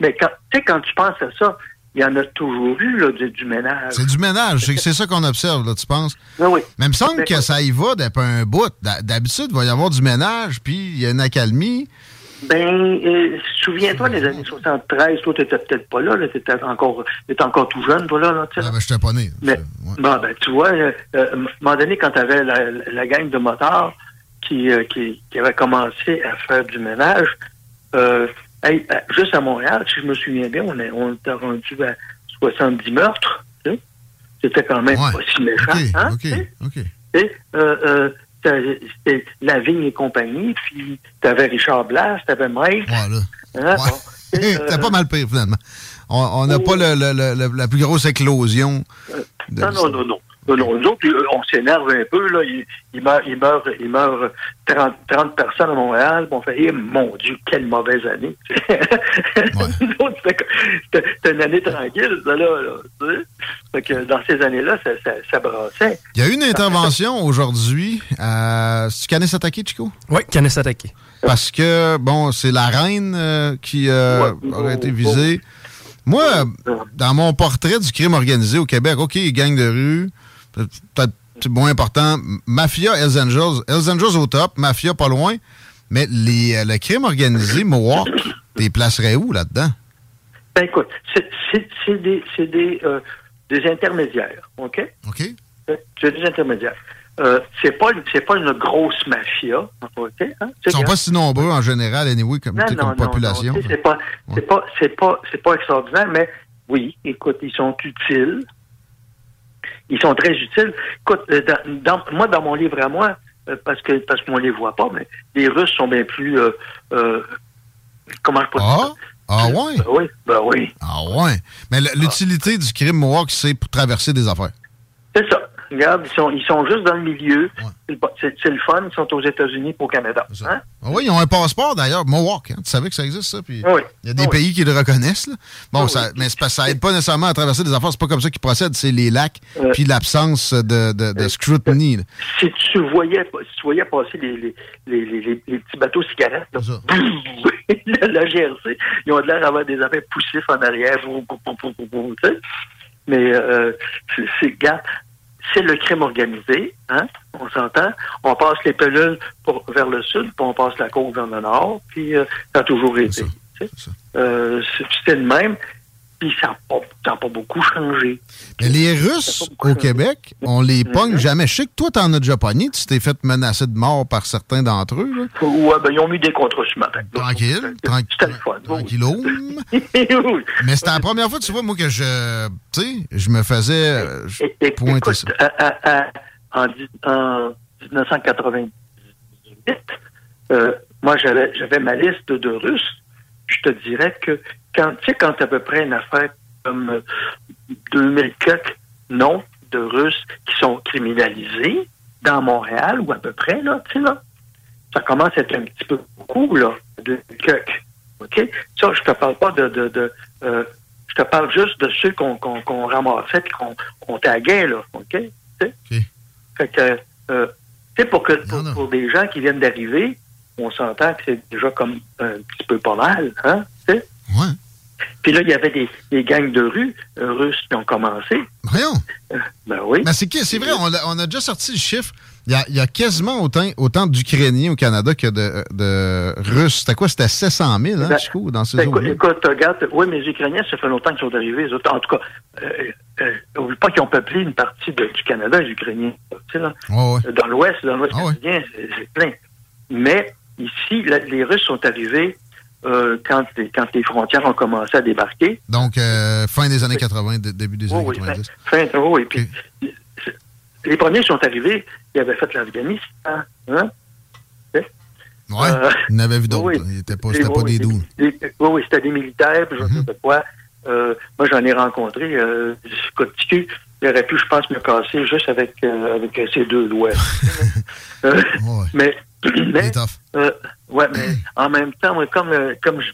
Mais quand, quand tu penses à ça, il y en a toujours eu, là, du, du ménage. C'est du ménage. C'est ça qu'on observe, là, tu penses? Oui, oui. Mais il me semble Mais- que ça y va depuis un bout. D'ha- D'habitude, il va y avoir du ménage, puis il y a une accalmie. Ben, euh, souviens-toi des années 73, toi, t'étais peut-être pas là, là t'étais encore, t'étais encore tout jeune, toi, là, là tu sais. Ah, ben, je pas né. Mais, bon, ben, tu vois, euh, euh, à un moment donné, quand tu avais la, la gang de motards qui, euh, qui, qui avait commencé à faire du ménage, euh, hey, euh, juste à Montréal, si je me souviens bien, on, est, on était rendu à 70 meurtres. tu sais. C'était quand même pas si méchant. hein, OK. OK. Tu euh, euh, t'as- c'était La Vigne et compagnie, puis t'avais Richard Blas, t'avais Mike. Voilà. Hein, bon, euh, pas mal pire, finalement. On n'a pas le- le- le- le- la plus grosse éclosion. de- Non, non, non, non. Non, non, nous autres, euh, on s'énerve un peu, là. Il, il meurt, il meurt, il meurt 30, 30 personnes à Montréal. On fait, eh, mon Dieu, quelle mauvaise année. Nous autres, c'était une année tranquille, ça, là. là, tu sais. Fait que dans ces années-là, ça, ça, ça brassait. Il y a eu une intervention aujourd'hui. Euh, tu connais s'attaquer, Chico? Oui, Kanesatake. Parce que, bon, c'est la reine euh, qui euh, aurait été visée. Moi, dans mon portrait du crime organisé au Québec, OK, gang de rue, peut-être moins important. Mafia, Hells Angels. Hells Angels au top, Mafia pas loin. Mais les, euh, le crime organisé, Mohawk, t'es placerais où là-dedans? Ben écoute, c'est- des, des, euh, des intermédiaires, OK? OK. C'est des intermédiaires. Euh, c'est pas pas une grosse mafia, OK? Hein? Ils sont pas si nombreux en général, anyway, comme, Non, non, comme non, population. C'est pas, pas, pas, c'est pas extraordinaire, mais oui, écoute, ils sont utiles. Ils sont très utiles. Écoute, euh, dans, dans- moi, dans mon livre à moi, euh, parce que parce qu'on les voit pas, mais les Russes sont bien plus, euh, euh, comment je peux dire ça? Ah? Ouais? Ben oui, ben oui. Ah ouais. Mais l'utilité du crime Mohawk, c'est pour traverser des affaires. C'est ça. Regarde, ils sont, ils sont juste dans le milieu. C'est le- C'est c'est le fun. Ils sont aux États-Unis et au Canada. Hein? Ah oui, ils ont un passeport d'ailleurs, Mohawk. hein. Tu savais que ça existe, ça? Puis Oui. Il y a des Oui. pays qui le reconnaissent. là. Bon, ça, mais ça aide pas nécessairement à traverser des affaires. C'est pas comme ça qu'ils procèdent. C'est les lacs Euh. puis l'absence de, de, de scrutiny. là. Si tu voyais, si tu voyais passer les, les, les, les, les- les petits bateaux cigarettes, là, la, GRC, ils ont de l'air d'avoir des affaires poussifs en arrière. Boum, boum, boum. Mais euh, c'est- c'est gars, c'est le crime organisé, hein? On s'entend. On passe les pelules pour, vers le sud, puis on passe la côte vers le nord, puis euh, ça a toujours été. Euh, c'est- C'était le même. Puis ça n'a pas, pas, beaucoup changé. Mais les Russes au Québec, on les pogne jamais. Je sais que toi, t'en as déjà pogné. Tu t'es fait menacer de mort par certains d'entre eux. Là. Ouais, ben ils ont mis des contrats ce matin. Tranquille. C'était le fun. Tranquillo. Mais c'était la première fois, tu vois, moi, que je, tu sais, je me faisais pointer ça. en, en 1998, euh, moi, j'avais ma liste de Russes. Je te dirais que quand, tu sais, quand à peu près une affaire comme 2000 euh, noms de Russes qui sont criminalisés dans Montréal, ou à peu près, là, tu sais, là, ça commence à être un petit peu beaucoup, là, de cuck. OK? Ça, je te parle pas de... de, de euh, je te parle juste de ceux qu'on qu'on ramassait et qu'on qu taguait, là. OK? Fait que, euh, tu sais, pour, que, pour, des gens qui viennent d'arriver, on s'entend que c'est déjà comme un petit peu pas mal, hein? Tu sais? Ouais. Puis là, il y avait des, des gangs de rue euh, russes qui ont commencé. Voyons. Euh, ben oui. Ben c'est, c'est vrai, on a, on a, déjà sorti le chiffre. Il y a, il y a quasiment autant, autant d'Ukrainiens au Canada que de, de Russes. C'était quoi? C'était 700 000, hein, ben, Chico, dans ces ben, écoute, écoute, regarde, oui, mais les Ukrainiens, ça fait longtemps qu'ils sont arrivés. En tout cas, euh, euh, oublie pas qu'ils ont peuplé une partie de, du Canada, les Ukrainiens. Tu sais, là, oh, ouais. Dans l'Ouest, dans l'Ouest oh, canadien, ouais. c'est plein. Mais ici, les Russes sont arrivés euh, quand, les, quand les frontières ont commencé à débarquer. Donc, euh, fin des années 80, début des années 90. Fin, fin, oh, et puis, okay. les premiers sont arrivés, ils avaient fait l'Afghanistan. Hein? Oui, euh, il n'avait vu d'autres. Oui, c'était pas, pas oui, des doux. Oui, oui, c'était des militaires, puis je mm -hmm. sais quoi. Moi, j'en ai rencontré. Euh, il aurait pu, je pense, me casser juste avec, avec ces deux doigts. ouais. Mais mais, euh, ouais, mais en même temps, moi, comme, euh, comme je,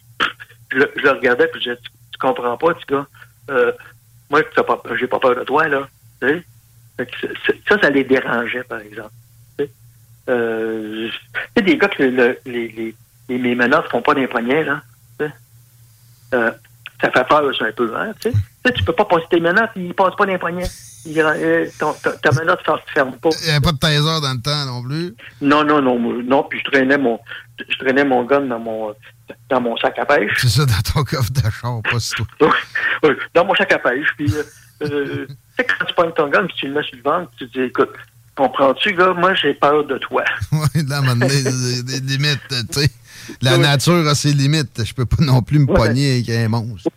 je, je, le regardais, puis je disais, tu, tu comprends pas, tu gars, euh, moi, j'ai pas peur de toi, là. Tu sais? Ça, ça les dérangeait, par exemple. Tu sais, euh, y a des gars que le, les, les, les, mes menaces font pas des poignets, là. Tu sais? Ça fait peur, ça, un peu, hein, tu sais? Tu, sais, tu peux pas passer tes menaces, ils passent pas des poignets. Euh, ta menotte ne se ferme pas. Il n'y avait pas de taser dans le temps non plus? Non, non, non. Non, puis je traînais mon, je traînais mon gun dans mon, dans mon sac à pêche. C'est ça, dans ton coffre d'achat, pas si oui, dans mon sac à pêche. Puis, euh, euh, tu sais, quand tu prends ton gun et tu le mets sur le ventre, tu te dis, écoute, comprends-tu, gars, moi, j'ai peur de toi. oui, là, à un moment donné, des limites, tu sais. La oui. nature a ses limites. Je peux pas non plus me ouais. pogner avec un monstre.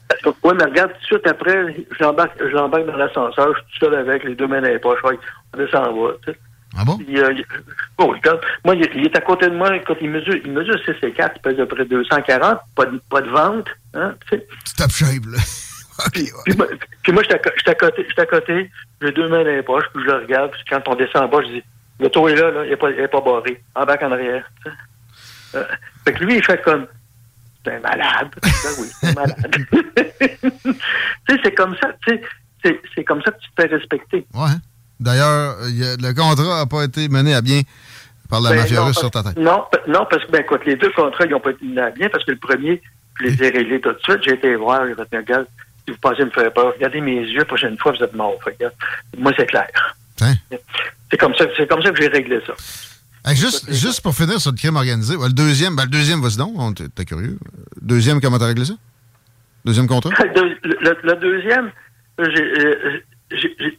Oui, mais regarde, tout de suite après, j'embarque, j'embarque dans l'ascenseur, je suis tout seul avec les deux mains dans les poches. On descend en bas. Ah bon? Puis, euh, oh, moi, il, il, est à côté de moi, quand il mesure, il mesure 6 et 4, il pèse à peu près 240, pas de, pas de vente. Hein, tu tapes shape, là. okay, puis, ouais. puis, moi, puis moi, j'étais à côté, j'étais à côté, j'ai deux mains dans les poches, puis je le regarde, puis quand on descend en bas, je dis, le tour est là, là, il n'est pas, il pas barré. En arrière. Tu sais. Euh, fait que lui, il fait comme c'est un malade. Ben oui, c'est un malade. tu sais, c'est comme ça, tu sais, c'est comme ça que tu te fais respecter. Ouais. D'ailleurs, le contrat n'a pas été mené à bien par la ben mafia russe sur ta tête. Non, non, parce que, ben, écoute, les deux contrats, ils n'ont pas été menés à bien parce que le premier, je les ai réglés tout de suite. J'ai été voir, j'ai dit, regarde, si vous pensez me faire peur, regardez mes yeux, la prochaine fois, vous êtes mort. Moi, c'est clair. C'est comme ça, c'est comme ça que j'ai réglé ça. Hey, juste, juste pour finir sur le crime organisé, le deuxième, ben, le deuxième, vas-y donc, t'es curieux. Deuxième, comment t'as réglé ça? Deuxième contrat? Le, le, le deuxième, j'ai,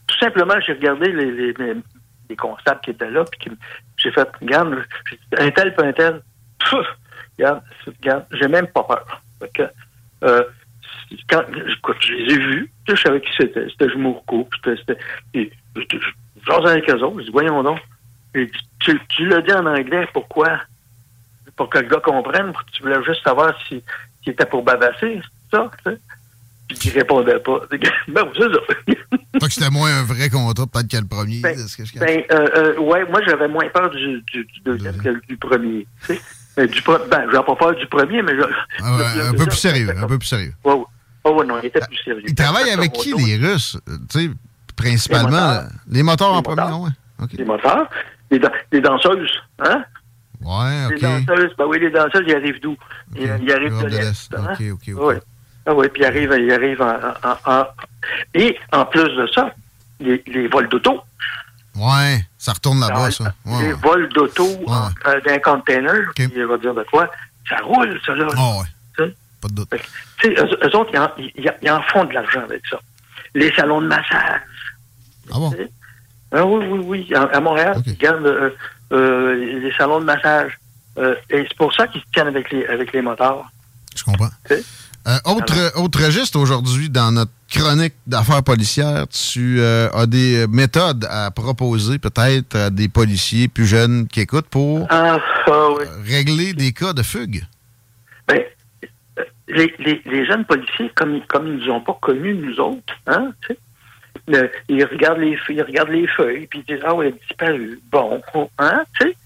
tout simplement, j'ai regardé les, les, les, les, constables qui étaient là, puis j'ai fait, regarde, un tel, pas un tel, pff, regarde, regarde, j'ai même pas peur. Que, euh, quand, écoute, je les ai vus, je savais qui c'était, c'était Jumourco, c'était, c'était, j'en avec eux autres, je dis, voyons donc. Tu, tu l'as dit en anglais, pourquoi? Pour que le gars comprenne, tu voulais juste savoir si, si était pour babasser, c'est ça? T'sais? Puis il répondait pas. Ben, c'est ça. Toi que c'était moins un vrai contrat, peut-être que le premier. Ben, ce que je ben euh, euh, ouais, moi j'avais moins peur du, du, du deuxième que du premier. Tu sais? Mais du, ben, j'avais pas peur du premier, mais... Je, ah ouais, un, peu plus sérieux, un peu plus sérieux. Ouais, ouais. Oh, ouais, non, il était plus sérieux. Il travaille avec qui, les Russes? Tu sais, principalement, les moteurs, les moteurs en premier, ouais. Okay. Les moteurs. Les, les, danseuses, hein? Ouais, OK. Les danseuses, ben oui, les danseuses, ils arrivent d'où? Okay. Ils, arrivent de l'Est. Hein? OK, OK, OK. Ouais. Ah oui, puis ils arrivent, ils arrivent en, en, en, Et en plus de ça, les, les vols d'auto. Ouais, ça retourne là-bas, ça. Ouais, les ouais. vols d'auto euh, d'un container, okay. il va dire de quoi? Ça roule, ça, là. Oh, ouais. pas de doute. Tu sais, eux, eux autres, ils en, ils- ils en font de l'argent avec ça. Les salons de massage. Ah bon? Ah oui, oui, oui. À, à Montréal, ils gardent euh, euh, les salons de massage. Euh, et c'est pour ça qu'ils se tiennent avec les, avec les motards. Je comprends. Autre, autre registre aujourd'hui, dans notre chronique d'affaires policières, tu euh, as des méthodes à proposer peut-être à des policiers plus jeunes qui écoutent pour Ah, ah oui. régler des cas de fugue? Ben, les, les, les jeunes policiers, comme, ils- comme ils nous ont pas connus, nous autres, hein, tu sais, le- ils regardent les feuilles, ils regardent les feuilles, puis ils disent, ah oui, elle a disparu. Bon, hein, tu sais,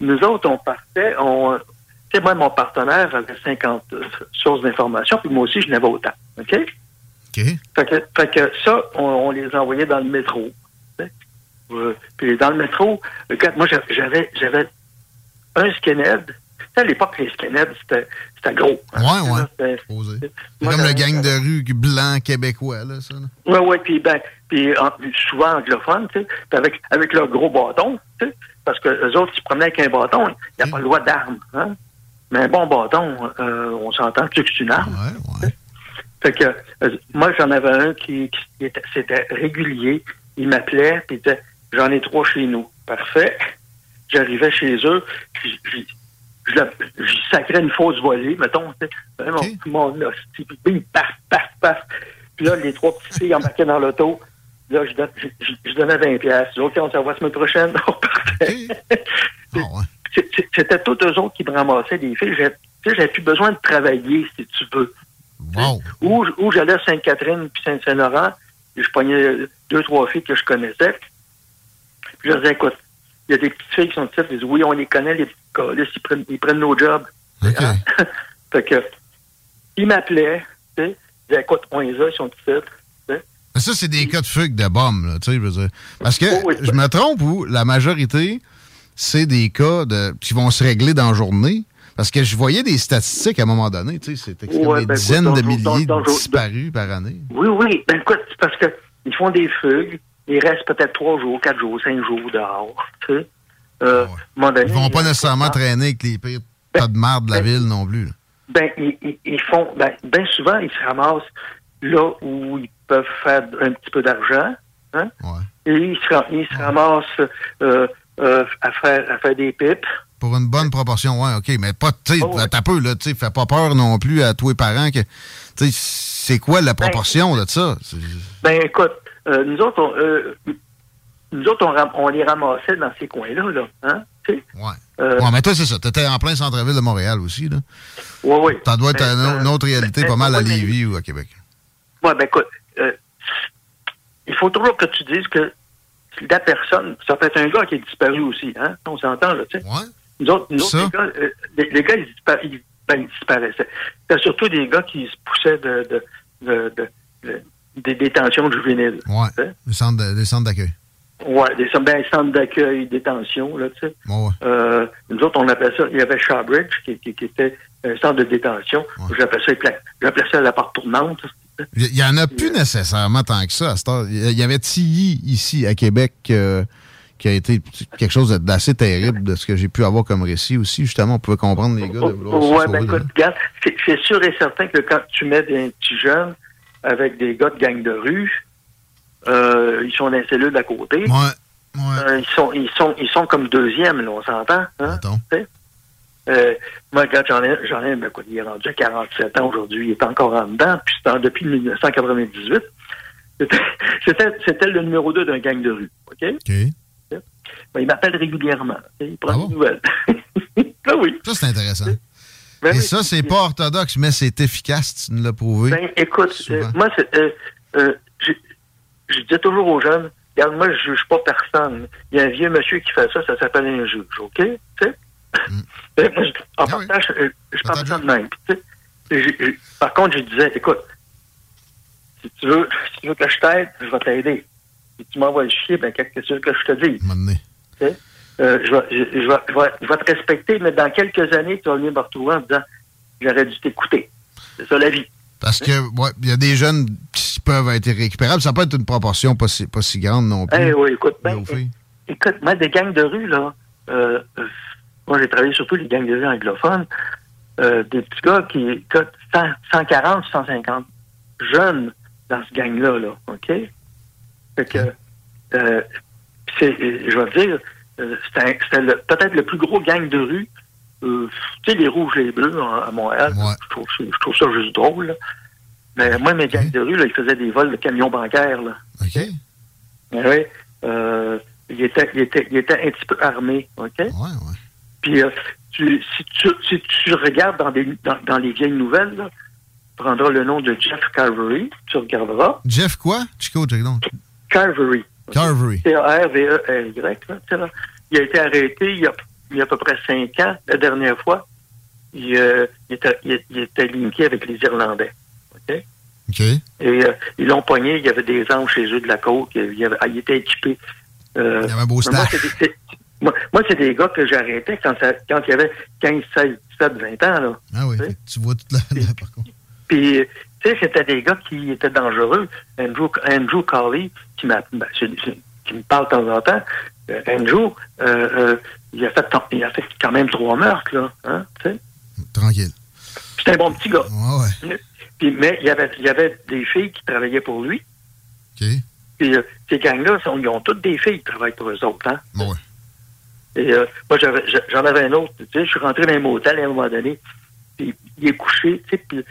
nous autres, on partait, on, tu sais, moi, mon partenaire avait 50 euh, sources d'informations, puis moi aussi, je n'avais autant, OK? OK. Fait que, fait que ça, on, on les envoyait dans le métro. Euh, puis dans le métro, regarde, moi, j'a- j'avais, j'avais un skinhead. Tu sais, à l'époque, les skinheads, c'était, c'était gros. hein. Ouais, ouais. C'est comme le gang de rue blanc québécois, là, ça. là. Oui, oui, puis ben, puis en- souvent anglophone, tu sais, puis avec, avec leur gros bâton, tu sais, parce que les autres, ils se promenaient avec un bâton, il n'y a pas le droit d'armes, hein. Mais un bon bâton, euh, on s'entend que c'est une arme. Fait que, euh, moi, j'en avais un qui, qui était, c'était régulier. Il m'appelait, puis il disait, j'en ai trois chez nous. Parfait. J'arrivais chez eux, puis je, je, sacrais une fausse volée, mettons, tu sais. Mon, mon hostie, puis paf, paf, paf. Puis là, les trois petites filles embarquaient dans l'auto. Là, je, donne- je, donnais 20 piastres. OK, on se revoit la semaine prochaine. On partait. C'est- C'était tous eux autres qui me ramassaient des filles. J'ai- Tu sais, j'avais plus besoin de travailler, si tu veux. Où, où j'allais à Sainte-Catherine puis Saint-Saint-Laurent, et je pognais deux, trois filles que je connaissais. Puis je leur disais, écoute, il y a des petites filles qui sont petites, ils disent, oui, on les connaît, les petits câlisses, ils prennent, ils prennent nos jobs. Hein? fait que, ils m'appelaient, tu sais, ils disaient, écoute, on les a, ils sont petites. Mais ça, c'est des cas de fugue de bombes, là, tu sais, je veux dire. Parce que, je me trompe ou la majorité, c'est des cas de, qui vont se régler dans la journée. Parce que je voyais des statistiques à un moment donné, tu sais, Ouais, des ben, dizaines de milliers dans- dans- disparus par année. Oui, oui. Ben écoute, c'est parce que ils font des fugues, ils restent peut-être trois jours, quatre jours, cinq jours dehors. Tu sais. Euh, donné, Ils vont pas nécessairement traîner avec les pires tas de marde de la ville non plus. là. Ben, ils, ils- ils font, ben, ben souvent, ils se ramassent là où ils peuvent faire un petit peu d'argent, hein? Et ils se, ram- ils se ramassent euh, euh, à, faire, à faire des pipes. Pour une bonne proportion, ouais, OK. Mais pas, tu sais, Oh, ouais. t'as peu, là, tu sais, fais pas peur non plus à tous les parents que, tu sais, c'est quoi la proportion là, de ça? Ben, écoute, euh, nous autres, on, euh, nous autres, on, les ramassait dans ces coins-là, là, hein? Tu sais? Ouais. Euh, Ouais, mais toi, c'est ça. T'étais en plein centre-ville de Montréal aussi, là. ouais, ouais. Ça doit être Ben, une, autre- une autre réalité, ben, pas mal à Lévis ou à Québec. Ouais, ben écoute, euh, il faut toujours que tu dises que la personne, ça peut être un gars qui est disparu aussi, hein? On s'entend, là, tu sais. Nous autres, nous autres, Ça? les gars, euh, les, les gars, ils, ben, ils disparaissaient. C'était surtout des gars qui se poussaient de, de, de, de- de- des détentions juvéniles. Les centres d'accueil. Ouais, des ben, centres d'accueil, détention, là, tu sais. Ouais. Euh, nous autres, on appelait ça, il y avait Shawbridge, qui, qui, qui était un centre de détention. J'appelais ça, j'appelais ça la porte tournante. Il y- il y en a plus nécessairement tant que ça à cette heure. Il y avait Tilly ici à Québec euh, qui a été quelque chose d'assez terrible de ce que j'ai pu avoir comme récit aussi. Justement, on pouvait comprendre les gars de vouloir Ouais, sauver ben écoute, regarde, c'est sûr et certain que quand tu mets des petits jeunes avec des gars de gang de rue, euh, ils sont dans les cellules d'à côté. Euh, ils, sont, ils, sont, ils sont comme deuxième, là, on s'entend. Hein? Euh, moi, quand j'en ai, j'en ai, ben, quoi, il est rendu à 47 ans aujourd'hui, il est encore en dedans, puis c'est en- depuis 1998. C'était- C'était c'était le numéro 2 d'un gang de rue. OK? Ben, il m'appelle régulièrement. Il prend des nouvelles. ah oui. Ça, c'est intéressant. Ben Et oui. ça, c'est pas orthodoxe, mais c'est efficace, tu nous l'as prouvé. Ben, écoute, euh, moi, c'est, euh, je, je disais toujours aux jeunes, regarde, moi, je juge pas personne. Il y a un vieux monsieur qui fait ça, ça s'appelle un juge, OK? Ben, moi, je- en partant, je, je parle ça de même. Et j'ai- par contre, je disais, écoute, si tu veux, si tu veux que je t'aide, je vais t'aider. Si tu m'envoies le chier, ben, qu'est-ce que tu veux que je te dise? Euh, je, vais, je, je vais, je, vais, je vais te respecter, mais dans quelques années, tu vas venir me retrouver en disant, j'aurais dû t'écouter. C'est ça la vie. Parce que, ouais, il y a des jeunes qui peuvent être récupérables. Ça peut être une proportion pas si, pas si grande non plus. Eh oui, écoute, ben, écoute, moi, des gangs de rue, là, euh, euh, moi, j'ai travaillé surtout les gangs de rue anglophones. euh, des petits gars qui cotent 100, 140, 150 jeunes dans ce gang-là, là, OK? Fait que, euh, c'est, je vais dire, euh, c'était peut-être le plus gros gang de rue. Euh, tu sais, les rouges et les bleus hein, à Montréal. Je, trouve, je trouve ça juste drôle. là. Mais moi, mes gangs de rue, là, ils faisaient des vols de camions bancaires. Là. OK. Oui. Euh, il, était, il, était, il était un petit peu armé. OK? Puis, euh, tu, si, tu, si tu regardes dans, des, dans, dans les vieilles nouvelles, là, tu prendras le nom de Jeff Carvery, tu regarderas. Jeff quoi? Chico, donc? Carvery. Carvery. C-A-R-V-E-R-Y. Il a été arrêté il y a, il y a à peu près cinq ans, la dernière fois. Il, euh, il était, il, était linké avec les Irlandais. OK? OK. Et euh, ils l'ont pogné, il y avait des anges chez eux de la côte, il, y avait- il était équipé. Euh, Il y avait un beau staff. Moi, moi, c'est des gars que j'arrêtais quand, ça- quand il y avait 15, 16, 17, 20 ans. Là. Ah oui, tu vois toute la... la- par contre. Puis, tu sais, c'était des gars qui étaient dangereux. Andrew, Andrew Carley, qui, m'a, ben, qui me parle de temps en temps, euh, Andrew, euh, euh, il, a fait, il a fait quand même trois meurtres, là. Hein, tu sais? Tranquille. C'était un bon petit gars. Ouais. Puis, mais il y, avait, il y avait des filles qui travaillaient pour lui. OK. Puis ces gangs-là, ils ont toutes des filles qui travaillent pour eux autres. Hein? Ouais. Et euh, moi, j'avais- j'en avais un autre. Tu sais, je suis rentré dans un motel à un moment donné. Puis il est couché, tu sais, puis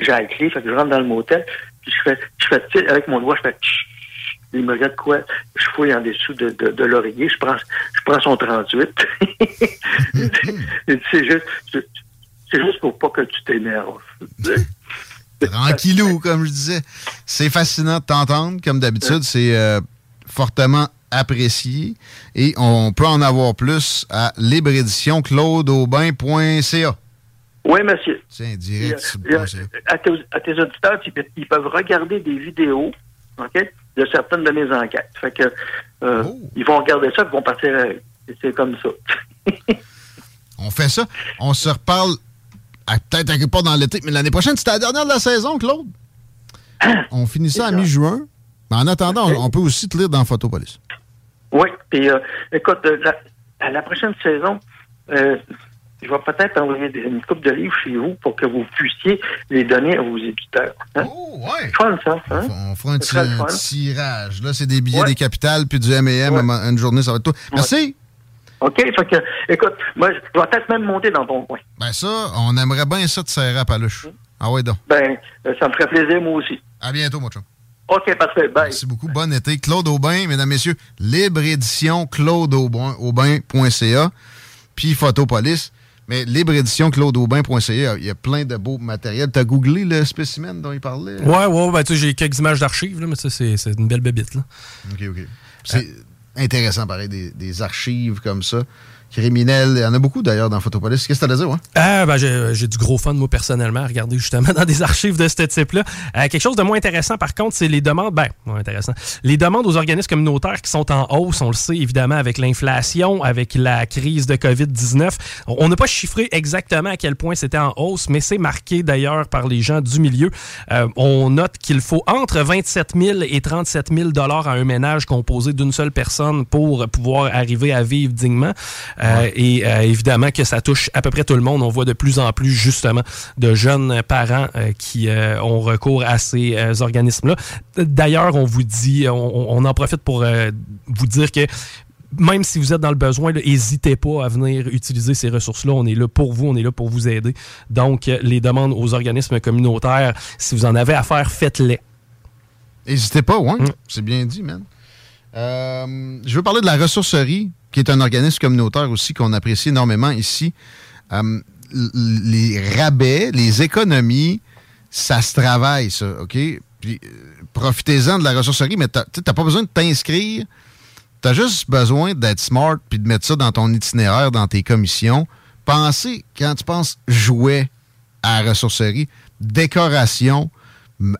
j'ai la clé, fait que je rentre dans le motel. Puis je fais, je fais, tu sais, avec mon doigt, je fais, il me regarde quoi? Je fouille en dessous de, de, de l'oreiller, je prends, je prends son 38. Et c'est juste, c'est- juste pour pas que tu t'énerves. Tranquillou, comme je disais. C'est fascinant de t'entendre. Comme d'habitude, c'est euh, fortement apprécié. Et on peut en avoir plus à libreéditionclaudeaubin.ca. Oui, monsieur. Tiens, direct Il à, tes, à tes auditeurs, ils, pe- ils peuvent regarder des vidéos de certaines de mes enquêtes. Fait que euh, ils vont regarder ça et vont partir. euh, C'est comme ça. On fait ça. On se reparle peut-être quelque part dans l'été, mais l'année prochaine, c'était la dernière de la saison, Claude. On finit ça à mi-juin. Mais en attendant, on, on peut aussi te lire dans Photopolis. Oui, puis euh, écoute, euh, la, à la prochaine saison, euh, je vais peut-être envoyer une coupe de livres chez vous pour que vous puissiez les donner à vos éditeurs. Hein? Oh, ouais. Fun, ça. Hein? On fera un, petit, un tirage. Là, c'est des billets des capitales puis du M&M. Une journée, ça va être tout. Merci. OK, fait que, écoute, moi, je vais peut-être même monter dans ton coin. Ben ça, on aimerait bien ça te serrer à paluche. Ah ouais, donc. Ben, euh, ça me ferait plaisir, moi aussi. À bientôt, mon chum. OK, parfait. Bye. Merci beaucoup. Bon été. Claude Aubin, mesdames, messieurs. Libre édition claudeaubin.ca. Puis Photopolis. Mais libre édition claudeaubin.ca. Il y a plein de beaux matériels. T'as googlé le spécimen dont il parlait? Ouais, ouais, ben, tu sais, j'ai quelques images d'archives, là, mais ça, c'est c'est une belle bébite. Là. OK, OK. C'est intéressant, pareil, des, des archives comme ça. Criminels. Il y en a beaucoup, d'ailleurs, dans Photopolis. Qu'est-ce que t'as à dire, ouais? Ah, ben, j'ai j'ai du gros fun, moi, personnellement, à regarder justement dans des archives de ce type-là. Euh, quelque chose de moins intéressant, par contre, c'est les demandes. Ben, moins intéressant. Les demandes aux organismes communautaires qui sont en hausse, on le sait, évidemment, avec l'inflation, avec la crise de COVID-19. On n'a pas chiffré exactement à quel point c'était en hausse, mais c'est marqué d'ailleurs par les gens du milieu. Euh, on note qu'il faut entre 27 000 et 37 000 dollars à un ménage composé d'une seule personne pour pouvoir arriver à vivre dignement. Euh, Et euh, évidemment que ça touche à peu près tout le monde. On voit de plus en plus justement de jeunes parents euh, qui ont recours à ces organismes-là. D'ailleurs, on vous dit, on, on en profite pour vous dire que même si vous êtes dans le besoin, n'hésitez pas à venir utiliser ces ressources-là. On est là pour vous, on est là pour vous aider. Donc, les demandes aux organismes communautaires, si vous en avez à faire, faites-les. N'hésitez pas, ouais. C'est bien dit, man. Euh, je veux parler de la ressourcerie, qui est un organisme communautaire aussi qu'on apprécie énormément ici. L- les rabais, les économies, ça se travaille, ça, OK? Puis, euh, profitez-en de la ressourcerie, mais t'as t'as pas besoin de t'inscrire. T'as juste besoin d'être smart puis de mettre ça dans ton itinéraire, dans tes commissions. Pensez, quand tu penses jouet à la ressourcerie, décoration,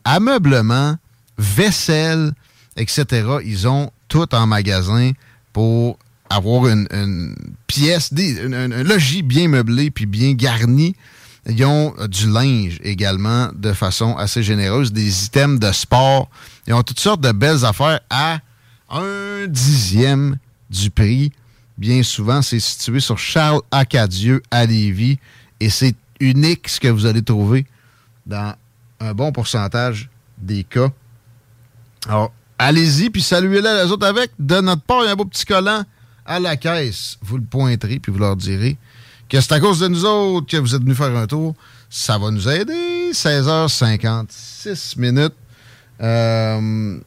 ameublement, vaisselle, etc. Ils ont tout en magasin pour avoir une, pièce, un logis bien meublé puis bien garni. Ils ont euh, du linge également de façon assez généreuse, des items de sport. Ils ont toutes sortes de belles affaires à un dixième du prix. Bien souvent, c'est situé sur Charles Acadieux à Lévis et c'est unique ce que vous allez trouver dans un bon pourcentage des cas. Alors, allez-y, puis saluez-les les autres avec. De notre part, il y a un beau petit collant à la caisse. Vous le pointerez, puis vous leur direz que c'est à cause de nous autres que vous êtes venus faire un tour. Ça va nous aider. 16h56 minutes. Euh,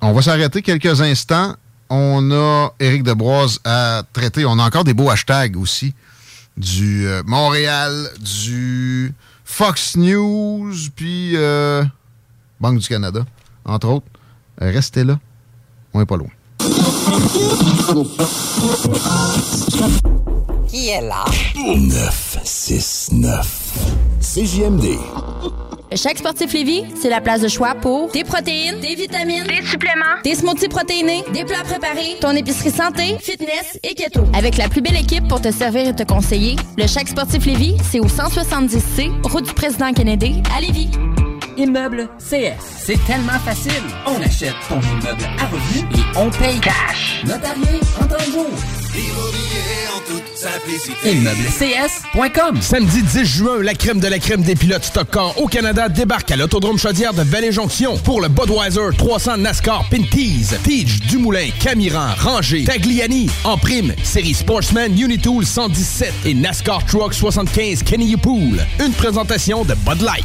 on va s'arrêter quelques instants. On a Éric Debroise à traiter. On a encore des beaux hashtags aussi. Du euh, Montréal, du Fox News, puis euh, Banque du Canada, entre autres. Restez là. On est pas loin. Qui est là? 969. CJMD. Le Chèque Sportif Lévis, c'est la place de choix pour des protéines, des vitamines, des suppléments, des smoothies protéinés, des plats préparés, ton épicerie santé, fitness et keto. Avec la plus belle équipe pour te servir et te conseiller, le Chèque Sportif Lévis, c'est au 170C, route du président Kennedy, à Lévis. Immeuble CS. C'est tellement facile. On achète ton immeuble à revenu et on paye cash. Notarié en 30 jours. Immobilier en toute simplicité. ImmeubleCS.com. Samedi 10 juin, la crème de la crème des pilotes stock car au Canada débarque à l'Autodrome Chaudière de Vallée-Jonction pour le Budweiser 300 NASCAR Pinties. Tige, Dumoulin, Camiran, Ranger, Tagliani. En prime, série Sportsman Unitool 117 et NASCAR Truck 75 Kenny Pool. Une présentation de Bud Light.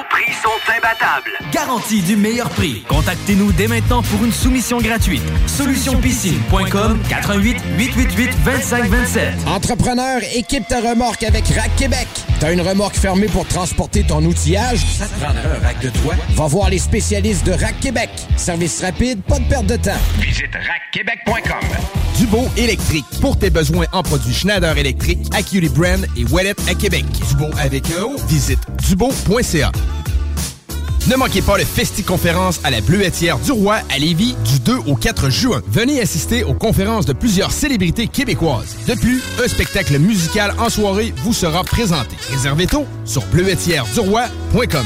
Prix sont imbattables. Garantie du meilleur prix. Contactez-nous dès maintenant pour une soumission gratuite. Solutionpiscine.com 88 888 2527. Entrepreneur, équipe ta remorque avec Rack Québec. T'as une remorque fermée pour transporter ton outillage? Ça te prendra un rack de toi? Va voir les spécialistes de Rack Québec. Service rapide, pas de perte de temps. Visite rackquebec.com. Dubo électrique. Pour tes besoins en produits Schneider électrique, Acuity Brand et Wallet à Québec. Dubo avec un O? Visite dubo.ca. Ne manquez pas le Festi-conférence à la Bleuetière du Roi à Lévis du 2 au 4 juin. Venez assister aux conférences de plusieurs célébrités québécoises. De plus, un spectacle musical en soirée vous sera présenté. Réservez tôt sur bleuetièreduroi.com.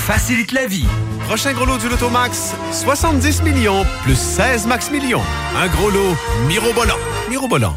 facilite la vie. Prochain gros lot du Lotomax, 70 millions plus 16 max millions. Un gros lot mirobolant. Mirobolant,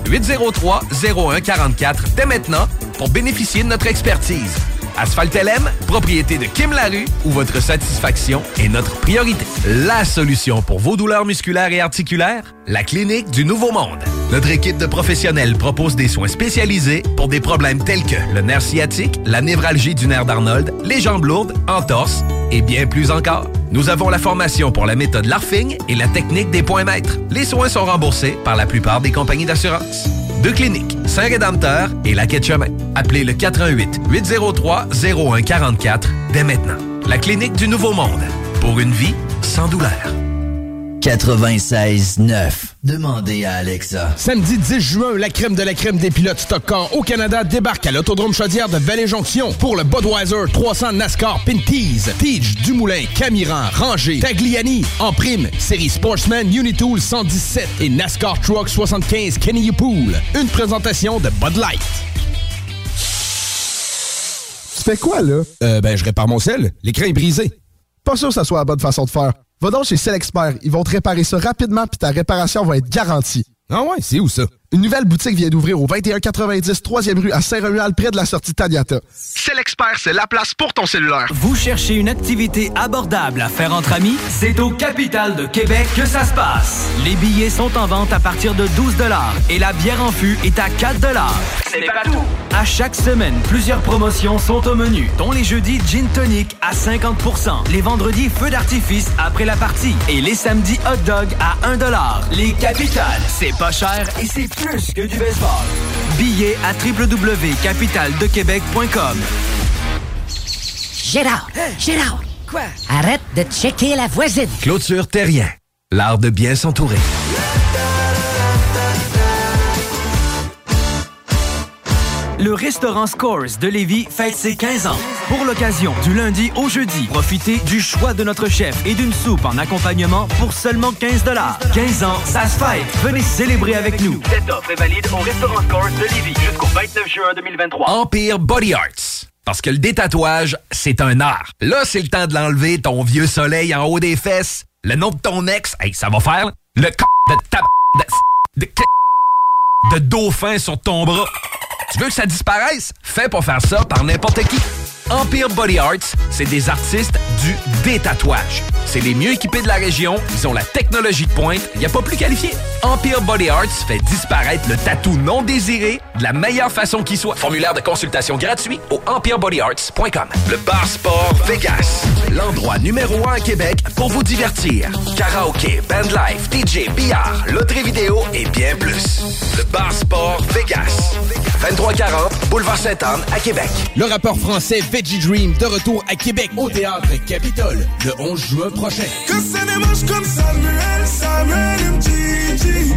803 0144 dès maintenant pour bénéficier de notre expertise. Asphalt LM, propriété de Kim Larue, où votre satisfaction est notre priorité. La solution pour vos douleurs musculaires et articulaires, la clinique du Nouveau Monde. Notre équipe de professionnels propose des soins spécialisés pour des problèmes tels que le nerf sciatique, la névralgie du nerf d'Arnold, les jambes lourdes, entorses et bien plus encore. Nous avons la formation pour la méthode LARFING et la technique des points maîtres. Les soins sont remboursés par la plupart des compagnies d'assurance. Deux cliniques, Saint-Rédempteur et la Quai de Chemin. Appelez le 88 803 0144 dès maintenant. La clinique du Nouveau Monde. Pour une vie sans douleur. 96.9. Demandez à Alexa. Samedi 10 juin, la crème de la crème des pilotes stock car au Canada débarque à l'Autodrome Chaudière de Vallée-Jonction pour le Budweiser 300 NASCAR Pinties. Tige, Dumoulin, Camiran, Ranger, Tagliani. En prime, série Sportsman Unitool 117 et NASCAR Truck 75 Kenny Pool. Une présentation de Bud Light. Tu fais quoi, là? Euh, ben, je répare mon sel. L'écran est brisé. Pas sûr que ça soit la bonne façon de faire. Va donc chez Expert. Ils vont te réparer ça rapidement puis ta réparation va être garantie. Ah ouais, c'est où ça? Une nouvelle boutique vient d'ouvrir au 2190 3e rue à Saint-Romuald près de la sortie Taniata. C'est l'expert, c'est la place pour ton cellulaire. Vous cherchez une activité abordable à faire entre amis? C'est au Capital de Québec que ça se passe. Les billets sont en vente à partir de 12 et la bière en fût est à 4 C'est pas tout. À chaque semaine, plusieurs promotions sont au menu, dont les jeudis Gin Tonic à 50% les vendredis Feu d'artifice après la partie et les samedis Hot Dog à 1 Les Capitales, c'est pas cher et c'est plus que du baseball. Billets à www.capitaldequebec.com. Gérard, Gérard. Quoi? Arrête de checker la voisine. Clôture Terrien. L'art de bien s'entourer. Le restaurant Scores de Lévis fête ses 15 ans. Pour l'occasion, du lundi au jeudi, profitez du choix de notre chef et d'une soupe en accompagnement pour seulement 15 15 ans, ça se fête. Venez célébrer avec nous. Cette offre est valide au restaurant Scores de Lévis jusqu'au 29 juin 2023. Empire Body Arts. Parce que le détatouage, c'est un art. Là, c'est le temps de l'enlever, ton vieux soleil en haut des fesses. Le nom de ton ex, hey, ça va faire le c de ta... de, de dauphin sur ton bras. Tu veux que ça disparaisse? Fais pas faire ça par n'importe qui. Empire Body Arts, c'est des artistes du détatouage. C'est les mieux équipés de la région, ils ont la technologie de pointe, il n'y a pas plus qualifié. Empire Body Arts fait disparaître le tatou non désiré de la meilleure façon qui soit. Formulaire de consultation gratuit au empirebodyarts.com. Le Bar Sport Vegas, l'endroit numéro un à Québec pour vous divertir. Karaoke, bandlife, DJ, billard, loterie vidéo et bien plus. Le Bar Sport Vegas, 2340 Boulevard Sainte-Anne à Québec. Le rappeur français Veggie Dream de retour à Québec au Théâtre Capitole le 11 juin prochain.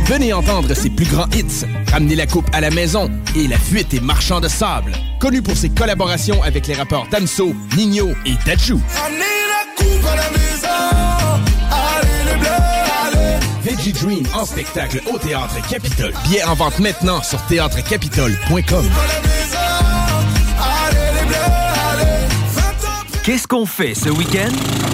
Venez entendre ses plus grands hits, Ramener la coupe à la maison et La fuite et marchand de sable. Connu pour ses collaborations avec les rappeurs Damso, Nino et Dajou. Veggie Dream en spectacle au Théâtre Capitole. Billets en vente maintenant sur théâtrecapitole.com. Qu'est-ce qu'on fait ce week-end?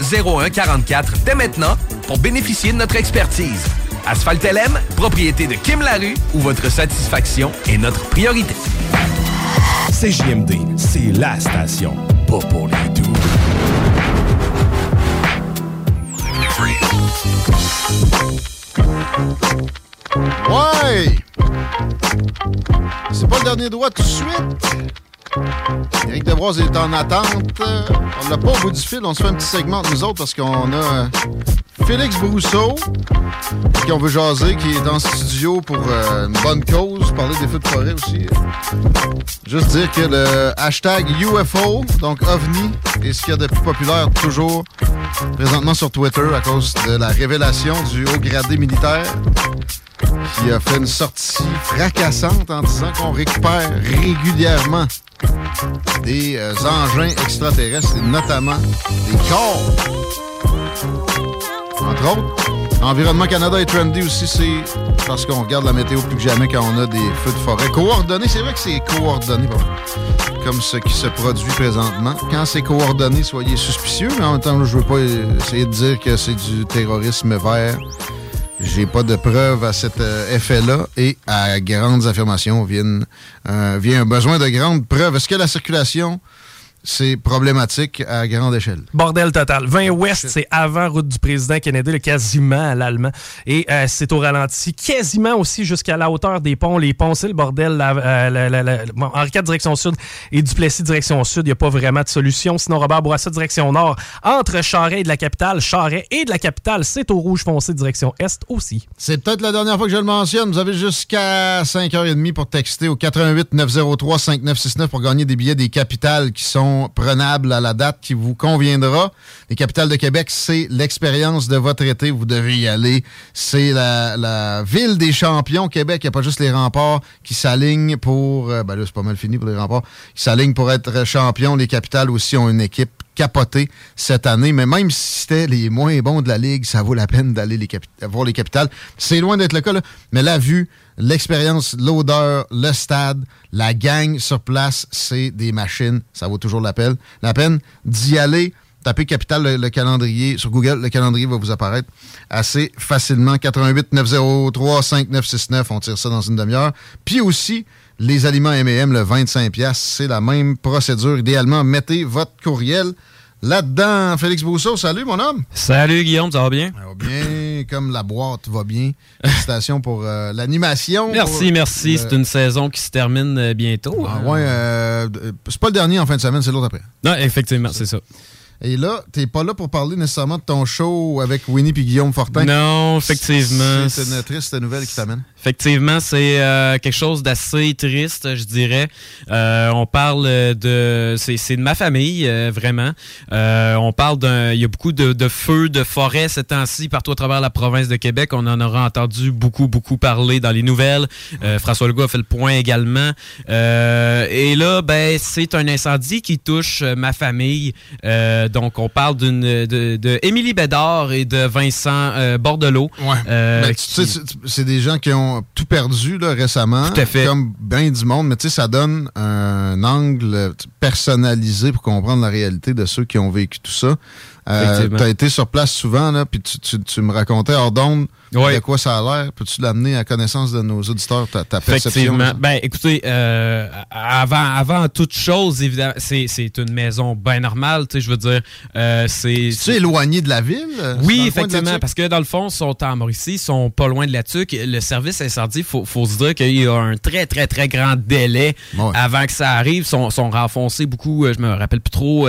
0144 dès maintenant pour bénéficier de notre expertise. Asphalt LM, propriété de Kim Larue, où votre satisfaction est notre priorité. CJMD, c'est la station, pas pour les doux. Ouais! C'est pas le dernier droit tout de suite? Éric Devroise est en attente. On l'a pas au bout du fil. On se fait un petit segment de nous autres parce qu'on a euh, Félix Brousseau, qui on veut jaser, qui est en studio pour euh, une bonne cause, parler des feux de forêt aussi. Juste dire que le hashtag UFO, donc OVNI, est ce qu'il y a de plus populaire toujours présentement sur Twitter à cause de la révélation du haut gradé militaire qui a fait une sortie fracassante en disant qu'on récupère régulièrement des euh, engins extraterrestres, et notamment des corps. Entre autres, Environnement Canada est trendy aussi, c'est parce qu'on regarde la météo plus que jamais quand on a des feux de forêt coordonnés. C'est vrai que c'est coordonné, comme ce qui se produit présentement. Quand c'est coordonné, soyez suspicieux, mais en même temps, je veux pas essayer de dire que c'est du terrorisme vert. J'ai pas de preuves à cet euh, effet-là et à grandes affirmations viennent, euh, vient un besoin de grandes preuves. Est-ce que la circulation c'est problématique à grande échelle. Bordel total. 20 Ouest, c'est avant route du président Kennedy, le quasiment à l'allemand. Et euh, c'est au ralenti, quasiment aussi jusqu'à la hauteur des ponts. Les ponts, c'est le bordel. La, euh, la, la, bon, Henri IV direction sud et Duplessis direction sud. Il n'y a pas vraiment de solution. Sinon, Robert Bourassa direction nord. Entre Charret et de la capitale, Charret et de la capitale, c'est au rouge foncé direction est aussi. C'est peut-être la dernière fois que je le mentionne. Vous avez jusqu'à 5h30 pour texter au 88 903 5969 pour gagner des billets des capitales qui sont prenable à la date qui vous conviendra. Les capitales de Québec, c'est l'expérience de votre été. Vous devez y aller. C'est la, ville des champions. Québec, il n'y a pas juste les remparts qui s'alignent pour... Euh, ben là, c'est pas mal fini pour les remparts. Qui s'alignent pour être champions. Les capitales aussi ont une équipe capotée cette année. Mais même si c'était les moins bons de la Ligue, ça vaut la peine d'aller voir les capitales. C'est loin d'être le cas, mais la vue, l'expérience, l'odeur, le stade, la gang sur place, c'est des machines. Ça vaut toujours la peine. La peine d'y aller. Tapez Capital, le, calendrier sur Google, le calendrier va vous apparaître assez facilement. 88 903 5969, on tire ça dans une demi-heure. Puis aussi, les aliments M&M, le 25$, c'est la même procédure. Idéalement, mettez votre courriel là-dedans. Félix Bousseau, salut mon homme. Salut Guillaume, ça va bien? Ça va bien, comme la boîte va bien. Félicitations pour euh, l'animation. Merci, merci. C'est une saison qui se termine euh, bientôt. Ah, ouais, euh, c'est pas le dernier en fin de semaine, c'est l'autre après. Non, effectivement, c'est ça. Et là, t'es pas là pour parler nécessairement de ton show avec Winnie et Guillaume Fortin. Non, effectivement. C'est une triste nouvelle qui t'amène. Effectivement, c'est euh, quelque chose d'assez triste, je dirais. Euh, on parle de... C'est de ma famille, euh, vraiment. on parle d'un... Il y a beaucoup de, feux, de forêts ces temps-ci partout à travers la province de Québec. On en aura entendu beaucoup, beaucoup parler dans les nouvelles. François Legault a fait le point également. et là, ben, c'est un incendie qui touche ma famille. Donc, on parle d'une de, Émilie Bédard et de Vincent Bordelot. Ouais. Ben, c'est des gens qui ont tout perdu là, récemment. Tout à fait. Comme bien du monde, mais tu sais, ça donne un angle personnalisé pour comprendre la réalité de ceux qui ont vécu tout ça. Euh, tu as été sur place souvent, là, puis tu, me racontais hors d'onde de quoi ça a l'air. Peux-tu l'amener à connaissance de nos auditeurs, ta, ta perception? Ben, écoutez, euh, avant, avant toute chose, évidemment, c'est une maison bien normale, tu sais, je veux dire. Euh, c'est éloigné de la ville? Oui, effectivement, parce que dans le fond, ils sont en Mauricie, ils sont pas loin de la TUC. Le service incendie, il faut, faut, se dire qu'il y a un très, très, très grand délai avant que ça arrive. Ils sont, sont renfoncés beaucoup, je me rappelle plus trop,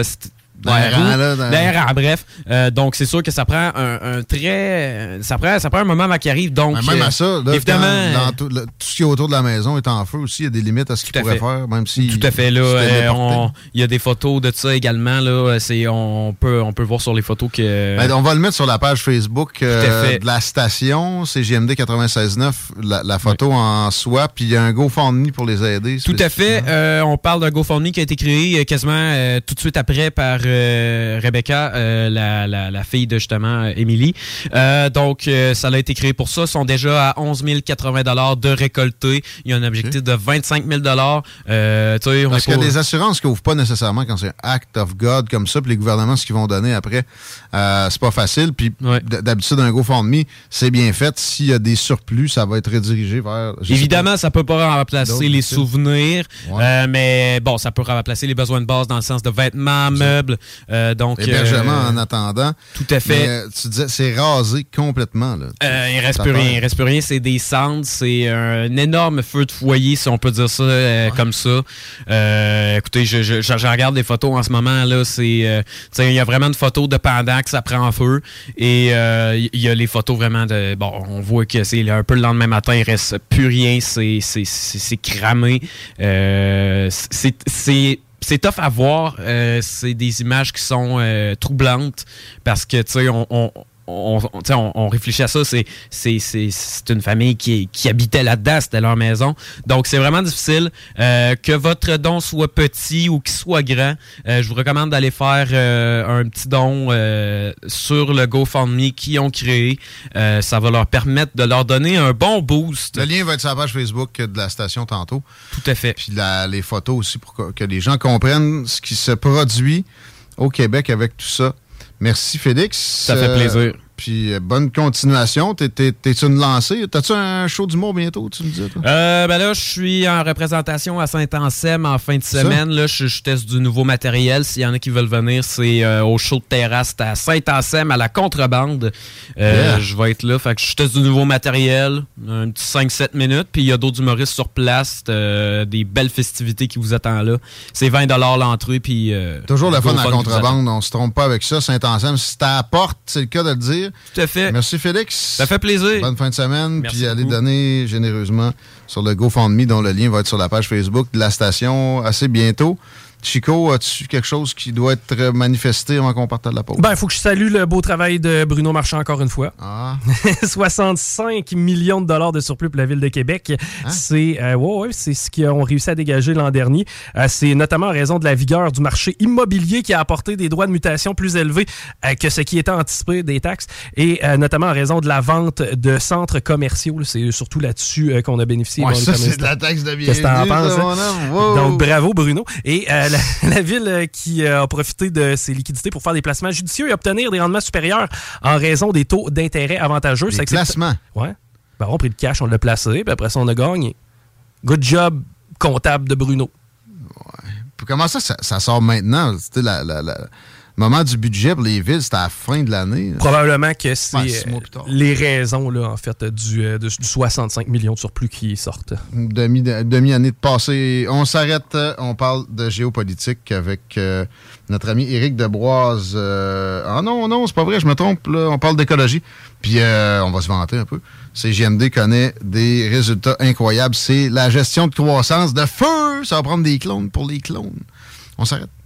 D'air bref. Euh, donc, c'est sûr que ça prend un, très. Ça prend, ça prend un moment avant qu'il arrive. Donc, même à ça, évidemment. tout, ce qui est autour de la maison est en feu aussi. Il y a des limites à ce qu'il pourrait faire, même si. Tout à fait. Là, euh, il y a des photos de ça également. Là, on, peut, on peut voir sur les photos que. Ben, on va le mettre sur la page Facebook euh, de la station. C'est JMD 96.9, la, la photo en soi. Puis il y a un GoFundMe pour les aider. Tout à fait. on parle d'un GoFundMe qui a été créé quasiment tout de suite après par euh, Rebecca, euh, la, fille de justement Émilie. Euh, donc, ça a été créé pour ça. Ils sont déjà à 11 080 de récoltés. Il y a un objectif de 25 000 Parce qu'il y a des assurances qui n'ouvrent pas nécessairement quand c'est un act of God comme ça. Puis les gouvernements, ce qu'ils vont donner après, c'est pas facile. Puis d'habitude, un GoFundMe, c'est bien fait. S'il y a des surplus, ça va être redirigé vers... Évidemment, ça peut pas remplacer les souvenirs. mais bon, ça peut remplacer les besoins de base dans le sens de vêtements, meubles, euh, donc, Hébergement euh, en attendant. Tout à fait. Euh, tu disais, c'est rasé complètement. Là, il reste plus rien. Il reste plus rien. C'est des cendres. C'est un énorme feu de foyer, si on peut dire ça comme ça. écoutez, je, je, je, regarde des photos en ce moment. là. C'est, il y a vraiment une photo de pendant que ça prend en feu. Et il y a les photos vraiment de... Bon, on voit que c'est un peu le lendemain matin, il reste plus rien. C'est, c'est, cramé. c'est c'est tough à voir. Euh, c'est des images qui sont euh, troublantes parce que, tu sais, on, on, on, réfléchit à ça, c'est, c'est, une famille qui, qui habitait là-dedans, c'était leur maison. Donc, c'est vraiment difficile. Euh, que votre don soit petit ou qu'il soit grand, euh, je vous recommande d'aller faire euh, un petit don sur le GoFundMe qu'ils ont créé. ça va leur permettre de leur donner un bon boost. Le lien va être sur la page Facebook de la station tantôt. Tout à fait. Puis les photos aussi pour que les gens comprennent ce qui se produit au Québec avec tout ça. Merci, Félix. Ça fait plaisir. Puis euh, bonne continuation. T'es-tu une lancée? T'as-tu un show d'humour bientôt, tu me toi? Euh, ben là, je suis en représentation à Saint-Anselme en fin de semaine. Là, je, je teste du nouveau matériel. S'il y en a qui veulent venir, c'est euh, au show de terrasse à Saint-Anselme, à la contrebande. Euh, Yeah. Je vais être là. Fait que je teste du nouveau matériel, un petit 5-7 minutes. Puis il y a d'autres humoristes sur place, des belles festivités qui vous attendent là. C'est 20 l'entrée. Puis Toujours le fun à la contrebande. On se trompe pas avec ça. Saint-Anselme, si t'as à la porte, c'est le cas de le dire. Tout à fait. Merci, Félix. Ça fait plaisir. Bonne fin de semaine. Merci puis allez beaucoup. donner généreusement sur le GoFundMe, dont le lien va être sur la page Facebook de la station assez bientôt. Chico, as-tu quelque chose qui doit être manifesté avant qu'on parte à la pause? Ben, il faut que je salue le beau travail de Bruno Marchand encore une fois. Ah. 65 millions de dollars de surplus pour la ville de Québec. Hein? C'est euh, ouais, ce qu'ils ont réussi à dégager l'an dernier. Euh, c'est notamment en raison de la vigueur du marché immobilier qui a apporté des droits de mutation plus élevés euh, que ce qui était anticipé des taxes et euh, notamment en raison de la vente de centres commerciaux. C'est surtout là-dessus qu'on a bénéficié. Ouais, ça, c'est de la taxe de Qu'est-ce que t'en bienvenue, penses? hein? Wow. Donc, bravo, Bruno. Et la, la ville euh, qui euh, a profité de ses liquidités pour faire des placements judicieux et obtenir des rendements supérieurs en raison des taux d'intérêt avantageux. Des placements? Ouais. Ben, on a pris le cash, on l'a placé, puis après ça, on a gagné. Good job comptable de Bruno. Puis comment ça, ça, ça sort maintenant? La, la- moment du budget pour les villes, c'était à la fin de l'année. Probablement que c'est Ouais, euh, les raisons, là, en fait, du, euh, de- du 65 millions de surplus qui sortent. Demi, demi-année de passé. On s'arrête, euh, on parle de géopolitique avec euh, notre ami Éric Debroise. Euh, ah non, non, c'est pas vrai, je me trompe. Là. On parle d'écologie. Puis euh, on va se vanter un peu. CGMD connaît des résultats incroyables. C'est la gestion de croissance de feu. Ça va prendre des clones pour les clones. On s'arrête.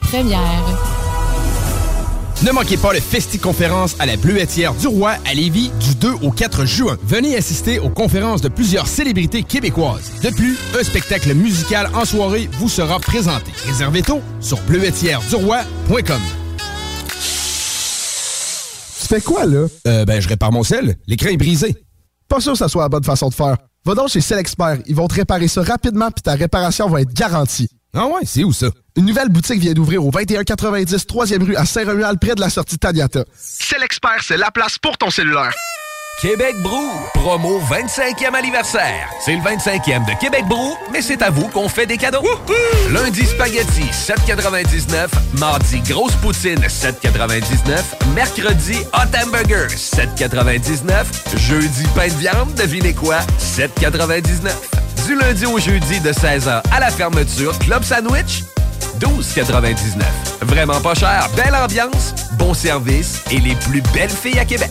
première. Ne manquez pas le Festi-conférence à la Bleuetière du Roi à Lévis du 2 au 4 juin. Venez assister aux conférences de plusieurs célébrités québécoises. De plus, un spectacle musical en soirée vous sera présenté. Réservez tôt sur bleuetièreduroi.com. Tu fais quoi, là? Euh, ben, je répare mon sel. L'écran est brisé. Pas sûr que ça soit la bonne façon de faire. Va donc chez Expert. Ils vont te réparer ça rapidement puis ta réparation va être garantie. Ah ouais, c'est où ça? Une nouvelle boutique vient d'ouvrir au 2190 3e rue à Saint-Romuald près de la sortie Taniata. C'est l'expert, c'est la place pour ton cellulaire. Québec Brou, promo 25e anniversaire. C'est le 25e de Québec Brou, mais c'est à vous qu'on fait des cadeaux. Lundi spaghetti 7,99, mardi grosse poutine 7,99, mercredi hot hamburger 7,99, jeudi pain de viande, devinez quoi 7,99. Du lundi au jeudi de 16h à la fermeture, club sandwich 12,99. Vraiment pas cher, belle ambiance, bon service et les plus belles filles à Québec.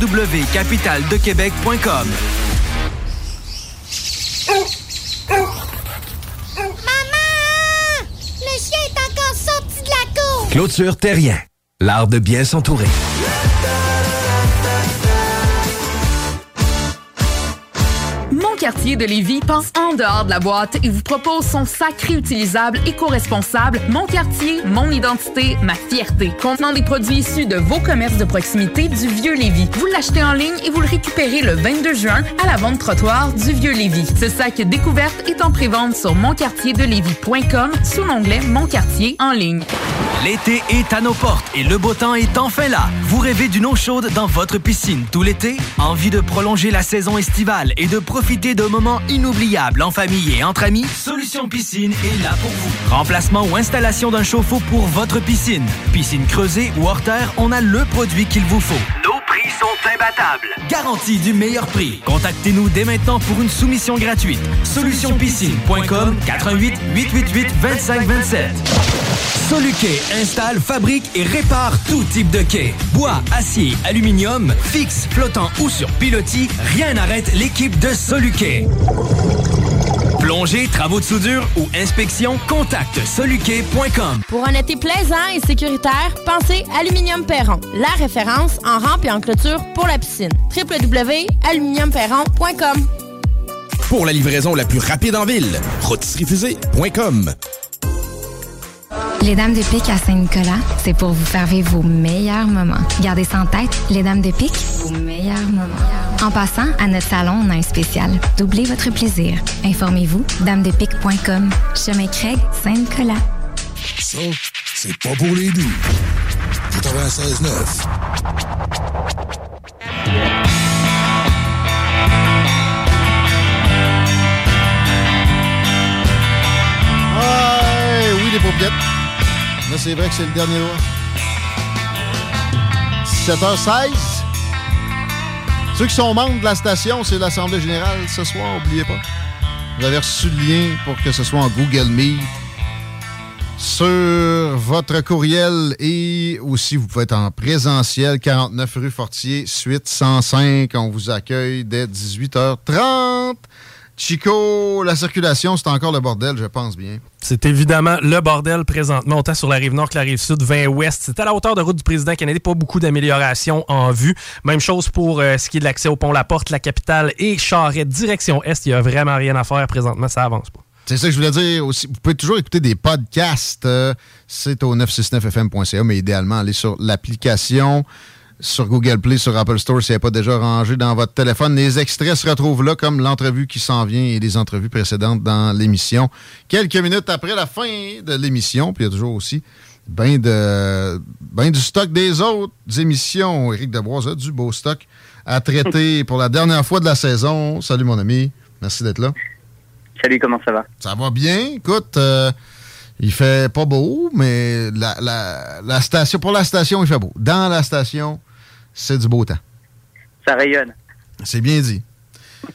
www.capitaldequebec.com Maman! Le chien est encore sorti de la cour! Clôture Terrien, l'art de bien s'entourer. Quartier de Lévis pense en dehors de la boîte et vous propose son sac réutilisable éco-responsable Mon quartier, mon identité, ma fierté. Contenant des produits issus de vos commerces de proximité du Vieux Lévis. Vous l'achetez en ligne et vous le récupérez le 22 juin à la vente trottoir du Vieux Lévis. Ce sac découverte est en prévente sur monquartierdelévis.com sous l'onglet Mon quartier en ligne. L'été est à nos portes et le beau temps est enfin là. Vous rêvez d'une eau chaude dans votre piscine tout l'été? Envie de prolonger la saison estivale et de profiter de moments inoubliables en famille et entre amis? Solution Piscine est là pour vous. Remplacement ou installation d'un chauffe-eau pour votre piscine. Piscine creusée ou hors terre, on a le produit qu'il vous faut. Garantie du meilleur prix. Contactez-nous dès maintenant pour une soumission gratuite. Solutionpiscine.com 88 888 2527. Soluquet installe, fabrique et répare tout type de quai. Bois, acier, aluminium, fixe, flottant ou sur pilotis, rien n'arrête l'équipe de Soluquet. Plongée, travaux de soudure ou inspection, contacte soluquet.com. Pour un été plaisant et sécuritaire, pensez Aluminium Perron, la référence en rampe et en clôture pour la piscine. www.aluminiumperron.com Pour la livraison la plus rapide en ville, rôtisseriefusée.com. Les Dames de Pique à Saint-Nicolas, c'est pour vous faire vivre vos meilleurs moments. Gardez ça en tête, les Dames de Pique, vos meilleurs moments. En passant, à notre salon, on a un spécial. Doublez votre plaisir. Informez-vous, damedepique.com. Chemin Craig, Saint-Nicolas. Ça, c'est pas pour les doux. 96.9. Ah, oui, les paupiètes. Là, c'est vrai que c'est le dernier mois. 17h16. Ceux qui sont membres de la station, c'est l'Assemblée générale ce soir, n'oubliez pas. Vous avez reçu le lien pour que ce soit en Google Meet sur votre courriel et aussi vous pouvez être en présentiel 49 rue Fortier suite 105 on vous accueille dès 18h30 Chico la circulation c'est encore le bordel je pense bien C'est évidemment le bordel présentement, autant sur la rive nord que la rive sud, 20 ouest. C'est à la hauteur de route du président Kennedy, pas beaucoup d'amélioration en vue. Même chose pour euh, ce qui est de l'accès au pont La Porte, la capitale et Charrette, direction est. Il n'y a vraiment rien à faire présentement, ça avance pas. C'est ça que je voulais dire aussi. Vous pouvez toujours écouter des podcasts. euh, c'est au 969fm.ca, mais idéalement, allez sur l'application, sur Google Play, sur Apple Store, si elle n'est pas déjà rangée dans votre téléphone. Les extraits se retrouvent là, comme l'entrevue qui s'en vient et les entrevues précédentes dans l'émission. Quelques minutes après la fin de l'émission, puis il y a toujours aussi ben, de, ben du stock des autres émissions. Éric Debois a du beau stock à traiter pour la dernière fois de la saison. Salut mon ami, merci d'être là. Salut, comment ça va? Ça va bien. Écoute, euh, il fait pas beau, mais la, la- la station, pour la station, il fait beau. Dans la station, c'est du beau temps. Ça rayonne. C'est bien dit.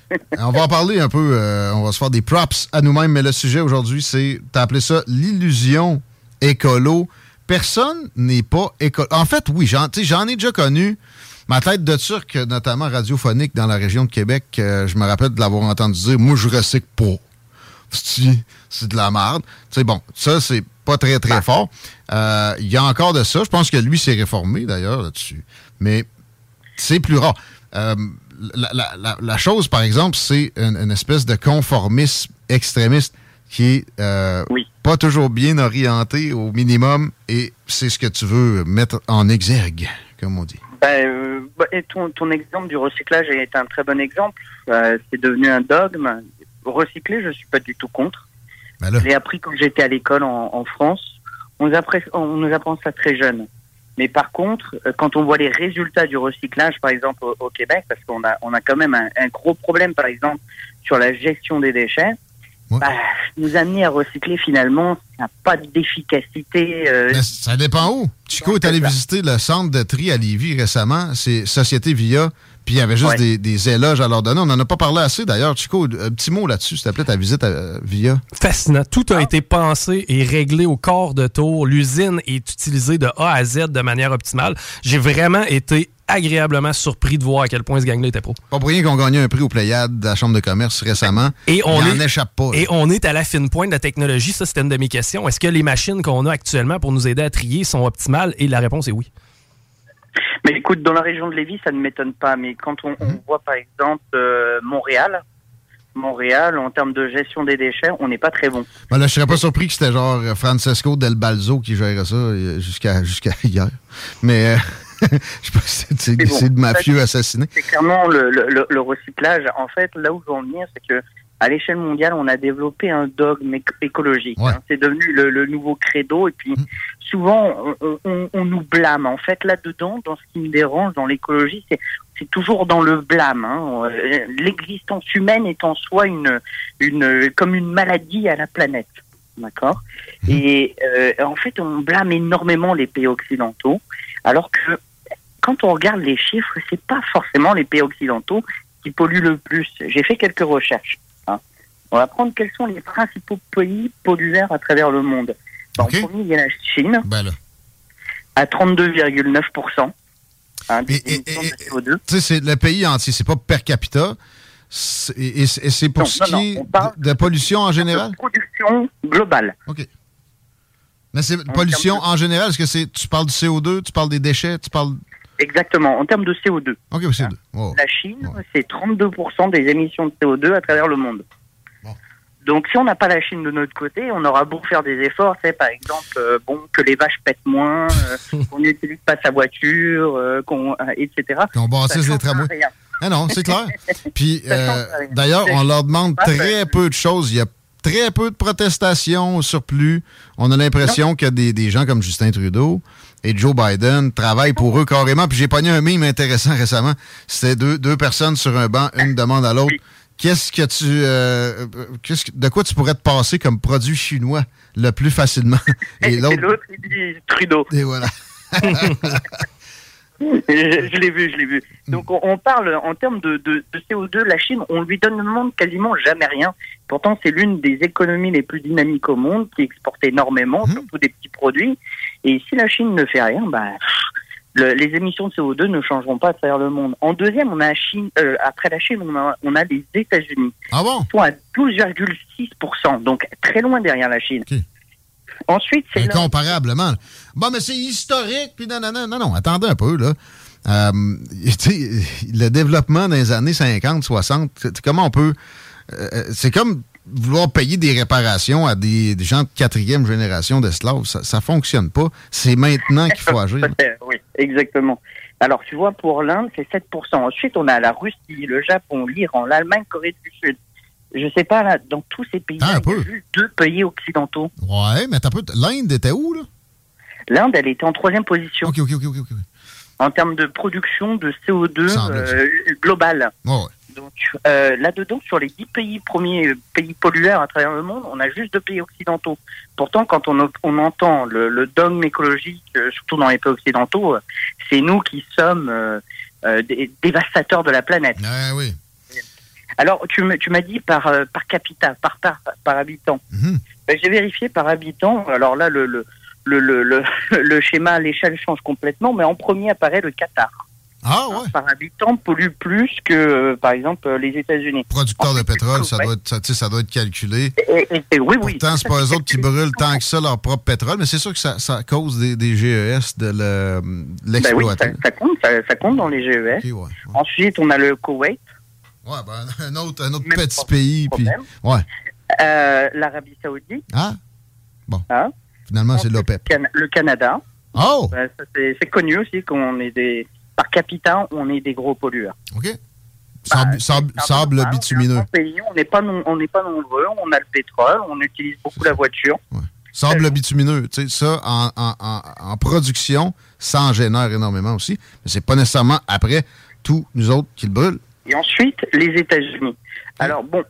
on va en parler un peu. euh, on va se faire des props à nous-mêmes, mais le sujet aujourd'hui, c'est, t'as appelé ça l'illusion écolo. Personne n'est pas écolo. En fait, oui, j'en ai déjà connu. Ma tête de turc, notamment radiophonique dans la région de Québec, euh, je me rappelle de l'avoir entendu dire Moi, je recycle pas. C'est de la merde. Tu sais, bon, ça, c'est pas très, très fort. Euh, Il y a encore de ça. Je pense que lui s'est réformé, d'ailleurs, là-dessus. Mais c'est plus rare. Euh, la, la- la- la chose, par exemple, c'est une, une espèce de conformisme extrémiste qui est euh, pas toujours bien orienté au minimum et c'est ce que tu veux mettre en exergue, comme on dit. Ben, bah, et ton, ton exemple du recyclage est un très bon exemple. C'est devenu un dogme. Recycler, je suis pas du tout contre. Ben J'ai appris quand j'étais à l'école en, en France. On nous, apprend, on nous apprend ça très jeune. Mais par contre, euh, quand on voit les résultats du recyclage, par exemple au, au Québec, parce qu'on a, on a quand même un, un gros problème, par exemple, sur la gestion des déchets, bah, nous amener à recycler finalement, ça n'a pas d'efficacité. euh, ça dépend où. Chico est allé visiter le centre de tri à Lévis récemment. C'est Société Via. Puis il y avait juste Ouais. des, des éloges à leur donner. On n'en a pas parlé assez d'ailleurs. Chico, un petit mot là-dessus, s'il te plaît, ta visite à Via? Fascinant. Tout a été pensé et réglé au corps de tour. L'usine est utilisée de A à Z de manière optimale. J'ai vraiment été agréablement surpris de voir à quel point ce gang-là était pro. Pas pour rien qu'on gagnait un prix au Pléiade de la Chambre de commerce récemment. Et on n'en échappe pas. là. Et on est à la fine pointe de la technologie. Ça, c'était une de mes questions. Est-ce que les machines qu'on a actuellement pour nous aider à trier sont optimales? Et la réponse est oui. Mais écoute, dans la région de Lévis, ça ne m'étonne pas. Mais quand on, on voit par exemple euh, Montréal, Montréal, en termes de gestion des déchets, on n'est pas très bon. Ben là, je serais pas surpris que c'était genre Francesco Del Balzo qui gérait ça euh, jusqu'à jusqu'à hier. Mais euh, je sais pas si c'est- bon, de mafieux assassiné. C'est clairement le, le, le- le recyclage. En fait, là où je veux en venir, c'est que à l'échelle mondiale, on a développé un dogme éc- écologique. hein. C'est devenu le, le nouveau credo. Et puis, souvent, on, on- on nous blâme. En fait, là-dedans, dans ce qui me dérange dans l'écologie, c'est c'est toujours dans le blâme. hein. Euh, L'existence humaine est en soi une, une, comme une maladie à la planète. D'accord? Et euh, en fait, on blâme énormément les pays occidentaux, alors que quand on regarde les chiffres, c'est pas forcément les pays occidentaux qui polluent le plus. J'ai fait quelques recherches. hein. On va prendre quels sont les principaux pays pollueurs à travers le monde. En premier, il y a la Chine, à 32,9%. Hein, d'émissions de CO2. Tu sais, c'est le pays entier, c'est pas per capita. Et, c'est pour Non, ce non, qui non, est de, de pollution en général? Production globale. OK. Mais c'est pollution en général, est-ce que c'est tu parles du CO2, tu parles des déchets, tu parles. Exactement, en termes de CO2. OK, au CO2. Oh. La Chine, c'est 32% des émissions de CO2 à travers le monde. Donc, si on n'a pas la Chine de notre côté, on aura beau faire des efforts, c'est par exemple, euh, bon, que les vaches pètent moins, euh, qu'on n'utilise pas sa voiture, euh, qu'on, etc. Qu'on bâtisse des tramways. Ah non, c'est clair. Puis, d'ailleurs, on leur demande Parfait. très peu de choses. Il y a très peu de protestations au surplus. On a l'impression que des, des gens comme Justin Trudeau et Joe Biden travaillent pour eux carrément. Puis j'ai pogné un mime intéressant récemment. C'était deux, deux personnes sur un banc, une demande à l'autre. Qu'est-ce que tu. euh, euh, que- de quoi tu pourrais te passer comme produit chinois le plus facilement? Et l'autre. il dit Trudeau. Et voilà. je je l'ai vu, je l'ai vu. Donc on, on parle en termes de, de, de CO2, la Chine, on lui donne demande quasiment jamais rien. Pourtant, c'est l'une des économies les plus dynamiques au monde, qui exporte énormément, surtout des petits produits. Et si la Chine ne fait rien, bah, le- les émissions de CO2 ne changeront pas à travers le monde. En deuxième, on a la Chine, euh, après la Chine, on a, on a les États-Unis. Ah bon? Ils sont à 12,6%, donc très loin derrière la Chine. Ensuite, c'est. Incomparablement. Bon, mais c'est historique, puis non, non, non, non, non, attendez un peu, là. Euh, tu sais, le développement dans les années 50, 60, c'est- comment on peut... euh, c'est comme vouloir payer des réparations à des, des gens de quatrième génération d'esclaves. Ça, ça fonctionne pas. C'est maintenant qu'il faut agir. Exactement. Alors, tu vois, pour l'Inde, c'est 7%. Ensuite, on a la Russie, le Japon, l'Iran, l'Allemagne, Corée du Sud. Je sais pas, là, dans tous ces pays, Ah, un il y a peu. juste deux pays occidentaux. Ouais, mais t'as peu. L'Inde était où, là? L'Inde, elle était en troisième position. OK, OK, OK, OK. En termes de production de CO2 Semble, euh, global. Ouais, ouais. Donc, euh, là-dedans, sur les dix pays premiers euh, pays pollueurs à travers le monde, on a juste deux pays occidentaux. Pourtant, quand on, on entend le, le dogme écologique, euh, surtout dans les pays occidentaux, c'est nous qui sommes euh, des dévastateurs de la planète. Ah oui. Alors, tu m'as dit par, par capita, par, par, par habitant. Mhm. Ben, J'ai vérifié par habitant. Alors là, le, le, le, le, le, le schéma, l'échelle change complètement, mais en premier apparaît le Qatar. Ah ouais. Par habitant pollue plus que, euh, par exemple, euh, les États-Unis. Producteur de pétrole, ça doit, être, ça, ça doit être calculé. Et- et- et oui, oui. Pourtant, c'est pas eux autres qui brûlent tant que ça leur propre pétrole, mais c'est sûr que ça, ça cause des, des GES de le- de Ben oui, ça, compte, ça, compte dans les GES. Ok, ouais, Ensuite, on a le Koweït, Ouais, ben, un autre, un autre petit pays. Puis, ouais. euh, l'Arabie Saoudite, Ah, bon. Hein? Finalement, c'est l'OPEP. Can- le Canada. Oh! Ben, c'est connu aussi qu'on est des. Par capita, on est des gros pollueurs. OK. Sable, sable, sable bitumineux. on pays, on n'est pas, non- on n'est pas nombreux, on a le pétrole, on utilise beaucoup la voiture. Sable bitumineux. Tu sais, ça, en, en, en, en production, ça en génère énormément aussi. Mais c'est pas nécessairement après tous nous autres qui le brûlent. Et ensuite, les États-Unis. Alors bon,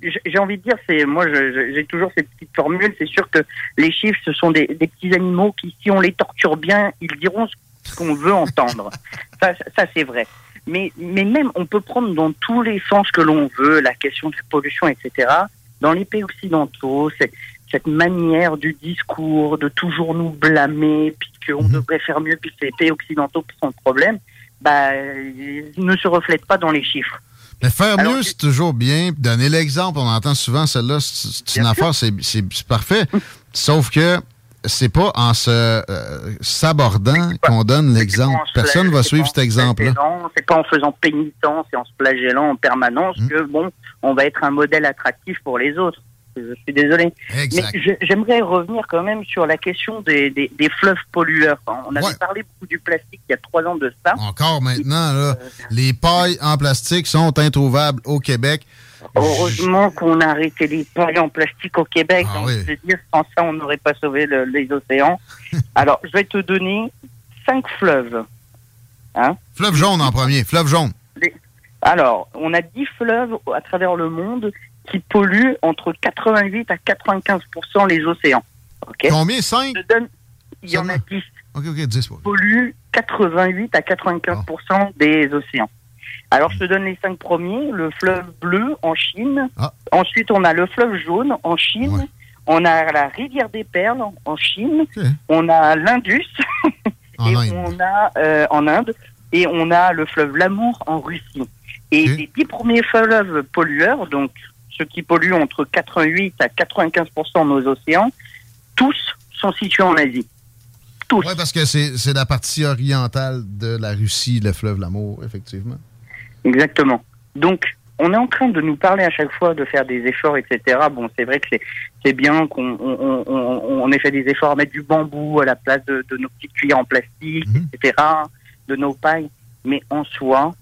j'ai envie de dire, c'est moi, j'ai toujours cette petite formule. C'est sûr que les chiffres, ce sont des, des petits animaux qui, si on les torture bien, ils diront ce qu'on veut entendre. ça, ça c'est vrai. Mais, mais même, on peut prendre dans tous les sens que l'on veut la question de la pollution, etc. Dans les pays occidentaux, c'est cette manière du discours de toujours nous blâmer, puis qu'on devrait faire mieux, puis que c'est les pays occidentaux qui sont le problème, bah, ne se reflètent pas dans les chiffres. Mais faire Alors, mieux, c'est toujours bien. Donner l'exemple, on entend souvent celle-là, c'est une affaire, c'est parfait. Sauf que c'est pas en se euh, s'abordant qu'on donne l'exemple. Personne va c'est suivre cet exemple-là. C'est pas en faisant pénitence et en se flagellant en permanence Mmh. que bon, on va être un modèle attractif pour les autres. Je suis désolé. Exact. Mais j'aimerais revenir quand même sur la question des, des, des fleuves pollueurs. On avait Ouais. parlé beaucoup du plastique il y a trois ans de ça. Encore maintenant, là, les pailles en plastique sont introuvables au Québec. Heureusement qu'on a arrêté les pailles en plastique au Québec. Ah donc, oui. je veux dire, sans ça, on n'aurait pas sauvé le- les océans. Alors, je vais te donner cinq fleuves. Hein Fleuve jaune en premier, fleuve jaune. Alors, on a 10 fleuves à travers le monde qui polluent entre 88 à 95 les océans. Ok? Combien? 5 Je donne- Il y en a 10 OK, OK, 10. ouais. polluent 88 à 95 des océans. Alors, je te donne les cinq premiers. Le fleuve bleu en Chine. Ah. Ensuite, on a le fleuve jaune en Chine. On a la rivière des Perles en Chine. On a l'Indus. et on a euh, en Inde. Et on a le fleuve Lamour en Russie. Et les dix premiers fleuves pollueurs, donc ceux qui polluent entre 88 à 95 de nos océans, tous sont situés en Asie. Oui, parce que c'est c'est la partie orientale de la Russie, le fleuve Lamour, effectivement. Exactement. Donc, on est en train de nous parler à chaque fois de faire des efforts, etc. Bon, c'est vrai que c'est- bien qu'on on, on- on ait fait des efforts à mettre du bambou à la place de, de nos petites cuillères en plastique, etc., de nos pailles. Mais en soi,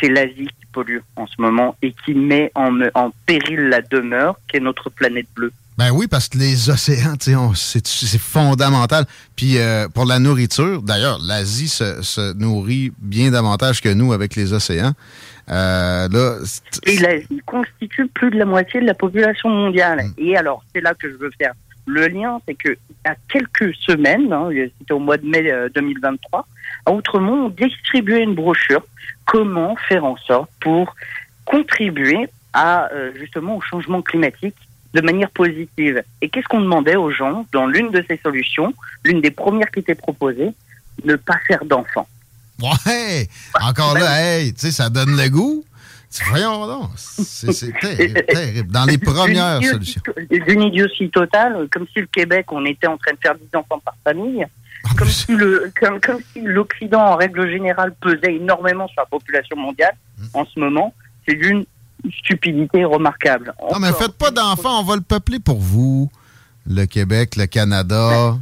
c'est l'Asie qui pollue en ce moment et qui met en, en péril la demeure qu'est notre planète bleue. Ben oui, parce que les océans, c'est fondamental. Puis euh, pour la nourriture, d'ailleurs, l'Asie se, se nourrit bien davantage que nous avec les océans. Euh, là, Et l'Asie constitue plus de la moitié de la population mondiale. Et alors, c'est là que je veux faire le lien, c'est que à quelques semaines, hein, c'était au mois de mai euh, 2023, à Outremont, on distribuait une brochure comment faire en sorte pour contribuer à euh, justement au changement climatique de manière positive. Et qu'est-ce qu'on demandait aux gens dans l'une de ces solutions, l'une des premières qui était proposée, ne pas faire d'enfants? ouais, encore là, hey, tu sais, ça donne le goût. Voyons donc, c'est terrible, terrible. Dans les premières D'une solutions. D'une idiotie totale, comme si le Québec, on était en train de faire 10 enfants par famille, comme si le, comme, comme si l'Occident, en règle générale, pesait énormément sur la population mondiale, Hmm. en ce moment, c'est d'une stupidité remarquable. Non, mais faites pas d'enfants, on va le peupler pour vous. Le Québec, le Canada,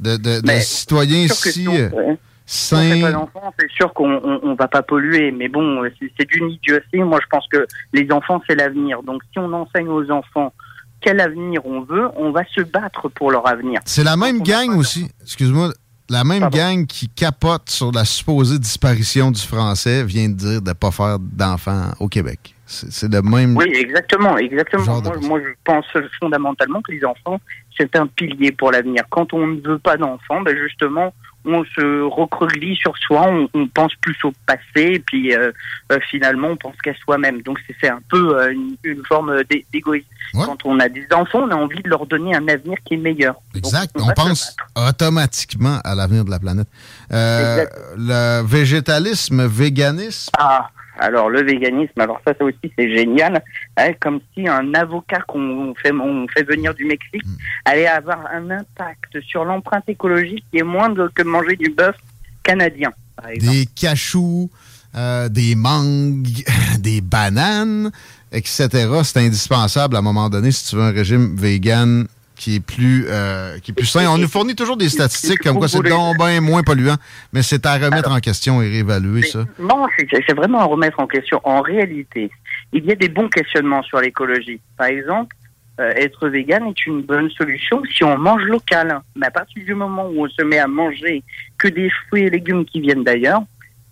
de, de, de citoyens si si on- ouais. Si on fait pas d'enfants, c'est sûr qu'on on, on va pas polluer. Mais bon, c'est c'est d'une idiotie. Moi, je pense que les enfants, c'est l'avenir. Donc, si on enseigne aux enfants quel avenir on veut, on va se battre pour leur avenir. C'est la même gang aussi, excuse-moi, la même gang qui capote sur la supposée disparition du français vient de dire de ne pas faire d'enfants au Québec. C'est le même. Oui, exactement, exactement. Moi, moi, je pense fondamentalement que les enfants, c'est un pilier pour l'avenir. Quand on ne veut pas d'enfants, ben justement, on se recroqueville sur soi, on, on pense plus au passé, et puis euh, euh, finalement, on pense qu'à soi-même. Donc, c'est- un peu euh, une, une forme d'é- d'égoïsme. Quand on a des enfants, on a envie de leur donner un avenir qui est meilleur. Donc, Exact. on pense automatiquement à l'avenir de la planète. Le végétalisme, véganisme? Ah, alors le véganisme, alors ça, ça aussi c'est génial. Hein, comme si un avocat qu'on fait, on fait venir du Mexique Hmm. allait avoir un impact sur l'empreinte écologique qui est moindre que manger du bœuf canadien, par exemple. des cachous, euh, des mangues, des bananes, etc. C'est indispensable à un moment donné si tu veux un régime vegan qui est plus euh, qui est plus sain. On nous fournit toujours des statistiques comme quoi c'est donc bien moins polluant, mais c'est à remettre en question et réévaluer ça. Non, c'est c'est vraiment à remettre en question. En réalité, il y a des bons questionnements sur l'écologie. Par exemple, euh, être vegan est une bonne solution si on mange local. Mais à partir du moment où on se met à manger que des fruits et légumes qui viennent d'ailleurs,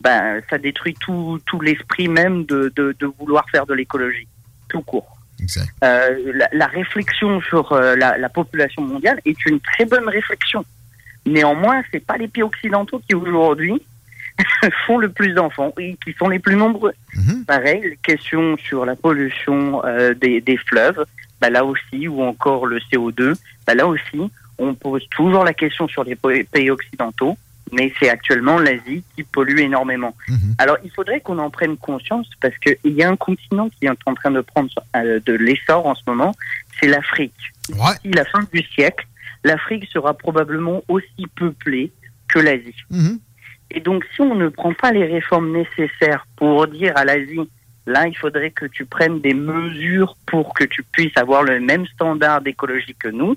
ben, ça détruit tout, tout l'esprit même de, de, de vouloir faire de l'écologie, tout court. Euh, la, la réflexion sur euh, la, la population mondiale est une très bonne réflexion. Néanmoins, c'est pas les pays occidentaux qui aujourd'hui font le plus d'enfants et qui sont les plus nombreux. Pareil, les questions sur la pollution euh, des, des fleuves, bah là aussi, ou encore le CO2, bah là aussi, on pose toujours la question sur les pays occidentaux, mais c'est actuellement l'Asie qui pollue énormément. Alors, il faudrait qu'on en prenne conscience parce qu'il y a un continent qui est en train de prendre euh, de l'essor en ce moment, c'est l'Afrique. D'ici la fin du siècle, l'Afrique sera probablement aussi peuplée que l'Asie. Et donc, si on ne prend pas les réformes nécessaires pour dire à l'Asie, Là, il faudrait que tu prennes des mesures pour que tu puisses avoir le même standard d'écologie que nous.